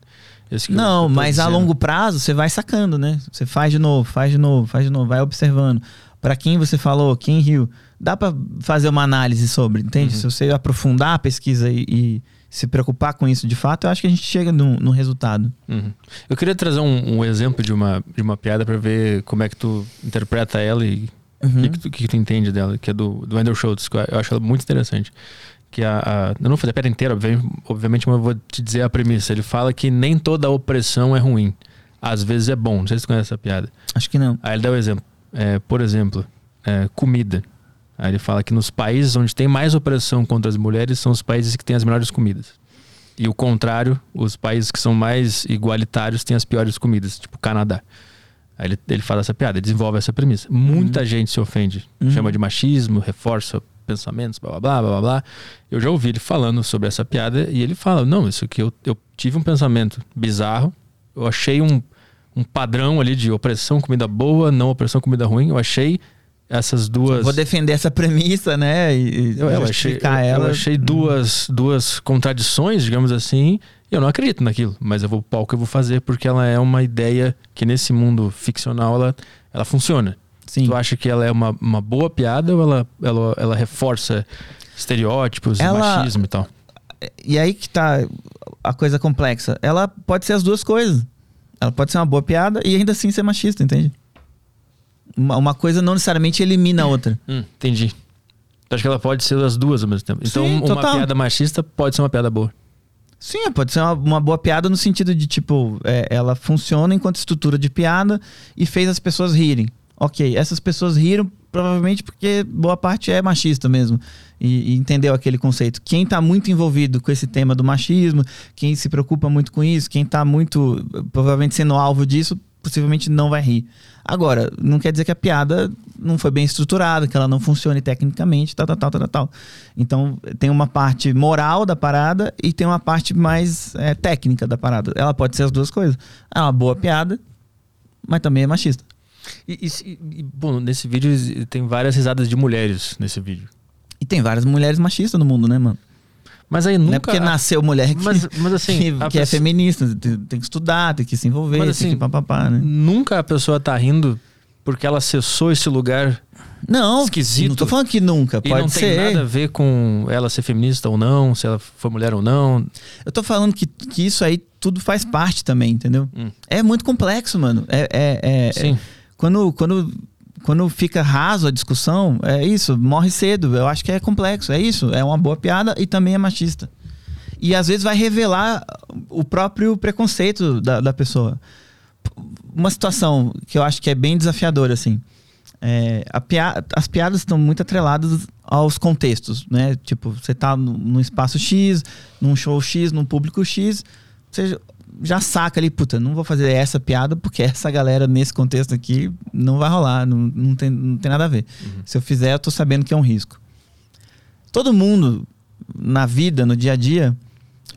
Não, mas a dizendo. longo prazo você vai sacando, né? Você faz de novo, faz de novo, faz de novo, vai observando. Pra quem você falou, quem riu, dá pra fazer uma análise sobre, entende? Uhum. Se você aprofundar a pesquisa e, e se preocupar com isso de fato, eu acho que a gente chega no, no resultado. Uhum. Eu queria trazer um, um exemplo de uma, de uma piada para ver como é que tu interpreta ela e o Uhum. que, que, tu, entende dela, que é do, do Wendell Schultz, que eu acho ela muito interessante. Que a, a- eu não vou fazer a piada inteira, obviamente, mas eu vou te dizer a premissa. Ele fala que nem toda opressão é ruim. Às vezes é bom. Não sei se tu conhece essa piada. Acho que não. Aí ele dá o exemplo. É, por exemplo, é, comida. Aí ele fala que nos países onde tem mais opressão contra as mulheres são os países que têm as melhores comidas. E o contrário, os países que são mais igualitários têm as piores comidas, tipo Canadá. Aí ele, ele fala essa piada, ele desenvolve essa premissa. Muita gente se ofende, Uhum. chama de machismo, reforça pensamentos, blá blá blá blá blá blá. Eu já ouvi ele falando sobre essa piada e ele fala: Não, isso aqui eu, eu tive um pensamento bizarro, eu achei um, um padrão ali de opressão, comida boa, não opressão, comida ruim. Eu achei essas duas. Vou defender essa premissa, né? E, Eu, eu achei, ela. eu achei duas, duas contradições, digamos assim. E eu não acredito naquilo, mas eu vou pro palco e eu vou fazer porque ela é uma ideia que nesse mundo ficcional ela, ela funciona. Sim. Tu acha que ela é uma, uma boa piada ou ela, ela, ela reforça estereótipos, Ela- machismo e tal? E aí que tá a coisa complexa. Ela pode ser as duas coisas. Ela pode ser uma boa piada e ainda assim ser machista, entende? Uma, uma coisa não necessariamente elimina a outra. Hum, entendi. Tu acha que ela pode ser as duas ao mesmo tempo? Então, Sim, uma total. piada machista pode ser uma piada boa. Sim, pode ser uma, uma boa piada no sentido de, tipo, é, ela funciona enquanto estrutura de piada e fez as pessoas rirem. Ok, essas pessoas riram provavelmente porque boa parte é machista mesmo. E, e entendeu aquele conceito. Quem tá muito envolvido com esse tema do machismo, quem se preocupa muito com isso, quem tá muito, provavelmente sendo alvo disso, possivelmente não vai rir. Agora, não quer dizer que a piada não foi bem estruturada, que ela não funcione tecnicamente, tal, tal, tal, tal, tal. Então, tem uma parte moral da parada e tem uma parte mais é, técnica da parada. Ela pode ser as duas coisas. É uma boa piada, mas também é machista. E, e e, bom, nesse vídeo tem várias risadas de mulheres nesse vídeo. E tem várias mulheres machistas no mundo, né, mano? Mas aí nunca. não é porque nasceu mulher que, Mas, mas assim, que, que é pessoa- feminista. Tem, tem que estudar, tem que se envolver, Mas, tem assim, que papapá, né? nunca a pessoa tá rindo porque ela acessou esse lugar Não, esquisito. não tô falando que nunca, e pode não ser. tem nada a ver com ela ser feminista ou não, se ela foi mulher ou não. Eu tô falando que, que isso aí tudo faz parte também, entendeu? Hum. É muito complexo, mano. É, é, é- Sim. é- quando, quando, quando fica raso a discussão, é isso, morre cedo. Eu acho que é complexo, é isso. É uma boa piada e também é machista. E às vezes vai revelar o próprio preconceito da, da pessoa. Uma situação que eu acho que é bem desafiadora, assim. É, pia- as piadas estão muito atreladas aos contextos, né? Tipo, você tá num espaço X, num show X, num público X, você já saca ali, puta, não vou fazer essa piada porque essa galera nesse contexto aqui não vai rolar, não, não, tem, não tem nada a ver. Se eu fizer, eu tô sabendo que é um risco. Todo mundo na vida, no dia a dia,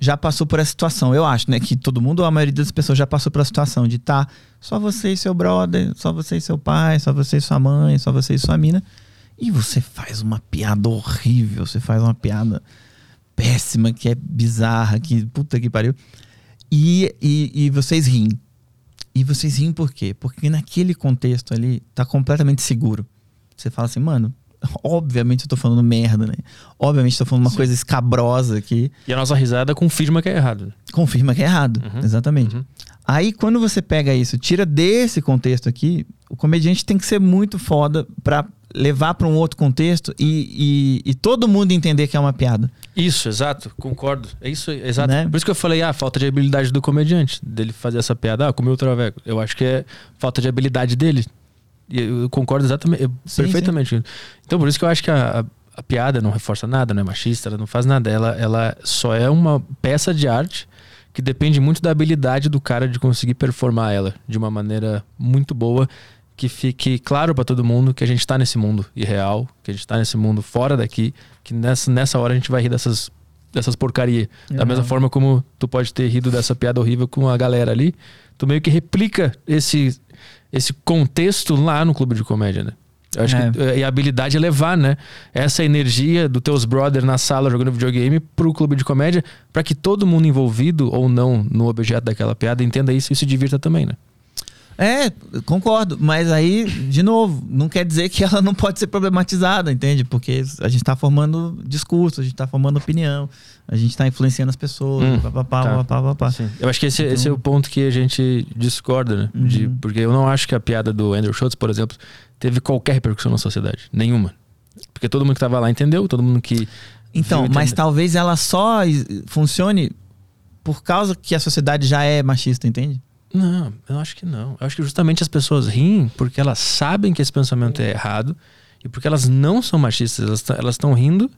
já passou por essa situação. Eu acho, né? Que todo mundo, ou a maioria das pessoas já passou por situação de estar só você e seu brother, só você e seu pai, só você e sua mãe, só você e sua mina. E você faz uma piada horrível, você faz uma piada péssima, que é bizarra, que puta que pariu. E, e, e vocês riem. E vocês riem por quê? Porque naquele contexto ali tá completamente seguro. Você fala assim, mano, obviamente eu tô falando merda, né? Obviamente eu tô falando uma coisa escabrosa aqui. E a nossa risada confirma que é errado. Confirma que é errado. Uhum. Exatamente. Uhum. Aí, quando você pega isso, tira desse contexto aqui, o comediante tem que ser muito foda pra levar pra um outro contexto e, e, e todo mundo entender que é uma piada. Isso, exato, concordo. É isso, exato. Né? Por isso que eu falei, ah, falta de habilidade do comediante, dele fazer essa piada, ah, comeu o traveco. Eu acho que é falta de habilidade dele. E eu concordo exatamente, eu- Sim, perfeitamente. Então, por isso que eu acho que a, a- a piada não reforça nada, não é machista, ela não faz nada. Ela, ela só é uma peça de arte que depende muito da habilidade do cara de conseguir performar ela de uma maneira muito boa, que fique claro pra todo mundo que a gente tá nesse mundo irreal, que a gente tá nesse mundo fora daqui, que nessa, nessa hora a gente vai rir dessas, dessas porcarias. Da Uhum. mesma forma como tu pode ter rido dessa piada horrível com a galera ali, tu meio que replica esse, esse contexto lá no clube de comédia, né? Eu acho É. que e a habilidade é levar, né? Essa energia dos teus brothers na sala jogando videogame pro clube de comédia, pra que todo mundo envolvido ou não no objeto daquela piada entenda isso e se divirta também, né? É, concordo. Mas aí, de novo, não quer dizer que ela não pode ser problematizada, entende? Porque a gente tá formando discurso, a gente tá formando opinião, a gente tá influenciando as pessoas, Hum, papapá, tá. papapá, papapá. Sim. Eu acho que esse, Então- esse é o ponto que a gente discorda, né? De- Uhum. porque eu não acho que a piada do Andrew Schultz, por exemplo, teve qualquer repercussão na sociedade. Nenhuma. Porque todo mundo que tava lá entendeu, todo mundo que. Então, viu mas entendeu. talvez ela só funcione por causa que a sociedade já é machista, entende? Não, eu acho que não. Eu acho que justamente as pessoas riem porque elas sabem que esse pensamento é errado e porque elas não são machistas. Elas tão- Elas estão rindo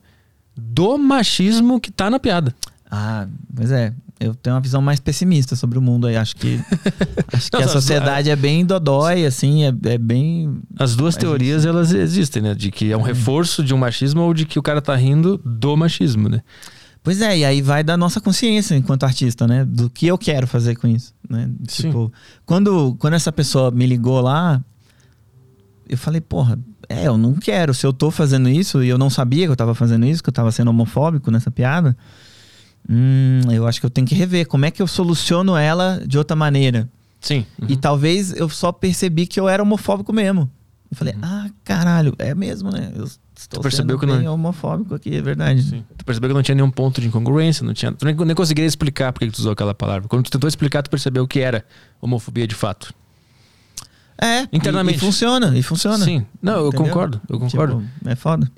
do machismo que tá na piada. Ah, pois é. Eu tenho uma visão mais pessimista sobre o mundo aí. Acho que, acho que Não, a sociedade é bem dodói, assim, é, é bem. As duas Mas teorias, elas existem, né? De que é um reforço de um machismo ou de que o cara tá rindo do machismo, né? Pois é, e aí vai da nossa consciência enquanto artista, né? Do que eu quero fazer com isso, né? Sim. Tipo, quando, quando essa pessoa me ligou lá, eu falei, porra, é, eu não quero. Se eu tô fazendo isso e eu não sabia que eu tava fazendo isso, que eu tava sendo homofóbico nessa piada, hum, eu acho que eu tenho que rever. Como é que eu soluciono ela de outra maneira? Sim. E talvez eu só percebi que eu era homofóbico mesmo. Eu falei, ah, caralho, é mesmo, né? Eu estou Tu percebeu que não- bem homofóbico aqui, é verdade. Sim. Tu percebeu que não tinha nenhum ponto de incongruência, não tinha. Tu nem, nem conseguiria explicar por que que tu usou aquela palavra. Quando tu tentou explicar, tu percebeu que era homofobia de fato. É, Internamente. E, e funciona, e funciona. Sim. Não, eu Entendeu? concordo, eu concordo. Tipo, é foda.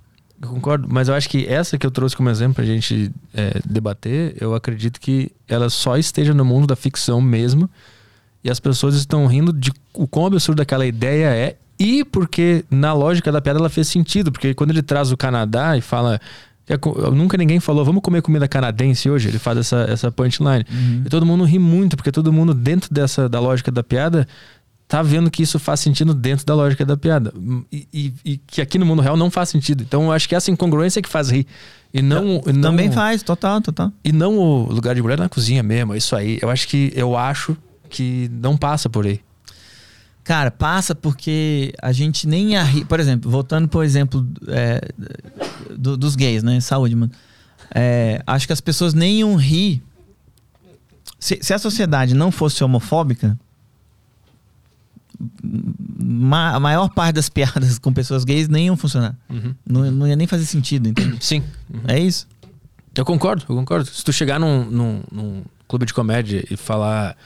Eu concordo, mas eu acho que essa que eu trouxe como exemplo pra gente é, debater, eu acredito que ela só esteja no mundo da ficção mesmo. E as pessoas estão rindo de o quão absurdo aquela ideia é. E porque na lógica da piada ela fez sentido. Porque quando ele traz o Canadá e fala. co- Nunca ninguém falou, vamos comer comida canadense hoje. Ele faz essa, essa punchline. E todo mundo ri muito, porque todo mundo, dentro dessa da lógica da piada, tá vendo que isso faz sentido dentro da lógica da piada. E, e- e que aqui no mundo real não faz sentido. Então eu acho que essa incongruência é que faz rir. E não, e não Também faz, total, total. E não o lugar de mulher na cozinha mesmo, é isso aí. Eu acho que eu acho que não passa por aí. Cara, passa porque a gente nem arri... Por exemplo, voltando pro exemplo é, do- dos gays, né? Saúde, mano. É, acho que as pessoas nem iam rir. Se, se a sociedade não fosse homofóbica, ma- a maior parte das piadas com pessoas gays nem iam funcionar. Não, não ia nem fazer sentido, entende? Sim. É isso. Eu concordo, eu concordo. Se tu chegar num, num, num clube de comédia e falar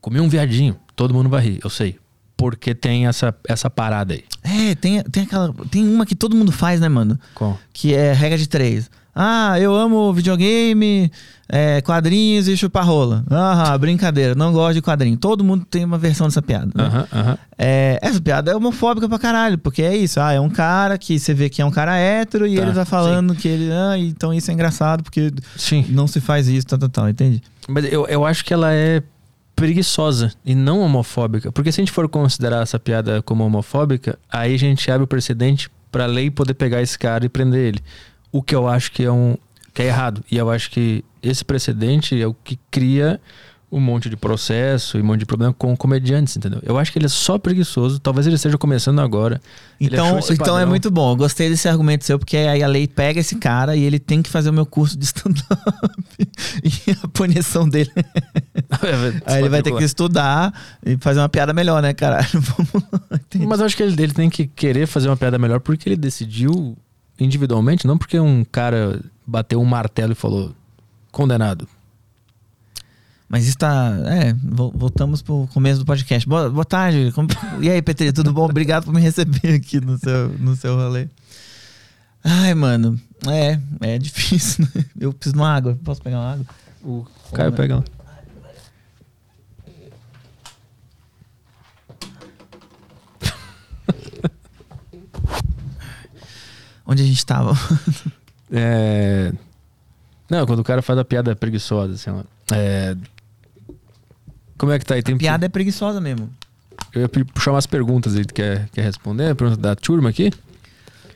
comi um viadinho, todo mundo vai rir, eu sei. Porque tem essa, essa parada aí. É, tem, tem aquela. Tem uma que todo mundo faz, né, mano? Qual? Que é regra de três. Ah, eu amo videogame, é, quadrinhos e chupar rola. Ah, brincadeira, não gosto de quadrinho. Todo mundo tem uma versão dessa piada. Né? Aham, aham. É, essa piada é homofóbica pra caralho, porque é isso. Ah, é um cara que você vê que é um cara hétero e Tá, ele tá falando que ele. Ah, então isso é engraçado porque Sim. não se faz isso, tal, tal, tal, entende? Mas eu, eu acho que ela é preguiçosa e não homofóbica. Porque se a gente for considerar essa piada como homofóbica, aí a gente abre o precedente pra lei poder pegar esse cara e prender ele. O que eu acho que é um que é errado. E eu acho que esse precedente é o que cria um monte de processo e um monte de problema com comediantes, entendeu? Eu acho que ele é só preguiçoso. Talvez ele esteja começando agora. Então, então é muito bom. Eu gostei desse argumento seu, porque aí a lei pega esse cara e ele tem que fazer o meu curso de stand-up. e a punição dele. aí ele vai ter que estudar e fazer uma piada melhor, né, caralho? Mas eu acho que ele, ele tem que querer fazer uma piada melhor porque ele decidiu individualmente, não porque um cara bateu um martelo e falou condenado. Mas isso tá. É, vo- voltamos pro começo do podcast. Boa, boa tarde. Como- E aí, Petri, tudo bom? Obrigado por me receber aqui no seu, no seu rolê. Ai, mano. É, é difícil, né? Eu preciso de uma água. Posso pegar uma água? O Caio pega lá. Onde a gente tava? É... Não, quando o cara faz a piada preguiçosa, assim, ó. É... Como é que tá aí? Tem Piada é preguiçosa mesmo. Eu ia puxar umas perguntas aí. Tu quer, quer responder? Pergunta da turma aqui?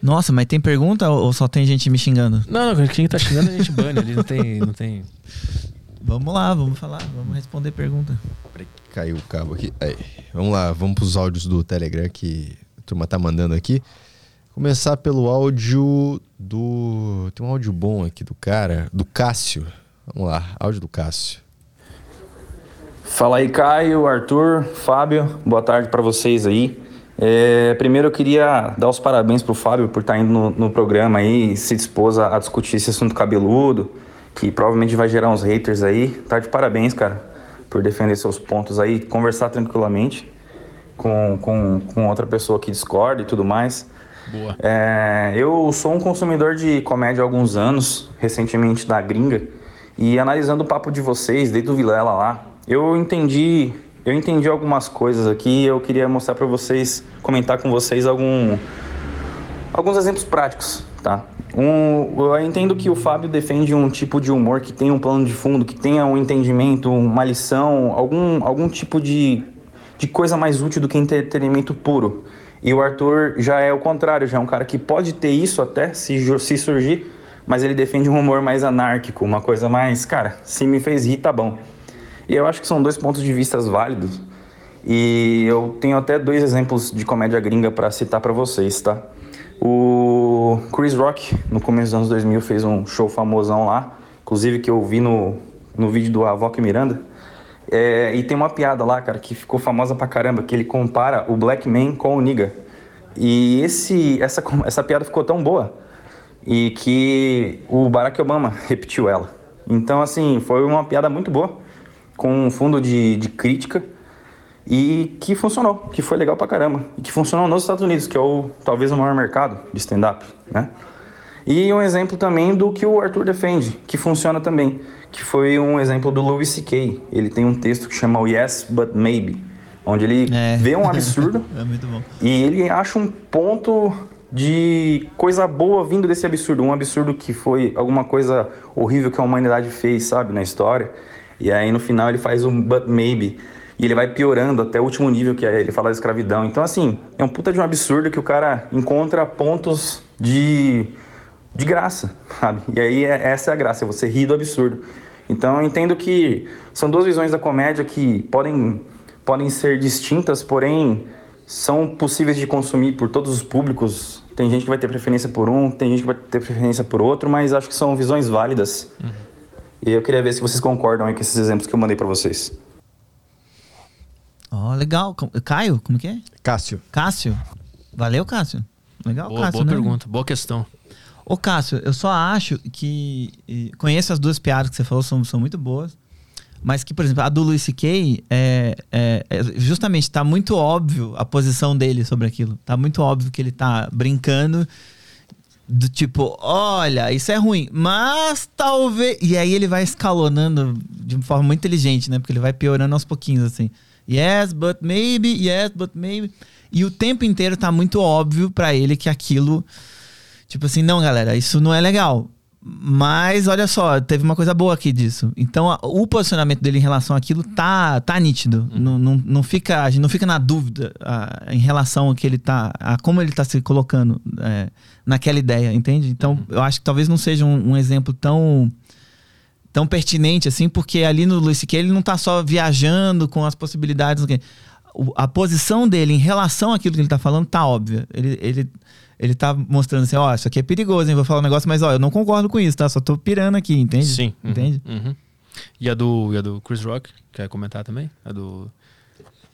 Nossa, mas tem pergunta ou só tem gente me xingando? Não, não, quem tá xingando a gente bane ali. Não tem, não tem. Vamos lá, vamos falar, vamos responder pergunta. Peraí Caiu o cabo aqui. Aí. Vamos lá, vamos pros áudios do Telegram que a turma tá mandando aqui. Começar pelo áudio do. Tem um áudio bom aqui do cara, do Cássio. Vamos lá, áudio do Cássio. Fala aí, Caio, Arthur, Fábio, boa tarde para vocês aí. É, primeiro eu queria dar os parabéns pro Fábio por estar indo no, no programa aí, se dispôs a, a discutir esse assunto cabeludo, que provavelmente vai gerar uns haters aí. Tá de parabéns, cara, por defender seus pontos aí, conversar tranquilamente com, com, com outra pessoa que discorda e tudo mais. Boa. É, eu sou um consumidor de comédia há alguns anos, recentemente da gringa, e analisando o papo de vocês, desde o Vilela lá, eu entendi, eu entendi algumas coisas aqui, eu queria mostrar para vocês, comentar com vocês algum, alguns exemplos práticos, tá? Um, eu entendo que o Fábio defende um tipo de humor que tenha um plano de fundo, que tenha um entendimento, uma lição, algum, algum tipo de, de coisa mais útil do que entretenimento puro. E o Arthur já é o contrário, já é um cara que pode ter isso até se, se surgir, mas ele defende um humor mais anárquico, uma coisa mais, cara, se me fez rir, tá bom. E eu acho que são dois pontos de vista válidos. E eu tenho até dois exemplos de comédia gringa para citar para vocês, tá? O Chris Rock, no começo dos anos 2000, fez um show famosão lá, inclusive que eu vi no, no vídeo do Avoc Miranda. É, e tem uma piada lá, cara, que ficou famosa pra caramba, que ele compara o Black Man com o Nigga. E esse, essa, essa piada ficou tão boa e que o Barack Obama repetiu ela. Então, assim, foi uma piada muito boa, com um fundo de, de crítica e que funcionou, que foi legal pra caramba. E que funcionou nos Estados Unidos, que é o talvez o maior mercado de stand-up, né? E um exemplo também do que o Arthur defende, que funciona também, que foi um exemplo do Louis C.K. Ele tem um texto que chama o Yes, But Maybe, onde ele É. vê um absurdo É e ele acha um ponto de coisa boa vindo desse absurdo. Um absurdo que foi alguma coisa horrível que a humanidade fez, sabe, na história. E aí no final ele faz um but maybe. E ele vai piorando até o último nível, que é ele fala da escravidão. Então, assim, é um puta de um absurdo que o cara encontra pontos de, de graça, sabe? E aí é- essa é a graça, é você rir do absurdo. Então eu entendo que são duas visões da comédia que podem, podem ser distintas, porém são possíveis de consumir por todos os públicos. Tem gente que vai ter preferência por um, tem gente que vai ter preferência por outro, mas acho que são visões válidas. E eu queria ver se vocês concordam aí com esses exemplos que eu mandei pra vocês. Ó, legal. Com- Caio, como que é? Cássio. Cássio. Valeu, Cássio. Legal, Boa, Cássio, boa né? pergunta, boa questão. Ô, Cássio, eu só acho que. Conheço as duas piadas que você falou, são, são muito boas. Mas que, por exemplo, a do Luis C.K. É, é, é- justamente tá muito óbvio a posição dele sobre aquilo. Tá muito óbvio que ele tá brincando Do tipo, olha, isso é ruim, mas talvez. E aí ele vai escalonando de uma forma muito inteligente, né? Porque ele vai piorando aos pouquinhos, assim. Yes, but maybe, yes, but maybe. E o tempo inteiro tá muito óbvio para ele que aquilo. Tipo assim, não, galera, isso não é legal. Mas olha só, teve uma coisa boa aqui disso. Então a, o posicionamento dele em relação àquilo tá, tá nítido. Uhum. Não, não, não, fica, a gente não fica na dúvida a, em relação a que ele tá. a como ele tá se colocando é, naquela ideia, entende? Então, uhum. eu acho que talvez não seja um, um, exemplo tão tão pertinente assim, porque ali no Luiz C.K. ele não tá só viajando com as possibilidades. A posição dele em relação àquilo que ele tá falando tá óbvia. Ele, ele ele tá mostrando assim, ó, isso aqui é perigoso, hein? Vou falar um negócio, mas ó, eu não concordo com isso, tá? Só tô pirando aqui, entende? Sim. Uhum, entende? Uhum. E a do, e a do Chris Rock, quer comentar também? A do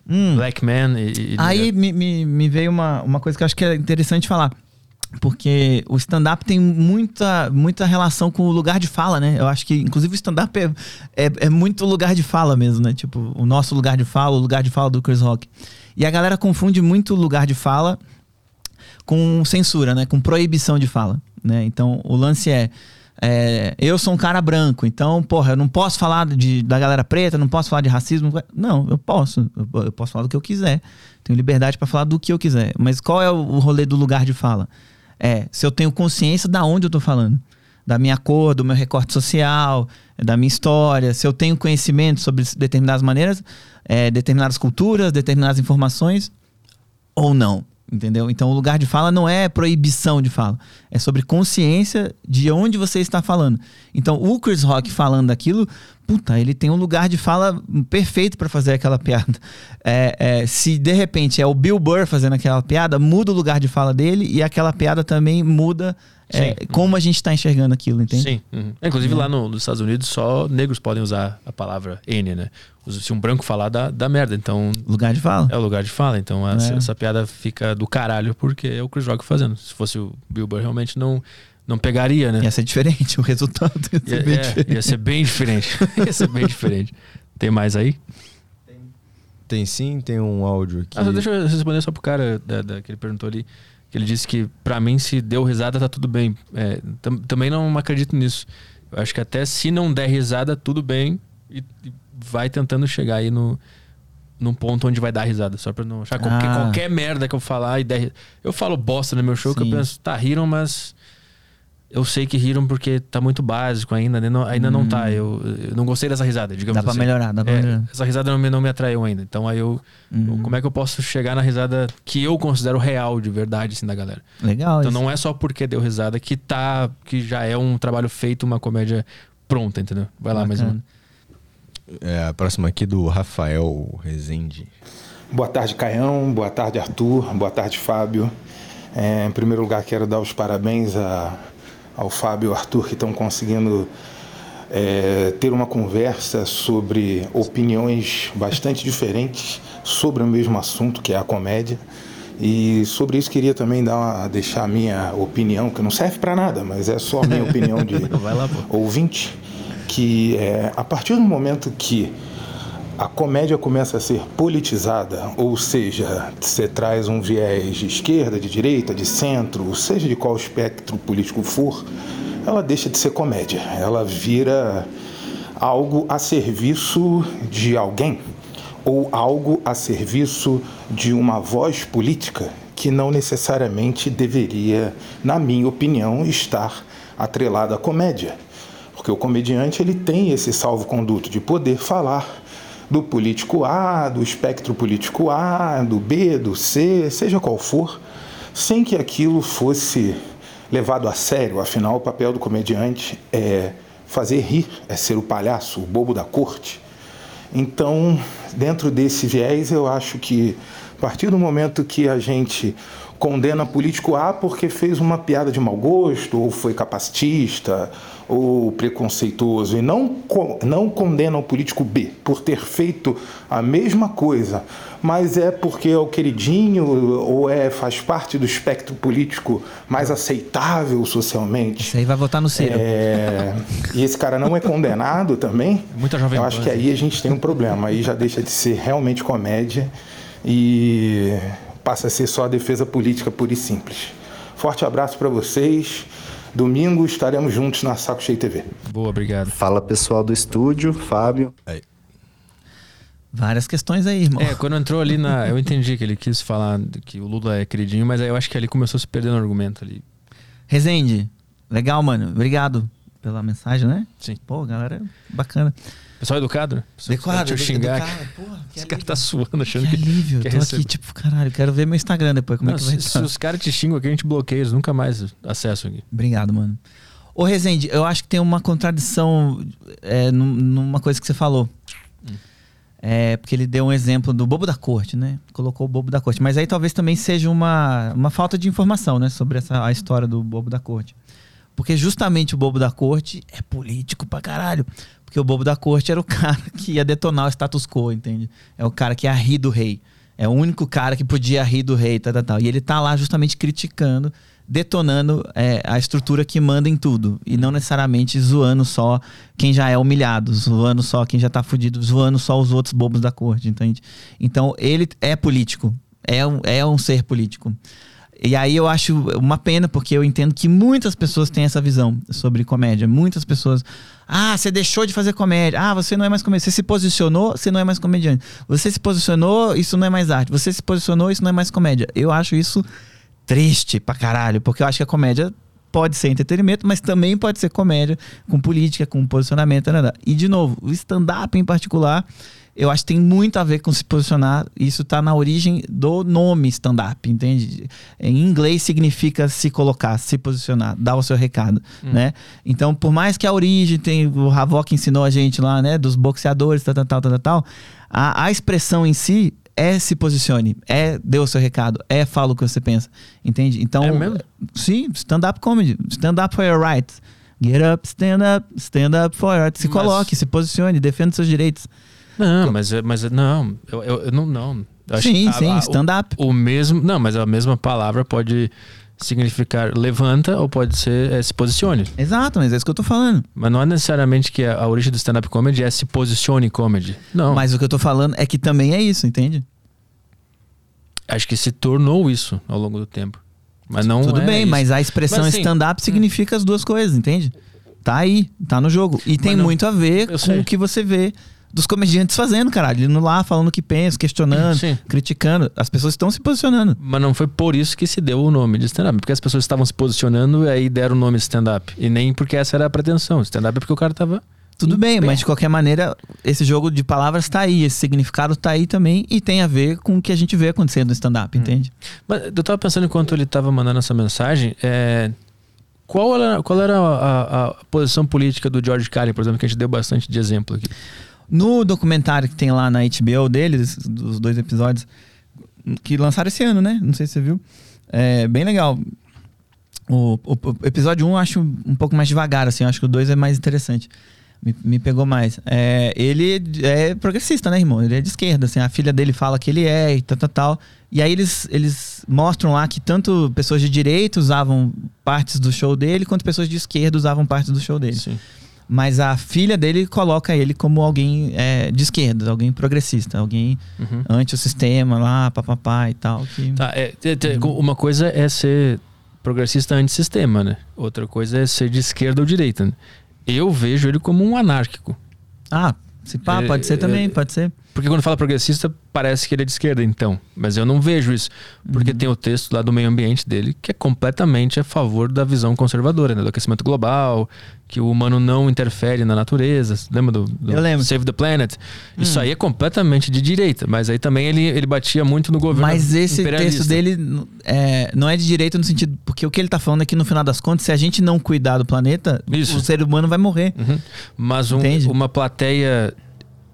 hum. Black Man e, e Aí me, me, me, veio uma, uma coisa que eu acho que é interessante falar. Porque o stand-up tem muita, muita relação com o lugar de fala, né? Eu acho que, inclusive, o stand-up é, é, é, muito lugar de fala mesmo, né? Tipo, o nosso lugar de fala, o lugar de fala do Chris Rock. E a galera confunde muito lugar de fala com censura, né? Com proibição de fala, né? Então, o lance é, é, eu sou um cara branco, então, porra, eu não posso falar de, da galera preta, não posso falar de racismo. Não, eu posso. Eu, eu posso falar do que eu quiser. Tenho liberdade para falar do que eu quiser. Mas qual é o, o rolê do lugar de fala? É, se eu tenho consciência da onde eu tô falando. Da minha cor, do meu recorte social, da minha história. Se eu tenho conhecimento sobre determinadas maneiras, é, determinadas culturas, determinadas informações, ou não. Entendeu? Então o lugar de fala não é proibição de fala, é sobre consciência de onde você está falando. Então o Chris Rock falando aquilo, puta, ele tem um lugar de fala perfeito para fazer aquela piada. É, é, se de repente é o Bill Burr fazendo aquela piada, muda o lugar de fala dele e aquela piada também muda é, como a gente está enxergando aquilo, entende? Sim. Uhum. Inclusive lá no, nos Estados Unidos só negros podem usar a palavra N, né? Se um branco falar, dá, dá merda. Então. Lugar de fala. É o lugar de fala. Então essa, é. essa, piada fica do caralho porque é o Chris Rock fazendo. Se fosse o Bill Burr, realmente não, não pegaria, né? Ia ser diferente, o resultado ia ser, ia, bem, é, diferente. Ia ser bem diferente. ia ser bem diferente. Tem mais aí? Tem sim, tem um áudio aqui. Ah, deixa eu responder só pro cara da, da, que ele perguntou ali que ele disse que para mim se deu risada tá tudo bem. É, tam, também não acredito nisso. Eu acho que até se não der risada tudo bem e, e vai tentando chegar aí no num ponto onde vai dar risada, só pra não achar ah. qualquer, qualquer merda que eu falar e der Eu falo bosta no meu show Sim. que eu penso, tá, riram, mas eu sei que riram porque tá muito básico ainda, né? não, ainda hum. não tá. Hum. Eu, eu, não gostei dessa risada, digamos dá assim. Dá pra melhorar, dá pra é, melhorar. Essa risada não me, não me atraiu ainda. Então aí eu. Hum. Como é que eu posso chegar na risada que eu considero real, de verdade, assim, da galera? Legal. Então isso. não é só porque deu risada que tá. que já é um trabalho feito, uma comédia pronta, entendeu? Vai lá Bacana. mais uma. É, a próxima aqui do Rafael Rezende. Boa tarde, Caião. Boa tarde, Arthur. Boa tarde, Fábio. É, em primeiro lugar, quero dar os parabéns a ao Fábio e ao Arthur que estão conseguindo é, ter uma conversa sobre opiniões bastante diferentes sobre o mesmo assunto, que é a comédia. E sobre isso queria também dar uma, deixar a minha opinião, que não serve para nada, mas é só a minha opinião de lá, ouvinte, que é, a partir do momento que a comédia começa a ser politizada, ou seja, você traz um viés de esquerda, de direita, de centro, seja de qual espectro político for, ela deixa de ser comédia. Ela vira algo a serviço de alguém ou algo a serviço de uma voz política que não necessariamente deveria, na minha opinião, estar atrelada à comédia. Porque o comediante ele tem esse salvo-conduto de poder falar do político A, do espectro político A, do B, do C, seja qual for, sem que aquilo fosse levado a sério. Afinal, o papel do comediante é fazer rir, é ser o palhaço, o bobo da corte. Então, dentro desse viés, eu acho que a partir do momento que a gente condena político A porque fez uma piada de mau gosto, ou foi capacitista, ou preconceituoso, e não, não condena o político B por ter feito a mesma coisa, mas é porque é o queridinho ou é faz parte do espectro político mais aceitável socialmente. Isso aí vai votar no Ciro. É, e esse cara não é condenado também. Muita jovem Eu acho que aí a gente tem um problema. Aí já deixa de ser realmente comédia e passa a ser só a defesa política pura e simples. Forte abraço para vocês. Domingo estaremos juntos na Saco Cheio TV. Boa, obrigado. Fala pessoal do estúdio, Fábio. Várias questões aí, irmão. É, quando entrou ali na. Eu entendi que ele quis falar que o Lula é queridinho, mas aí eu acho que ali começou a se perder no argumento ali. Rezende, legal, mano. Obrigado pela mensagem, né? Sim. Pô, galera, bacana. Pessoal educado, né? Decorado, Deixa eu xingar. educado. Porra, que Esse cara alívio. tá suando, achando Que que. alívio. quer Tô receber. aqui, tipo, caralho, quero ver meu Instagram depois, como Não, é que vai se, estar. se os caras te xingam aqui, a gente bloqueia, eles nunca mais acessam aqui. Obrigado, mano. Ô, Rezende, eu acho que tem uma contradição é, num- numa coisa que você falou. É, porque ele deu um exemplo do bobo da corte, né? Colocou o bobo da corte. Mas aí talvez também seja uma, uma falta de informação, né? Sobre essa, a história do bobo da corte. Porque justamente o bobo da corte é político pra caralho. Porque o bobo da corte era o cara que ia detonar o status quo, entende? É o cara que ia rir do rei. É o único cara que podia rir do rei, tal, tal, tal. E ele tá lá justamente criticando, detonando é, a estrutura que manda em tudo. E não necessariamente zoando só quem já é humilhado, zoando só quem já tá fudido, zoando só os outros bobos da corte, entende? Então ele é político. É um, é um ser político. E aí eu acho uma pena, porque eu entendo que muitas pessoas têm essa visão sobre comédia. Muitas pessoas. Ah, você deixou de fazer comédia. Ah, você não é mais comediante. Você se posicionou, você não é mais comediante. Você se posicionou, isso não é mais arte. Você se posicionou, isso não é mais comédia. Eu acho isso triste pra caralho, porque eu acho que a comédia pode ser entretenimento, mas também pode ser comédia com política, com posicionamento. né, né. E, de novo, o stand-up em particular, eu acho que tem muito a ver com se posicionar. Isso tá na origem do nome stand-up, entende? Em inglês significa se colocar, se posicionar, dar o seu recado, né? Então, por mais que a origem tem o Havok ensinou a gente lá, né, dos boxeadores, tal, tal, tal, tal, tal, a, a expressão em si é se posicione, é dê o seu recado, é fala o que você pensa, entende? Então, É mesmo? sim, stand-up comedy, stand up for your rights. Get up, stand up, stand up for your rights. Se Mas- coloque, se posicione, defenda seus direitos. Não, mas, é- mas é- não, eu, eu, eu não, não. Eu acho Sim, sim, stand-up. O, o mesmo, não, mas a mesma palavra pode significar levanta ou pode ser é, se posicione. Exato, mas é isso que eu tô falando. Mas não é necessariamente que a, a origem do stand-up comedy é se posicione comedy. Não. Mas o que eu tô falando é que também é isso, entende? Acho que se tornou isso ao longo do tempo. Mas não Tudo é bem, isso. mas a expressão assim, stand-up significa as duas coisas, entende? Tá aí, tá no jogo. E tem não- muito a ver com sei. o que você vê dos comediantes fazendo, caralho. Indo lá, falando o que pensa, questionando, Sim. criticando. As pessoas estão se posicionando. Mas não foi por isso que se deu o nome de stand-up. Porque as pessoas estavam se posicionando e aí deram o nome stand-up. E nem porque essa era a pretensão. Stand-up é porque o cara tava. Tudo Em bem, pé. mas de qualquer maneira, esse jogo de palavras tá aí, esse significado tá aí também e tem a ver com o que a gente vê acontecendo no stand-up, Hum. entende? Mas eu tava pensando enquanto ele tava mandando essa mensagem. é, Qual era, qual era a, a- a posição política do George Carlin, por exemplo, que a gente deu bastante de exemplo aqui? No documentário que tem lá na HBO deles, dos dois episódios, que lançaram esse ano, né? Não sei se você viu. É bem legal. O, o- o episódio 1 eu acho um pouco mais devagar, assim. Eu acho que o 2 é mais interessante. Me, me pegou mais. É, ele é progressista, né, irmão? Ele é de esquerda, assim. A filha dele fala que ele é e tal, tal, tal. E aí eles, eles mostram lá que tanto pessoas de direita usavam partes do show dele, quanto pessoas de esquerda usavam partes do show dele. Sim. Mas a filha dele coloca ele como alguém é, de esquerda, alguém progressista, alguém Uhum. anti o sistema lá, papapá e tal. Que... Tá, é, te- uma coisa é ser progressista antissistema, né? Outra coisa é ser de esquerda ou direita. Né? Eu vejo ele como um anárquico. Ah, se pá, É, pode ser também, é, pode ser. Porque quando fala progressista, parece que ele é de esquerda, então. Mas eu não vejo isso. Porque tem o texto lá do meio ambiente dele que é completamente a favor da visão conservadora, né? Do aquecimento global, que o humano não interfere na natureza. Lembra do, do Eu lembro. Save the Planet? Isso aí é completamente de direita. Mas aí também ele, ele batia muito no governo Mas esse texto dele é, não é de direita no sentido. Porque o que ele tá falando é que no final das contas, se a gente não cuidar do planeta, Isso. o ser humano vai morrer. Uhum. Mas um- uma plateia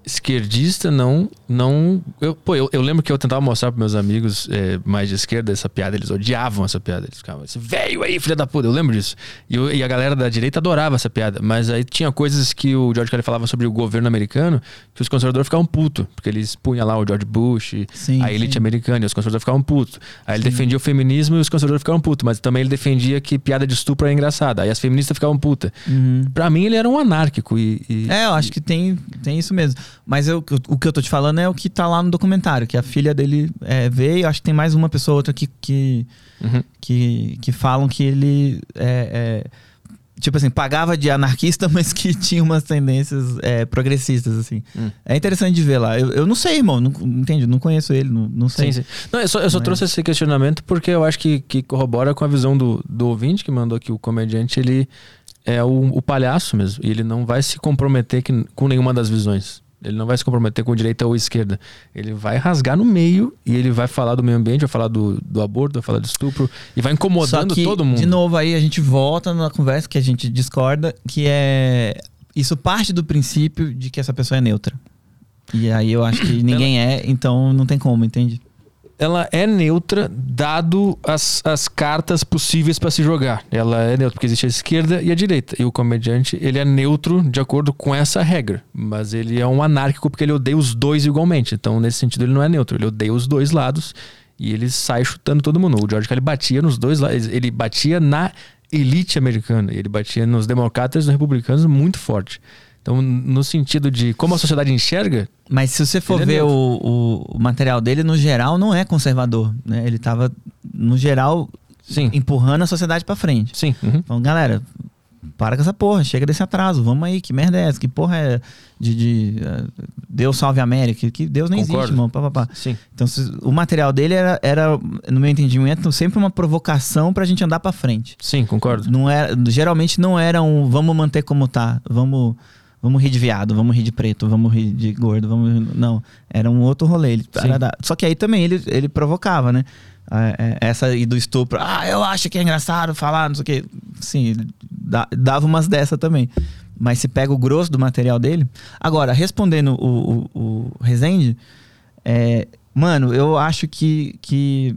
esquerdista não. não eu, pô, eu, eu lembro que eu tentava mostrar para meus amigos eh, mais de esquerda essa piada, eles odiavam essa piada. Eles ficavam, esse velho aí, filha da puta, eu lembro disso. E, eu- e a galera da direita adorava essa piada. Mas aí tinha coisas que o George Carlin falava sobre o governo americano que os conservadores ficavam putos, porque eles punham lá o George Bush, Sim, a elite sim. americana, e os conservadores ficavam putos. Aí ele defendia o feminismo e os conservadores ficavam putos, mas também ele defendia que piada de estupro é engraçada. Aí as feministas ficavam putas. Uhum. Pra mim ele era um anárquico e- e É, eu acho que tem, tem isso mesmo. Mas eu, o que eu tô te falando é o que tá lá no documentário, que a filha dele é, veio, acho que tem mais uma pessoa ou outra que, que, Uhum. que, que falam que ele é, é, tipo assim, pagava de anarquista, mas que tinha umas tendências é, progressistas, assim. Hum. É interessante de ver lá. Eu, eu não sei, irmão, não, entende? Não conheço ele, não, não sei. Sim, sim. Não, eu só, eu só Mas- trouxe esse questionamento porque eu acho que, que corrobora com a visão do, do ouvinte que mandou aqui o comediante. Ele é o, o palhaço mesmo. E ele não vai se comprometer que- com nenhuma das visões. Ele não vai se comprometer com direita ou esquerda. Ele vai rasgar no meio e ele vai falar do meio ambiente, vai falar do, do aborto, vai falar do estupro e vai incomodando que, todo mundo. De novo, aí a gente volta na conversa que a gente discorda, que é. Isso parte do princípio de que essa pessoa é neutra. E aí eu acho que ninguém é, então não tem como, entende? Ela é neutra dado as, as cartas possíveis para se jogar. Ela é neutra porque existe a esquerda e a direita. E o comediante, ele é neutro de acordo com essa regra. Mas ele é um anárquico porque ele odeia os dois igualmente. Então, nesse sentido, ele não é neutro. Ele odeia os dois lados e ele sai chutando todo mundo. O George Kelly batia nos dois lados. Ele batia na elite americana. Ele batia nos democratas e nos republicanos muito forte. Então, no sentido de como a sociedade enxerga, Mas se você for é ver neutro. o, o, material dele, no geral, não é conservador. Né? Ele tava, no geral, sim. empurrando a sociedade pra frente. Sim. uhum. Então, galera, para com essa porra, chega desse atraso, vamos aí, que merda é essa? Que porra é de, de eh, Deus salve a América? Que, Deus não existe, Concordo. irmão. Pá, pá, pá. Sim. Então, se- o material dele era, era, no meu entendimento, sempre uma provocação pra gente andar pra frente. Sim, concordo. Não era, geralmente não era um vamos manter como tá, vamos, vamos rir de viado, vamos rir de preto, vamos rir de gordo, vamos. Não, era um outro rolê. Ele, só que aí também ele, ele provocava, né? É, Essa aí do estupro, ah, eu acho que é engraçado falar, não sei o quê. Sim, dava umas dessa também. Mas se pega o grosso do material dele. Agora, respondendo o, o, o Rezende, é, mano, eu acho que, que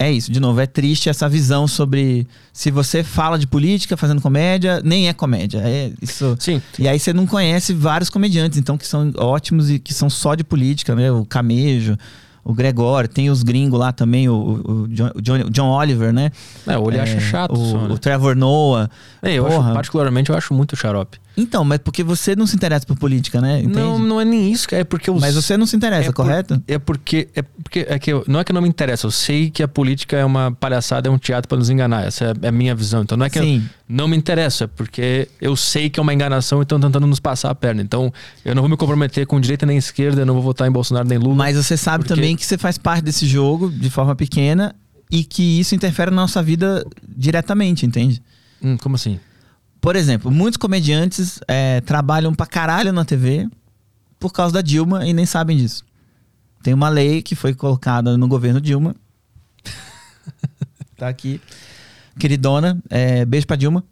é isso, de novo, é triste essa visão sobre se você fala de política fazendo comédia, nem é comédia. É isso. Sim. E aí você não conhece vários comediantes, então, que são ótimos e que são só de política, né? O Camejo, o Gregório, tem os gringos lá também, o, o, John, o John- Oliver, né? É, ou ele É, acha chato. O, só, né? o Trevor Noah. É, eu Porra. acho, particularmente, eu acho muito xarope. Então, mas porque você não se interessa por política, né? Entende? Não, não é nem isso, cara, é porque eu Mas você não se interessa, é por- correto? É porque é porque é que eu- não é que não me interessa, eu sei que a política é uma palhaçada, é um teatro para nos enganar. Essa é a minha visão. Então não é que eu Sim. não me interessa, é porque eu sei que é uma enganação e estão tentando nos passar a perna. Então eu não vou me comprometer com direita nem esquerda, eu não vou votar em Bolsonaro nem Lula. Mas você sabe Porque- também que você faz parte desse jogo de forma pequena e que isso interfere na nossa vida diretamente, entende? Hum, como assim? Por exemplo, muitos comediantes é, trabalham pra caralho na TV por causa da Dilma e nem sabem disso. Tem uma lei que foi colocada no governo Dilma. tá aqui. Queridona, é, beijo pra Dilma.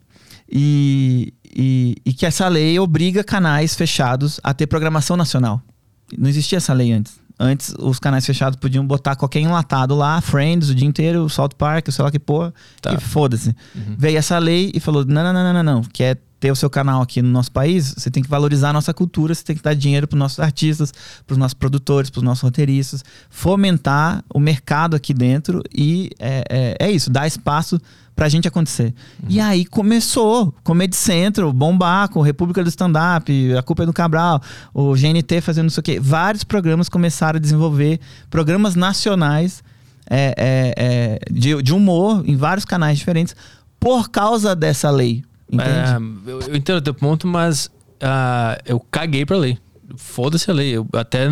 E, e, e que essa lei obriga canais fechados a ter programação nacional. Não existia essa lei antes. Antes, os canais fechados podiam botar qualquer enlatado lá, Friends, o dia inteiro, South Park, sei lá que porra, Tá. e foda-se. Uhum. Veio essa lei e falou: não, não, não, não, não, não. Quer ter o seu canal aqui no nosso país, você tem que valorizar a nossa cultura, você tem que dar dinheiro para os nossos artistas, para os nossos produtores, para os nossos roteiristas, fomentar o mercado aqui dentro e é, é, é isso, dar espaço pra gente acontecer. E aí começou, Comedy Central, bombar com República do Stand-Up, A Culpa é do Cabral, o GNT fazendo não sei o quê. Vários programas começaram a desenvolver programas nacionais é, é, é, de, de humor em vários canais diferentes por causa dessa lei. É, eu, eu entendo o teu ponto, mas ah, eu caguei pra lei. Foda-se a lei. Eu até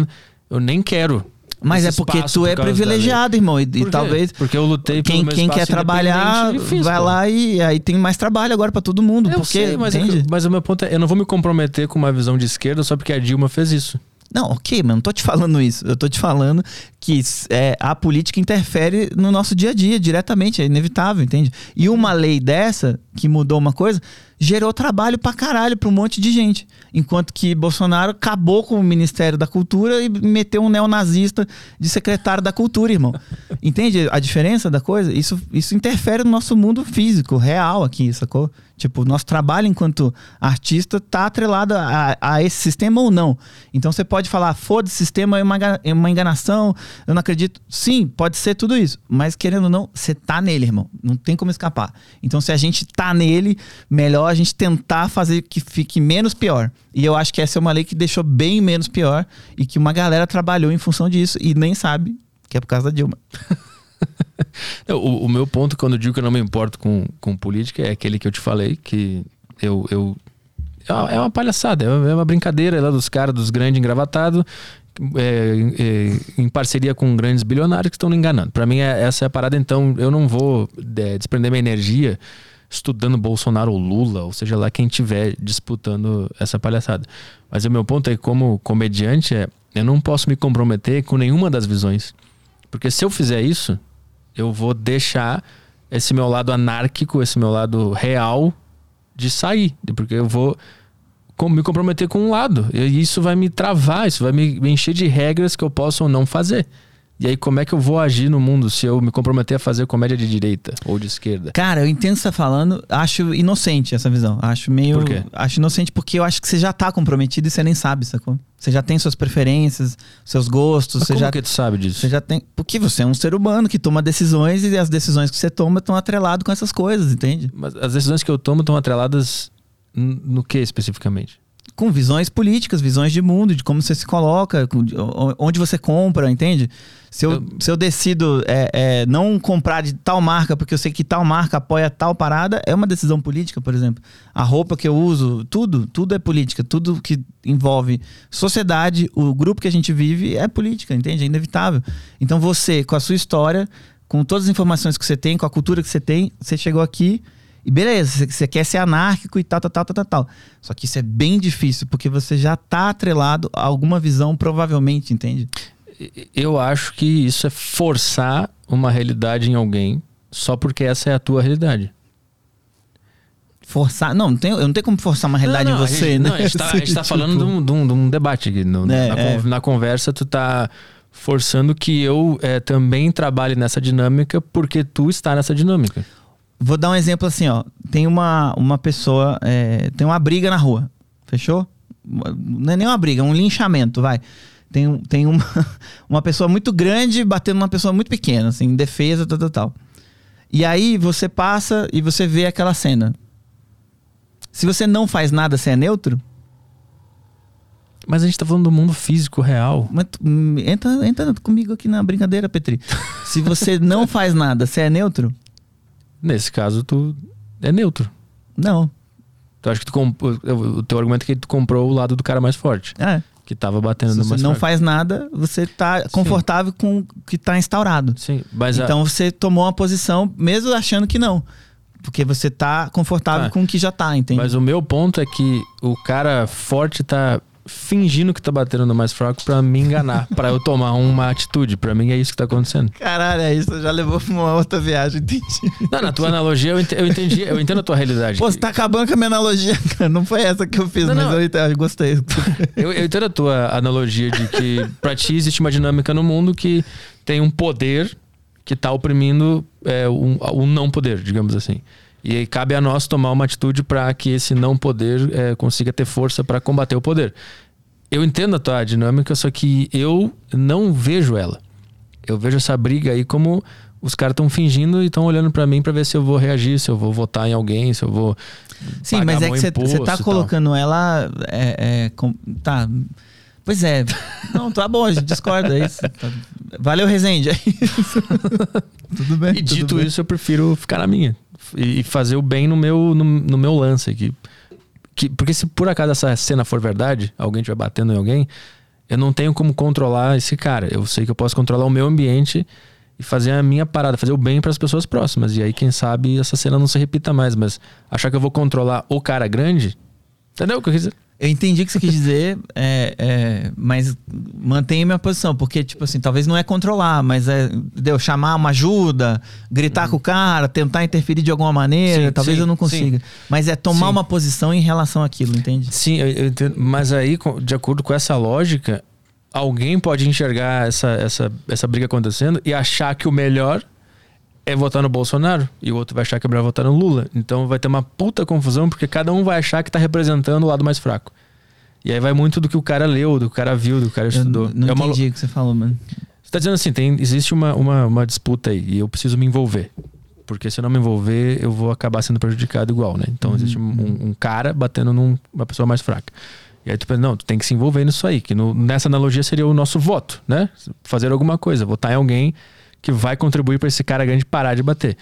eu nem quero. Mas é porque tu por é privilegiado, irmão. E, e talvez Porque eu lutei quem, quem quer trabalhar fiz, vai pô. lá e aí tem mais trabalho agora pra todo mundo. Eu porque, sei, mas, é que- mas o meu ponto é, eu não vou me comprometer com uma visão de esquerda só porque a Dilma fez isso. Não, ok, mas não tô te falando isso. Eu tô te falando que é, a política interfere no nosso dia a dia diretamente, é inevitável, entende? E uma lei dessa, que mudou uma coisa, gerou trabalho pra caralho pra um monte de gente. Enquanto que Bolsonaro acabou com o Ministério da Cultura e meteu um neonazista de secretário da Cultura, irmão. Entende a diferença da coisa? Isso, isso interfere no nosso mundo físico, real aqui, sacou? Tipo, nosso trabalho enquanto artista tá atrelado a, a esse sistema ou não. Então você pode falar, foda-se, sistema é uma, é uma enganação, eu não acredito. Sim, pode ser tudo isso. Mas querendo ou não, você tá nele, irmão. Não tem como escapar. Então se a gente tá nele, melhor a gente tentar fazer que fique menos pior. E eu acho que essa é uma lei que deixou bem menos pior e que uma galera trabalhou em função disso e nem sabe que é por causa da Dilma. O, o meu ponto, quando eu digo que eu não me importo com, com política, é aquele que eu te falei, que eu. eu é uma- é palhaçada, é uma- é uma brincadeira lá dos caras, dos grandes engravatados, é, é, em parceria com grandes bilionários que estão enganando. Pra mim, é, essa é a parada, então eu não vou é, desprender minha energia estudando Bolsonaro ou Lula, ou seja lá quem tiver disputando essa palhaçada. Mas o meu ponto é como comediante, é, eu não posso me comprometer com nenhuma das visões. Porque se eu fizer isso, eu vou deixar esse meu lado anárquico, esse meu lado real de sair. Porque eu vou me comprometer com um lado. E isso vai me travar, isso vai me encher de regras que eu posso ou não fazer. E aí, como é que eu vou agir no mundo se eu me comprometer a fazer comédia de direita ou de esquerda? Cara, eu entendo o que você tá falando. Acho inocente essa visão. Acho meio. Por quê? Acho inocente porque eu acho que você já tá comprometido e você nem sabe, sacou? Você já tem suas preferências, seus gostos, Mas você como já. que tu sabe disso? Você já tem. Porque você é um ser humano que toma decisões e as decisões que você toma estão atreladas com essas coisas, entende? Mas as decisões que eu tomo estão atreladas no que especificamente? Com visões políticas, visões de mundo, de como você se coloca, onde você compra, entende? Se eu, Eu- se eu decido é, é, não comprar de tal marca porque eu sei que tal marca apoia tal parada, é uma decisão política, por exemplo. A roupa que eu uso, tudo, tudo é política. Tudo que envolve sociedade, o grupo que a gente vive é política, entende? É inevitável. Então você, com a sua história, com todas as informações que você tem, com a cultura que você tem, você chegou aqui e beleza, você- quer ser anárquico e tal, tal, tal, tal, tal. Só que isso é bem difícil, porque você já tá atrelado a alguma visão, provavelmente, entende? Eu acho que isso é forçar uma realidade em alguém só porque essa é a tua realidade. Forçar. Não, não tem, eu não tenho como forçar uma realidade Não, não, em você, gente, né? Não, a gente tá, a gente tá Tipo, falando de um, de um- de um debate aqui. No- É, na, é. na conversa, tu tá forçando que eu eh, também trabalhe nessa dinâmica porque tu está nessa dinâmica. Vou dar um exemplo assim, ó. Tem uma, uma pessoa, é, tem uma briga na rua, fechou? Não é nem uma briga, é um linchamento, vai. Tem, tem uma, uma pessoa muito grande batendo numa pessoa muito pequena, assim, em defesa, tal, tal, tal. E aí você passa e você vê aquela cena. Se você não faz nada, você é neutro? Mas a gente tá falando do mundo físico real. Mas hum, entra, entra comigo aqui na brincadeira, Petri. Se você não faz nada, você é neutro? Nesse caso, tu é neutro. Não. Tu acha que tu comp... o teu argumento é que tu comprou o lado do cara mais forte, É. que tava batendo Se no você não fraco. faz nada, você tá confortável com o que tá instaurado. Sim, mas a- Então você tomou uma posição, mesmo achando que não. Porque você tá confortável Tá. com o que já tá, entende? Mas o meu ponto é que o cara forte tá fingindo que tá batendo no mais fraco pra me enganar, pra eu tomar uma atitude. Pra mim é isso que tá acontecendo. Caralho, é isso. Já levou pra uma outra viagem, entendi. Não, na tua analogia eu ente- eu entendi, eu entendo a tua realidade. Pô, você tá acabando com a minha analogia, cara. Não foi essa que eu fiz, Não, mas não. eu, eu gostei. Eu, eu entendo a tua analogia de que pra ti existe uma dinâmica no mundo que tem um poder que tá oprimindo é, um, um não poder, digamos assim. E aí cabe a nós tomar uma atitude para que esse não poder é, consiga ter força para combater o poder. Eu entendo a tua dinâmica, só que eu não vejo ela. Eu vejo essa briga aí como os caras estão fingindo e estão olhando para mim para ver se eu vou reagir, se eu vou votar em alguém, se eu vou. Sim, mas é que você tá colocando ela. É, é, com- tá. Pois é. Não, tá bom, a gente discorda. É isso. Tá- Valeu, Rezende. É isso. tudo bem. E tudo dito bem. isso, eu prefiro ficar na minha. E fazer o bem no meu, no, no meu lance aqui. Que, porque se por acaso essa cena for verdade, alguém estiver batendo em alguém, eu não tenho como controlar esse cara. Eu sei que eu posso controlar o meu ambiente e fazer a minha parada, fazer o bem para as pessoas próximas. E aí, quem sabe, essa cena não se repita mais. Mas achar que eu vou controlar o cara grande. Entendeu o que eu quis dizer? Eu entendi o que você quis dizer, é, é, mas mantenha minha posição, porque, tipo assim, talvez não é controlar, mas é deu chamar uma ajuda, gritar com o cara, tentar interferir de alguma maneira, Sim, talvez sim, eu não consiga. Mas é tomar Sim. uma posição em relação àquilo, entende? Sim, eu, eu entendo. Mas aí, de acordo com essa lógica, alguém pode enxergar essa, essa, essa briga acontecendo e achar que o melhor é votar no Bolsonaro e o outro vai achar que é votar no Lula. Então vai ter uma puta confusão porque cada um vai achar que tá representando o lado mais fraco. E aí vai muito do que o cara leu, do que o cara viu, do que o cara estudou. Eu não é uma, entendi o que você falou, mano. Você tá dizendo assim, tem, existe uma, uma, uma disputa aí e eu preciso me envolver. Porque se eu não me envolver, eu vou acabar sendo prejudicado igual, né? Então existe um, um cara batendo numa pessoa mais fraca. E aí tu pensa, não, tu tem que se envolver nisso aí, que no, nessa analogia seria o nosso voto, né? Fazer alguma coisa, votar em alguém que vai contribuir para esse cara grande parar de bater.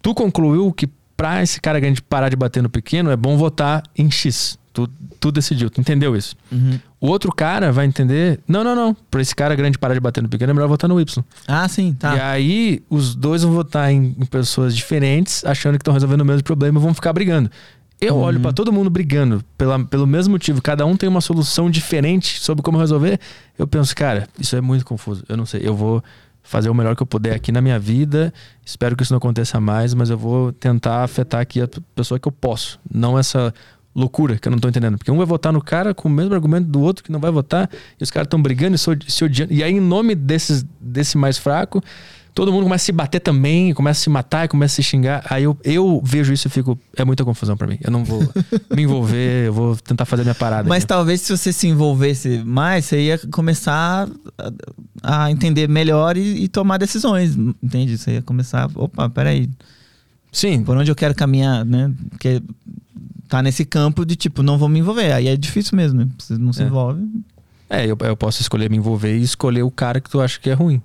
Tu concluiu que para esse cara grande parar de bater no pequeno é bom votar em X. Tu, tu decidiu, tu entendeu isso. Uhum. O outro cara vai entender, não, não, não, para esse cara grande parar de bater no pequeno é melhor votar no Y. Ah, sim, tá. E aí os dois vão votar em, em pessoas diferentes, achando que estão resolvendo o mesmo problema e vão ficar brigando. Eu Uhum. olho pra todo mundo brigando pela, pelo mesmo motivo, cada um tem uma solução diferente sobre como resolver. Eu penso, cara, isso é muito confuso. Eu não sei, eu vou fazer o melhor que eu puder aqui na minha vida. Espero que isso não aconteça mais, mas eu vou tentar afetar aqui a pessoa que eu posso, não essa loucura que eu não tô entendendo. Porque um vai votar no cara com o mesmo argumento do outro que não vai votar, e os caras estão brigando e se odiando. E aí, em nome desses, desse mais fraco, todo mundo começa a se bater também, começa a se matar e começa a se xingar. Aí eu, eu vejo isso e fico. É muita confusão pra mim. Eu não vou me envolver, eu vou tentar fazer minha parada. Mas talvez se você se envolvesse mais, você ia começar a, a entender melhor e, e tomar decisões, entende? Você ia começar, opa, peraí, Sim, por onde eu quero caminhar, né? Porque tá nesse campo de tipo, não vou me envolver. Aí é difícil mesmo, né? Você não se É. envolve. é, eu, eu posso escolher me envolver e escolher o cara que tu acha que é ruim.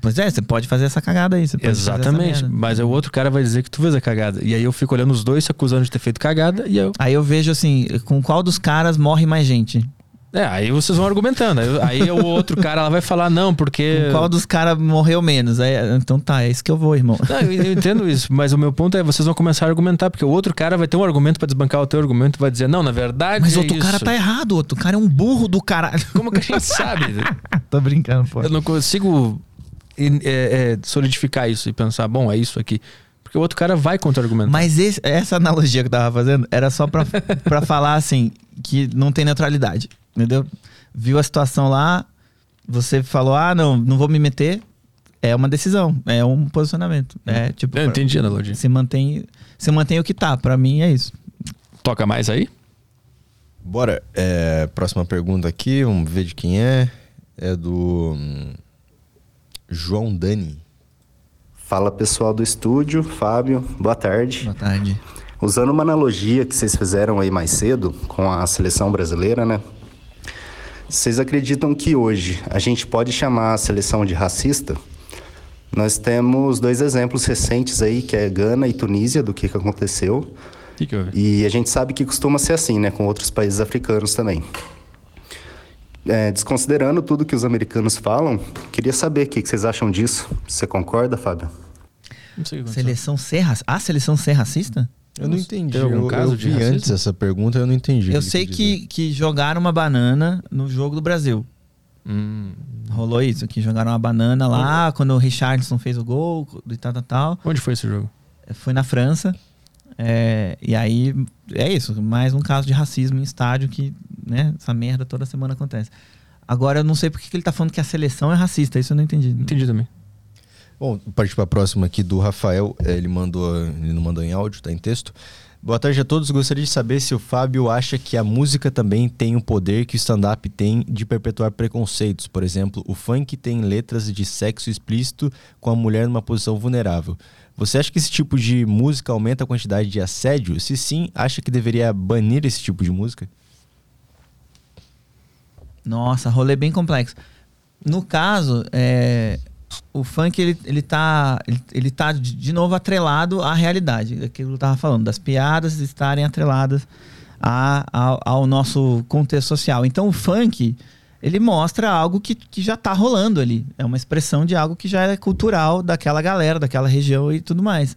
Pois é, você pode fazer essa cagada aí. Você pode fazer essa Exatamente. Mas aí o outro cara vai dizer que tu fez a cagada. E aí eu fico olhando os dois se acusando de ter feito cagada e eu. Aí eu vejo assim, com qual dos caras morre mais gente? É, aí vocês vão argumentando. Aí, o outro cara ela vai falar, não, porque. Com qual dos caras morreu menos? Aí, então tá, é isso que eu vou, irmão. Não, eu, eu entendo isso, mas o meu ponto é vocês vão começar a argumentar, porque o outro cara vai ter um argumento pra desbancar o teu argumento, vai dizer, não, na verdade. Mas é outro cara isso." tá errado, outro cara é um burro do caralho. Como que a gente sabe? Tô brincando, pô. Eu não consigo é, é, solidificar isso e pensar, bom, é isso aqui. Porque o outro cara vai contra-argumentar. Mas esse- essa analogia que eu tava fazendo era só pra, pra falar assim, que não tem neutralidade, entendeu? Viu a situação lá, você falou, ah, não, não vou me meter. É uma decisão, é um posicionamento. É tipo, Eu entendi a analogia. você mantém, você mantém o que tá. Pra mim é isso. Toca mais aí? Bora. É, próxima pergunta aqui, vamos ver de quem é. É do hum, João Dani. Fala pessoal do estúdio, Fábio, boa tarde. Boa tarde. Usando uma analogia que vocês fizeram aí mais cedo com a seleção brasileira, né? Vocês acreditam que hoje a gente pode chamar a seleção de racista? Nós temos dois exemplos recentes aí, que é Gana e Tunísia, do que, que aconteceu. Que, que? E a gente sabe que costuma ser assim, né? Com outros países africanos também. É, desconsiderando tudo que os americanos falam, queria saber o que, que vocês acham disso. Você concorda, Fábio? Não sei o que. Seleção ser? A seleção ser racista? Eu não entendi. Algum eu, caso eu de vi racismo? antes essa pergunta, eu não entendi. Eu que sei que, que jogaram uma banana no jogo do Brasil. Hum. Rolou isso, que jogaram uma banana lá quando o Richardson fez o gol e tal, tal, tal. Onde foi esse jogo? Foi na França. É, e aí, é isso. Mais um caso de racismo em estádio que, né, essa merda toda semana acontece. Agora, eu não sei por que que ele tá falando que a seleção é racista. Isso eu não entendi. Entendi também. Bom, partir para a próxima aqui do Rafael. eh, Ele mandou, ele não mandou em áudio, tá em texto. Boa tarde a todos. Gostaria de saber se o Fábio acha que a música também tem o poder que o stand-up tem de perpetuar preconceitos. Por exemplo, o funk tem letras de sexo explícito com a mulher numa posição vulnerável. Você acha que esse tipo de música aumenta a quantidade de assédio? Se sim, acha que deveria banir esse tipo de música? Nossa, rolê bem complexo. No caso, é, o funk ele, ele tá ele, ele tá de novo atrelado à realidade, aquilo que eu tava falando, das piadas estarem atreladas a, ao, ao nosso contexto social. Então o funk ele mostra algo que, que já tá rolando ali, é uma expressão de algo que já é cultural daquela galera, daquela região e tudo mais.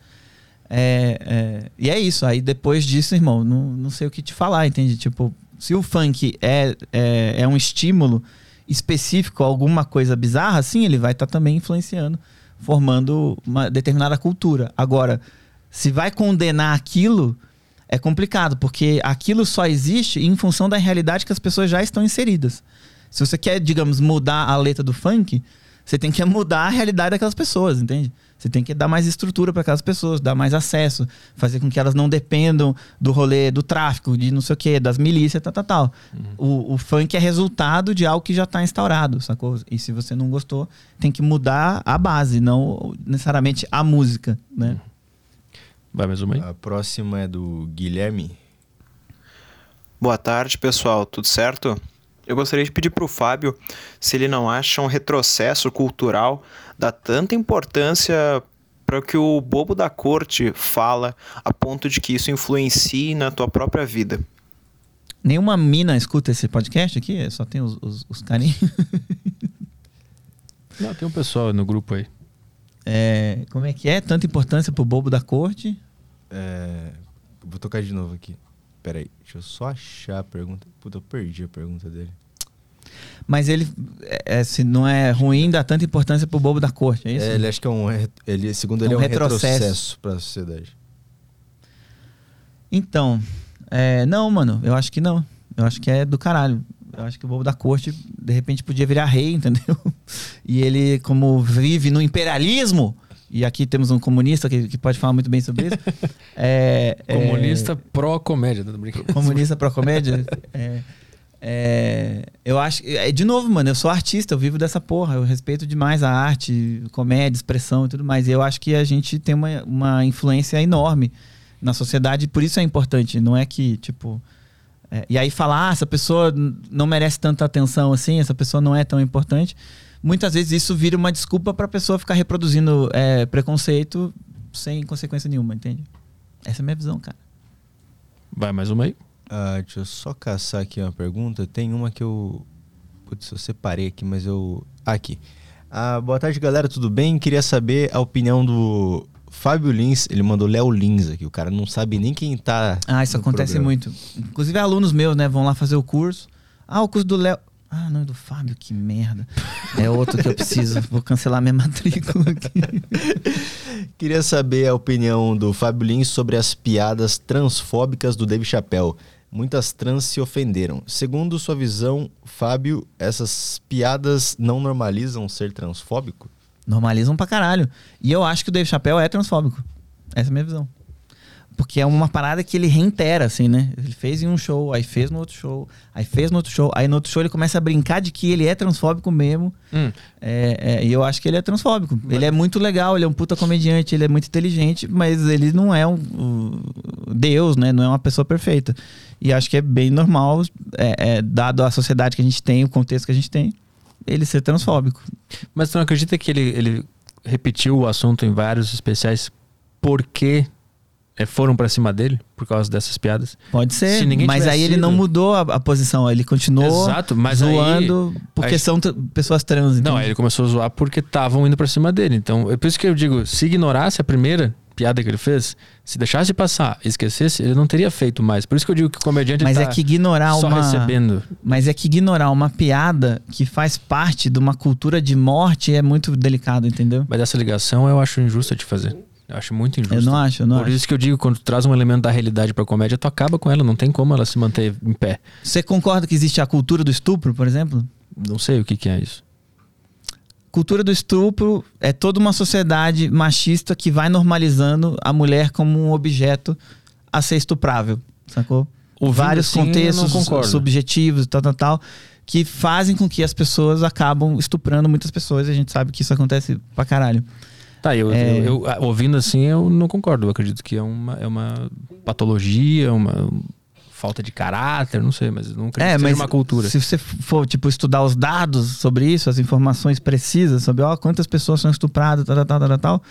É, é, e é isso. Aí depois disso, irmão, não, não sei o que te falar, entende? Tipo, se o funk é, é, é um estímulo específico, alguma coisa bizarra, sim, ele vai estar também influenciando, formando uma determinada cultura. Agora, se vai condenar aquilo, é complicado, porque aquilo só existe em função da realidade que as pessoas já estão inseridas. Se você quer, digamos, mudar a letra do funk, você tem que mudar a realidade daquelas pessoas, entende? Você tem que dar mais estrutura para aquelas pessoas, dar mais acesso, fazer com que elas não dependam do rolê do tráfico, de não sei o quê, das milícias, tal, tal, tal. O, o funk é resultado de algo que já está instaurado, sacou? E se você não gostou, tem que mudar a base, não necessariamente a música, né? Vai mais uma aí? A próxima é do Guilherme. Boa tarde, pessoal. Tudo certo? Eu gostaria de pedir para o Fábio se ele não acha um retrocesso cultural dar tanta importância para o que o bobo da corte fala, a ponto de que isso influencie na tua própria vida. Nenhuma mina escuta esse podcast aqui? Só tem os, os, os carinhos. Não, tem um pessoal no grupo aí. É, como é que é? Tanta importância pro bobo da corte? É, Vou tocar de novo aqui. Pera aí, deixa eu só achar a pergunta. Puta, eu perdi a pergunta dele. Mas ele, é, é, se não é ruim, dá tanta importância pro bobo da corte, é isso? É, ele acho que é um. Ele, segundo É ele, é um um retrocesso. retrocesso, pra sociedade. Então, é, não, mano, eu acho que não. Eu acho que é do caralho. Eu acho que o bobo da corte, de repente, podia virar rei, entendeu? E ele, como vive no imperialismo, e aqui temos um comunista que, que pode falar muito bem sobre isso. é, é, Comunista pró-comédia, tá brincando? comunista pra comédia. é, é, eu acho. É, de novo, mano, eu sou artista, eu vivo dessa porra. Eu respeito demais a arte, comédia, expressão e tudo mais. E eu acho que a gente tem uma, uma influência enorme na sociedade, por isso é importante. Não é que, tipo. é, e aí falar, ah, essa pessoa não merece tanta atenção assim, essa pessoa não é tão importante. Muitas vezes isso vira uma desculpa pra pessoa ficar reproduzindo é, preconceito sem consequência nenhuma, entende? Essa é a minha visão, cara. Vai mais uma aí? Ah, deixa eu só caçar aqui uma pergunta. Tem uma que eu. Putz, eu separei aqui, mas eu. Ah, aqui. Ah, boa tarde, galera. Tudo bem? Queria saber a opinião do Fábio Lins. Ele mandou Léo Lins aqui. O cara não sabe nem quem tá. Ah, isso acontece programa. muito. Inclusive, alunos meus, né, vão lá fazer o curso. Ah, o curso do Léo. Ah, não, é do Fábio, que merda. É outro que eu preciso. Vou cancelar minha matrícula aqui. Queria saber a opinião do Fábio Lins sobre as piadas transfóbicas do Dave Chappelle. Muitas trans se ofenderam. Segundo sua visão, Fábio, essas piadas não normalizam ser transfóbico? Normalizam pra caralho. E eu acho que o Dave Chappelle é transfóbico. Essa é a minha visão. Porque é uma parada que ele reitera, assim, né? Ele fez em um show, aí fez no outro show, aí fez no outro show, aí no outro show ele começa a brincar de que ele é transfóbico mesmo. Hum. É, é, e eu acho que ele é transfóbico. Ele é muito legal, ele é um puta comediante, ele é muito inteligente, mas ele não é um, um Deus, né? Não é uma pessoa perfeita. E acho que é bem normal, é, é, dado a sociedade que a gente tem, o contexto que a gente tem, ele ser transfóbico. Mas tu não acredita que ele, ele repetiu o assunto em vários especiais porque é, foram pra cima dele por causa dessas piadas? Pode ser, Se mas aí ele sido- não mudou a, a posição, ele continuou Exato, mas zoando porque aí- são pessoas trans. Não, entende? aí ele começou a zoar porque estavam indo pra cima dele. Então, é por isso que eu digo, se ignorasse a primeira piada que ele fez, se deixasse de passar, esquecesse, ele não teria feito mais. Por isso que eu digo que o comediante Mas tá é que ignorar só uma recebendo. Mas é que ignorar uma piada que faz parte de uma cultura de morte é muito delicado, entendeu? Mas essa ligação eu acho injusta de fazer. Eu acho muito injusto. Eu não acho, eu não Por acho. isso que eu digo, quando tu traz um elemento da realidade pra comédia, tu acaba com ela, não tem como ela se manter em pé. Você concorda que existe a cultura do estupro, por exemplo? Não sei o que, que é isso. Cultura do estupro é toda uma sociedade machista que vai normalizando a mulher como um objeto a ser estuprável, sacou? Ouvindo Vários assim, contextos subjetivos e tal, tal, tal, que fazem com que as pessoas acabam estuprando muitas pessoas e a gente sabe que isso acontece pra caralho. Tá, eu, É. eu- eu- ouvindo assim, eu não concordo. Eu acredito que é uma, é uma patologia, uma falta de caráter, não sei, mas não acredito É, mas uma cultura. se você for, tipo, estudar os dados sobre isso, as informações precisas sobre, ó, quantas pessoas são estupradas, tal, tal, tal, tal, tal,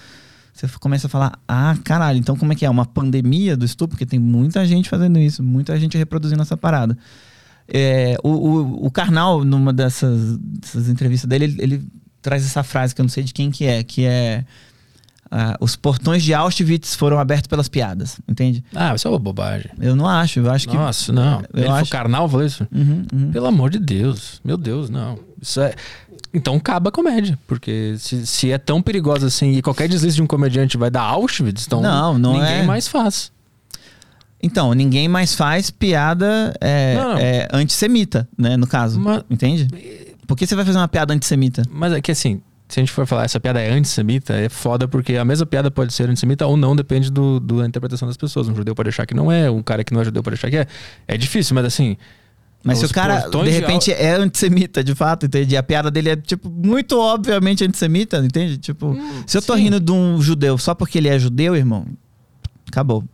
você começa a falar, ah, caralho, então como é que é? Uma pandemia do estupro? Porque tem muita gente fazendo isso, muita gente reproduzindo essa parada. É, o, o, o Karnal, numa dessas, dessas entrevistas dele, ele, ele traz essa frase que eu não sei de quem que é, que é ah, os portões de Auschwitz foram abertos pelas piadas, entende? Ah, isso é uma bobagem. Eu não acho, eu acho que... Nossa, não. eu Ele acho- foi carnal, falou isso? Uhum, uhum. Pelo amor de Deus. Meu Deus, não. Isso é. Então acaba a comédia. Porque se, se é tão perigosa assim e qualquer deslize de um comediante vai dar Auschwitz, então Não, não ninguém é. mais faz. Então, ninguém mais faz piada é, é, antissemita, né? No caso. Mas- Entende? Por que você vai fazer uma piada antissemita? Mas é que assim, se a gente for falar essa piada é antissemita, é foda porque a mesma piada pode ser antissemita ou não, depende do, do- da interpretação das pessoas. Um judeu pode achar que não é, um cara que não é judeu pode achar que é. É difícil, mas assim. Mas se o cara, de de repente, é antissemita, de fato, entende? A piada dele é, tipo, muito obviamente antissemita, entende? Tipo, se eu tô Hum, sim. rindo de um judeu só porque ele é judeu, irmão, acabou.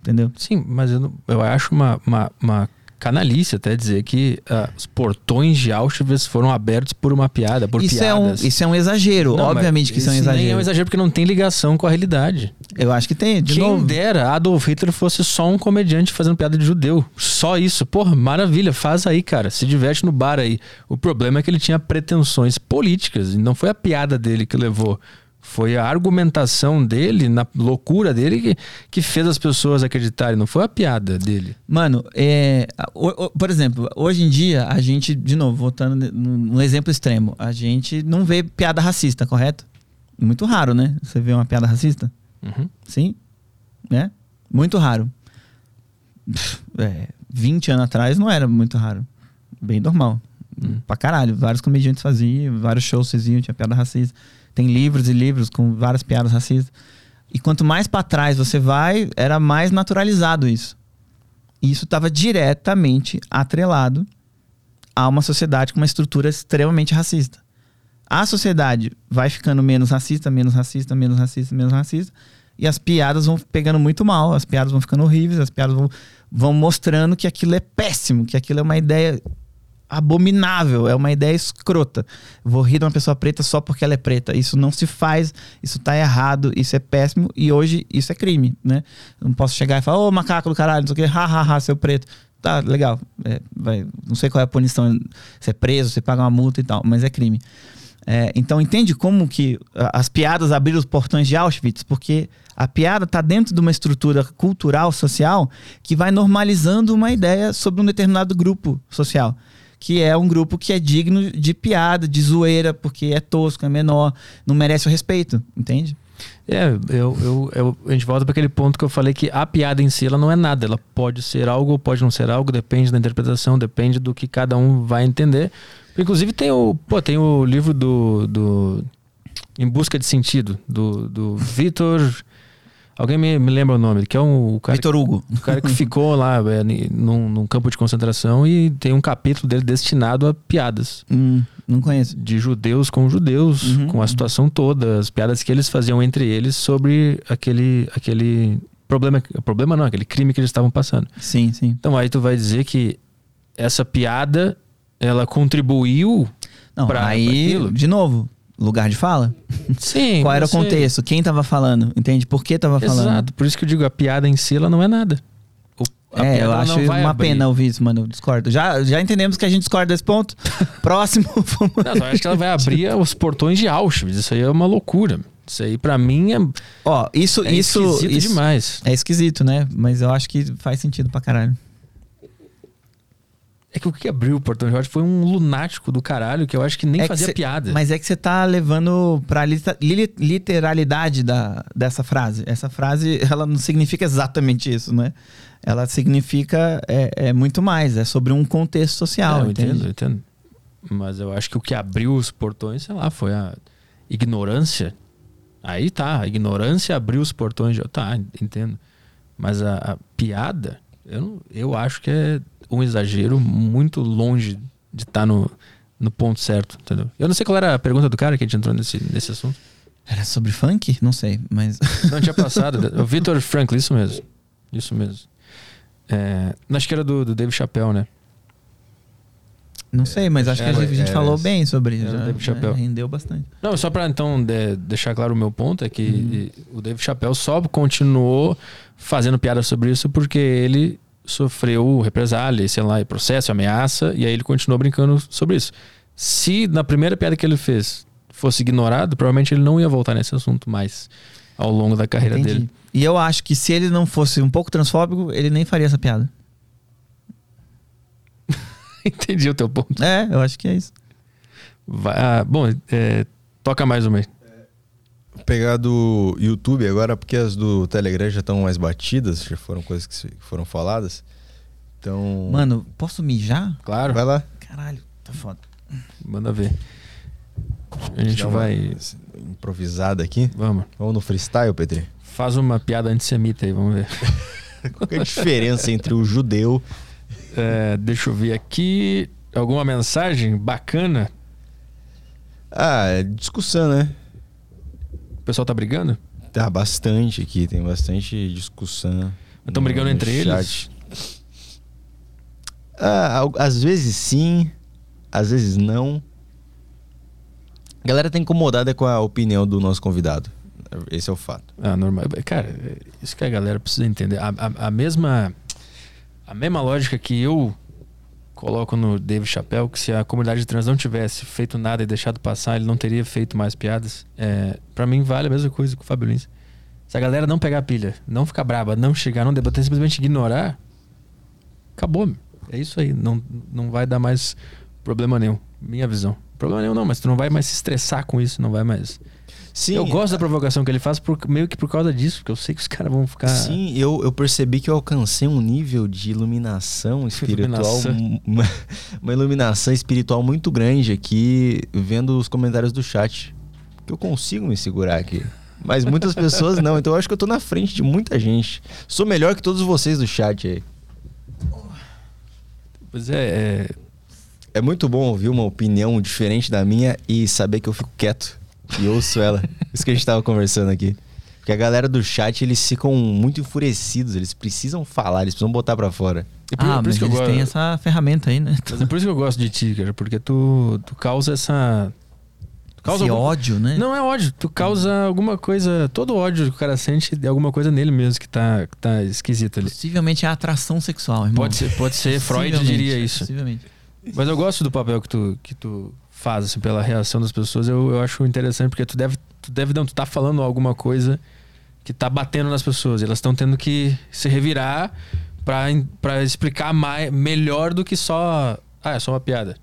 Entendeu? Sim, mas eu, não- eu acho uma, uma, uma canalice até dizer que ah, os portões de Auschwitz foram abertos por uma piada, por Isso é, um, piadas. isso é um exagero. Não, obviamente que isso é um Nem é um exagero. exagero porque não tem ligação com a realidade. Eu acho que tem, de Quem novo. dera Adolf Hitler fosse só um comediante fazendo piada de judeu. Só isso. Porra, maravilha. Faz aí, cara. Se diverte no bar aí. O problema é que ele tinha pretensões políticas. E não foi a piada dele que levou. Foi a argumentação dele, na loucura dele, que, que fez as pessoas acreditarem. Não foi a piada dele. Mano, é, o- o- por exemplo, hoje em dia, a gente, de novo, voltando num exemplo extremo, a gente não vê piada racista, correto? Muito raro, né? Você vê uma piada racista? Uhum. Sim? Né? Muito raro. Pff, É, 20 anos atrás não era muito raro. Bem normal. Pra caralho. Vários comediantes faziam, vários shows faziam, tinha piada racista. Tem livros e livros com várias piadas racistas. E quanto mais pra trás você vai, era mais naturalizado isso. E isso estava diretamente atrelado a uma sociedade com uma estrutura extremamente racista. A sociedade vai ficando menos racista, menos racista, menos racista, menos racista. E as piadas vão pegando muito mal, as piadas vão ficando horríveis, as piadas vão, vão mostrando que aquilo é péssimo, que aquilo é uma ideia abominável, é uma ideia escrota. Vou rir de uma pessoa preta só porque ela é preta. Isso não se faz, isso tá errado, isso é péssimo e hoje isso é crime, né? Não posso chegar e falar, ô macaco do caralho, não sei o que, ha, ha, ha, seu preto. Tá, legal. É, vai, não sei qual é a punição, você é preso, você paga uma multa e tal, mas é crime. É, então entende como que as piadas abriram os portões de Auschwitz? Porque a piada está dentro de uma estrutura cultural, social, que vai normalizando uma ideia sobre um determinado grupo social. Que é um grupo que é digno de piada, de zoeira, porque é tosco, é menor, não merece o respeito, entende? É, eu, eu, eu- a gente volta para aquele ponto que eu falei que a piada em si ela não é nada. Ela pode ser algo ou pode não ser algo, depende da interpretação, depende do que cada um vai entender. Inclusive tem o, pô, tem o livro do, do Em Busca de Sentido, do, do Vitor. Alguém me, me lembra o nome? Que é um, o cara Vitor Hugo. o cara que ficou lá é, num, num campo de concentração e tem um capítulo dele destinado a piadas Hum, não conheço. de judeus com judeus, Uhum, com a situação toda, as piadas que eles faziam entre eles sobre aquele, aquele problema, problema não, aquele crime que eles estavam passando. Sim, sim. Então aí tu vai dizer que essa piada ela contribuiu Não, Pra- aí, pra de novo, lugar de fala. Sim. Qual era o eu sei. contexto? Quem tava falando? Entende? Por que tava falando? Exato, por isso que eu digo a piada em si ela não é nada. O- É, eu acho uma abrir. pena ouvir isso, mano. Eu discordo. Já, já entendemos que a gente discorda desse ponto. Próximo, vamos. Não, só acho que ela vai abrir os portões de Auschwitz. Isso aí é uma loucura. Isso aí pra mim é, Ó, isso, é isso, esquisito isso demais. é esquisito, né? Mas eu acho que faz sentido pra caralho. É que o que abriu o portão de foi um lunático do caralho que eu acho que nem É que fazia cê- piada. Mas é que você tá levando pra literalidade da, dessa frase. Essa frase, ela não significa exatamente isso, né? Ela significa é, é muito mais. É sobre um contexto social, É, eu entendo, eu entendo. Mas eu acho que o que abriu os portões, sei lá, foi a ignorância. Aí tá, a ignorância abriu os portões de. Tá, entendo. Mas a, a piada, eu, não- eu acho que é um exagero muito longe de estar no, no ponto certo, entendeu? Eu não sei qual era a pergunta do cara que a gente entrou nesse, nesse assunto. Era sobre funk? Não sei, mas. Não tinha passado. o Victor Franklin, isso mesmo. Isso mesmo. É, acho que era do, do Dave Chappelle, né? Não sei, mas acho que a É, gente, a gente é, falou bem sobre é, isso. David já Chappelle. rendeu bastante. Não, só pra então de- deixar claro o meu ponto é que o Dave Chappelle só continuou fazendo piada sobre isso porque ele sofreu represália, sei lá, processo, ameaça, e aí ele continuou brincando sobre isso. Se na primeira piada que ele fez fosse ignorado, provavelmente ele não ia voltar nesse assunto mais ao longo da carreira Entendi. dele. E eu acho que se ele não fosse um pouco transfóbico, ele nem faria essa piada. Entendi o teu ponto. É, eu acho que é isso. Vai- ah, bom, é, toca mais uma aí. Vou pegar do YouTube agora, porque as do Telegram já estão mais batidas, já foram coisas que foram faladas. Então. Mano, posso mijar? Claro, vai lá. Caralho, tá foda. manda ver. A gente vai. Improvisada aqui. Vamos. Vamos no freestyle, Petri? Faz uma piada antissemita aí, vamos ver. Qual que é a diferença entre o judeu. É, deixa eu ver aqui. Alguma mensagem bacana? Ah, é discussão, né? O pessoal tá brigando? Tá bastante aqui, tem bastante discussão. Estão brigando entre chat. eles? Ah, às vezes sim, às vezes não. A galera tá incomodada com a opinião do nosso convidado. Esse é o fato. Ah, normal. Cara, isso que a galera precisa entender. A, a- a mesma a mesma lógica que eu coloco no Dave Chappelle, que se a comunidade trans não tivesse feito nada e deixado passar, ele não teria feito mais piadas. É, para mim vale a mesma coisa com o Fábio Lins. Se a galera não pegar a pilha, não ficar braba, não chegar, não debater, simplesmente ignorar, acabou. É isso aí. Não, não vai dar mais problema nenhum. Minha visão. Problema nenhum não, mas tu não vai mais se estressar com isso, não vai mais. Sim, eu gosto da provocação que ele faz por, meio que por causa disso, porque eu sei que os caras vão ficar. Sim, eu, eu percebi que eu alcancei um nível de iluminação espiritual. Uma, uma iluminação espiritual muito grande aqui, vendo os comentários do chat. Que eu consigo me segurar aqui. Mas muitas pessoas não, então eu acho que eu tô na frente de muita gente. Sou melhor que todos vocês do chat aí. Pois é, é, É muito bom ouvir uma opinião diferente da minha e saber que eu fico quieto e ouço ela. Isso que a gente tava conversando aqui. Porque a galera do chat, eles ficam muito enfurecidos, eles precisam falar, eles precisam botar pra fora. E por, ah, por mas isso eles gosto. têm essa ferramenta aí, né? Mas é por isso que eu gosto de ti, cara, porque tu, tu causa essa. Tu causa Esse algum- ódio, né? Não é ódio, tu causa alguma coisa. Todo ódio que o cara sente é alguma coisa nele mesmo que tá, que tá esquisita ali. Possivelmente é atração sexual, irmão. Pode ser, pode ser, Freud diria isso. Possivelmente. Mas eu gosto do papel que tu, que tu faz, assim, pela reação das pessoas. Eu, eu acho interessante, porque tu deve, tu deve, não, tu tá falando alguma coisa que tá batendo nas pessoas. E elas estão tendo que se revirar pra explicar mais, melhor do que só. Ah, é só uma piada.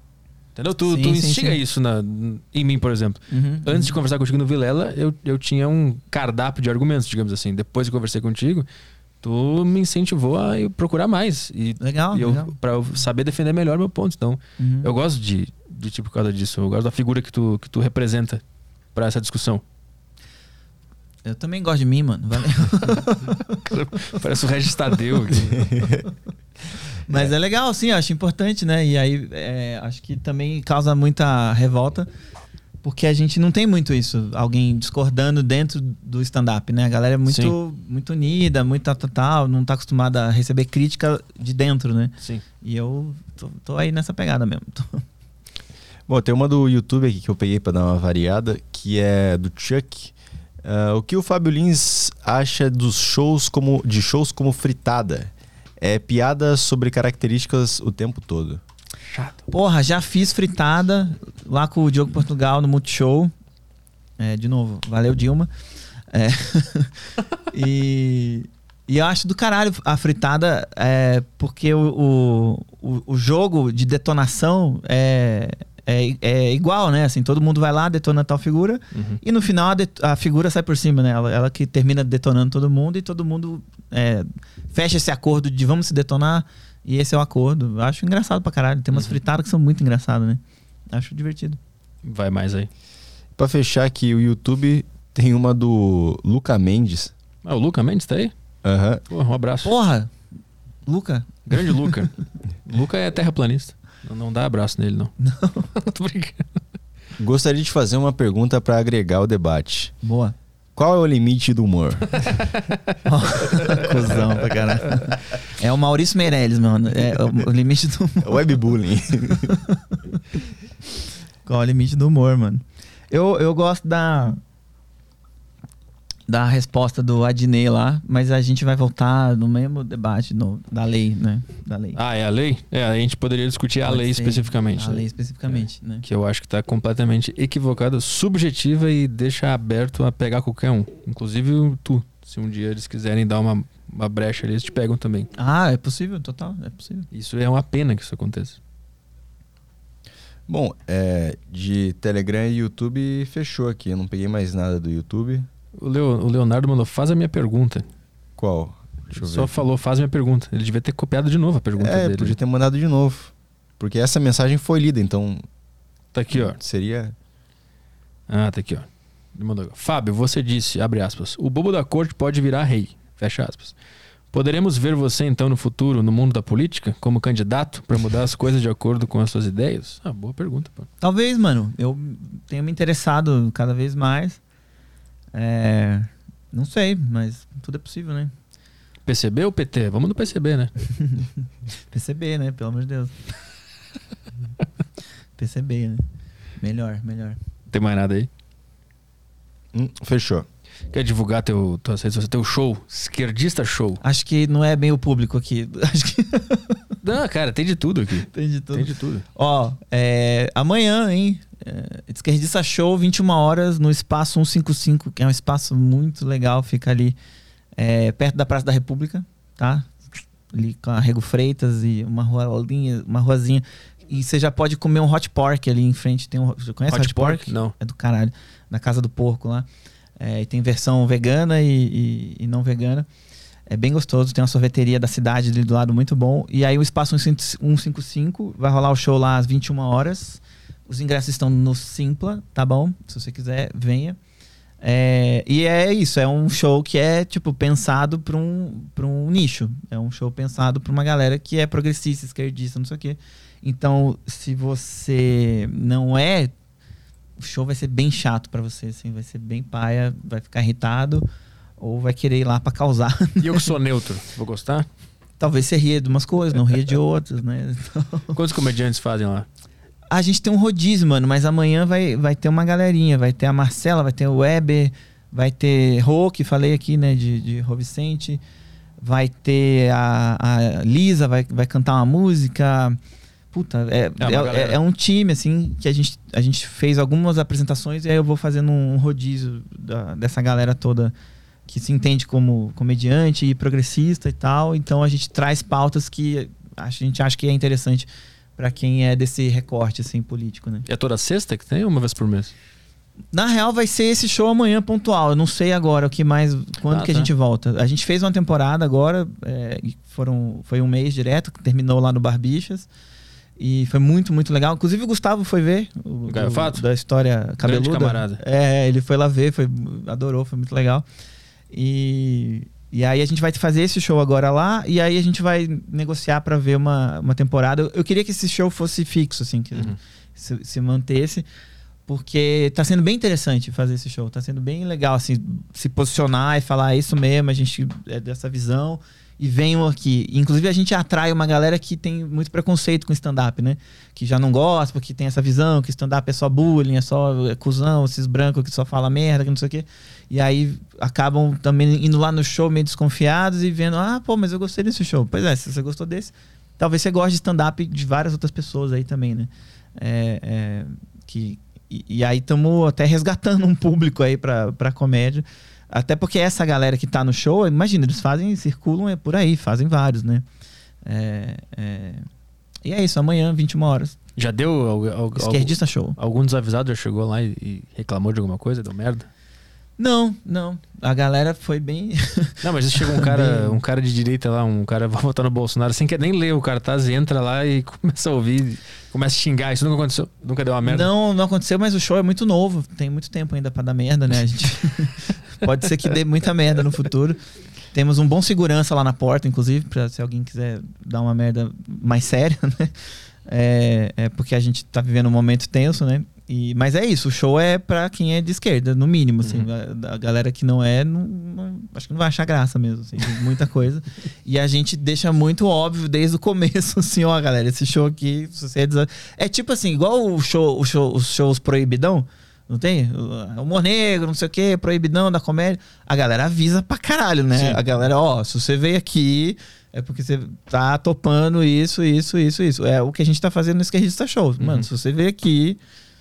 Entendeu? Tu, Sim, tu sim, instiga sim. isso na, em mim, por exemplo. Uhum, Antes de conversar contigo no Vilela, eu, eu tinha um cardápio de argumentos, digamos assim. Depois que eu conversei contigo, tu me incentivou a procurar mais. E, Legal, e eu, legal. pra eu saber defender melhor meu ponto. Então, Uhum. eu gosto de, de ti por causa disso. Eu gosto da figura que tu, que tu representa pra essa discussão. Eu também gosto de mim, mano. Valeu. Parece o Regis Tadeu. Mas é. legal, sim, acho importante, né? E aí é, acho que também causa muita revolta, porque a gente não tem muito isso, alguém discordando dentro do stand-up, né? A galera é muito, Sim. muito unida, muito tal, tal, tal, não tá acostumada a receber crítica de dentro, né? Sim. E eu tô, tô aí nessa pegada mesmo. Tô- Bom, tem uma do YouTube aqui que eu peguei pra dar uma variada, que é do Chuck. Ah, o que o Fábio Lins acha dos shows como de shows como fritada? É piada sobre características o tempo todo. Chato. Porra, já fiz fritada lá com o Diogo Portugal no Multishow. É, de novo, valeu, Dilma. É. e, e eu acho do caralho a fritada, é, porque o, o- o jogo de detonação é, é, é igual, né? Assim, todo mundo vai lá, detona tal figura, Uhum. e no final a, a figura sai por cima, né? Ela, ela que termina detonando todo mundo e todo mundo é, fecha esse acordo de vamos se detonar. E esse é o acordo. Eu acho engraçado pra caralho. Tem umas fritadas que são muito engraçadas, né? Acho divertido. Vai mais aí. Pra fechar aqui, o YouTube tem uma do Luca Mendes. Ah, o Luca Mendes tá aí? Aham. Porra, um abraço. Porra! Luca? Grande Luca. Luca é terraplanista. Não, não dá abraço nele, não. Não. Tô brincando. Gostaria de fazer uma pergunta pra agregar o debate. Boa. Qual é o limite do humor? Cusão pra caralho. É o Maurício Meirelles, mano. É o, o limite do Webbullying. Qual é o limite do humor, mano? Eu, eu gosto da. Da resposta do Adnei lá, mas a gente vai voltar no mesmo debate no, da lei, né? Da lei. Ah, é a lei? É, a gente poderia discutir a Pode lei ser. especificamente. A né? lei especificamente, né? Que eu acho que tá completamente equivocada, subjetiva e deixa aberto a pegar qualquer um. Inclusive tu. Se um dia eles quiserem dar uma, uma brecha ali, eles te pegam também. Ah, é possível, total, é possível. Isso é uma pena que isso aconteça. Bom, é, de Telegram e YouTube fechou aqui. Eu não peguei mais nada do YouTube. O, Leo- o Leonardo mandou, faz a minha pergunta. Qual? Deixa eu ver. Só aqui. falou, faz a minha pergunta. Ele devia ter copiado de novo a pergunta É, dele. podia ter mandado de novo. Porque essa mensagem foi lida, então Tá aqui, ó. seria. Ah, tá aqui, ó. Ele mandou. Fábio, você disse, abre aspas, o bobo da corte pode virar rei. Fecha aspas. Poderemos ver você então no futuro no mundo da política como candidato para mudar as coisas de acordo com as suas ideias? Ah, boa pergunta, pô. Talvez, mano. Eu tenho me interessado cada vez mais. É, não sei, mas tudo é possível, né? PCB ou PT? Vamos no PCB, né? PCB, né? Pelo amor de Deus. PCB, né? Melhor, melhor. Tem mais nada aí? Hum, fechou. Quer divulgar teu, tuas redes sociais, teu show? Esquerdista Show. Acho que não é bem o público aqui. Acho que Não, cara, tem de tudo aqui. tem de tudo. Tem de tudo. Ó, é, amanhã, hein? É, Esquerdista Show, 21 horas, no espaço 155, que é um espaço muito legal, fica ali é, perto da Praça da República, tá? Ali com a Rego Freitas e uma ruazinha, uma ruazinha. E você já pode comer um hot pork ali em frente. Tem um, você conhece hot, Hot pork? pork? Não. É do caralho. Na casa do porco lá. É, e tem versão vegana e, e- e não vegana. É bem gostoso. Tem uma sorveteria da cidade ali do lado muito bom. E aí o espaço 155 vai rolar o show lá às 21 horas. Os ingressos estão no Simpla, tá bom? Se você quiser, venha. É, e é isso, é um show que é tipo pensado para um, um nicho. É um show pensado para uma galera que é progressista, esquerdista, não sei o quê. Então, se você não é, o show vai ser bem chato para você, assim, vai ser bem paia, vai ficar irritado ou vai querer ir lá para causar. E eu que sou neutro, vou gostar? Talvez você ria de umas coisas, não ria de outras, né? Quantos comediantes fazem lá? A gente tem um rodízio, mano, mas amanhã vai, vai ter uma galerinha. Vai ter a Marcela, vai ter o Weber, vai ter Rô, que falei aqui, né, de, de Rô Vicente. Vai ter a, a Lisa, vai, vai cantar uma música. Puta, é, É é- é um time, assim, que a gente, a gente fez algumas apresentações e aí eu vou fazendo um rodízio da- dessa galera toda que se entende como comediante e progressista e tal. Então a gente traz pautas que a gente acha que é interessante para quem é desse recorte assim político, né? É toda sexta que tem ou uma vez por mês? Na real vai ser esse show amanhã pontual. Eu não sei agora o que mais quando Ah, que a tá. gente volta. A gente fez uma temporada agora, é, foram foi um mês direto, que terminou lá no Barbichas. E foi muito, muito legal. Inclusive o Gustavo foi ver o, O Gaio do- Fato? da história cabeluda. camarada. É, ele foi lá ver, foi adorou, foi muito legal. E e aí a gente vai fazer esse show agora lá e aí a gente vai negociar pra ver uma, uma temporada. Eu, eu queria que esse show fosse fixo assim, que Uhum. se, se mantesse, porque tá sendo bem interessante fazer esse show, tá sendo bem legal assim, se posicionar e falar "É isso mesmo, a gente é dessa visão e venham aqui. Inclusive a gente atrai uma galera que tem muito preconceito com stand-up, né? Que já não gosta, porque tem essa visão que stand-up é só bullying, é só é cuzão, esses brancos que só fala merda, que não sei o quê. E aí acabam também indo lá no show meio desconfiados e vendo, ah, pô, mas eu gostei desse show. Pois é, se você gostou desse, talvez você goste de stand-up de várias outras pessoas aí também, né? É, é, que, e, e aí estamos até resgatando um público aí pra, pra comédia. Até porque essa galera que tá no show, imagina, eles fazem, circulam é por aí, fazem vários, né? É, é, E é isso, amanhã, 21 horas. Já deu al- al- Esquerdista show. algum desavisado já chegou lá e, e reclamou de alguma coisa, deu merda? Não, não. A galera foi bem. Não, mas chega um cara, um cara de direita lá, um cara vai votar no Bolsonaro sem quer nem ler o cartaz, entra lá e começa a ouvir, começa a xingar. Isso nunca aconteceu, nunca deu uma merda. Não, não aconteceu, mas o show é muito novo. Tem muito tempo ainda pra dar merda, né? A gente pode ser que dê muita merda no futuro. Temos um bom segurança lá na porta, inclusive, pra se alguém quiser dar uma merda mais séria, né? É, é porque a gente tá vivendo um momento tenso, né? E, mas é isso, o show é pra quem é de esquerda, no mínimo, assim. A, a galera que não é, não, não- acho que não vai achar graça mesmo, assim, muita coisa. E a gente deixa muito óbvio desde o começo, assim, ó, galera, esse show aqui, se você é, desa- é tipo assim, igual o show, o show, os shows proibidão, não tem? O humor negro, não sei o quê, proibidão da comédia. A galera avisa pra caralho, né? Sim. A galera, ó, se você veio aqui, é porque você tá topando isso, isso, isso, isso. É o que a gente tá fazendo no Esquerdista Show. Mano, se você veio aqui,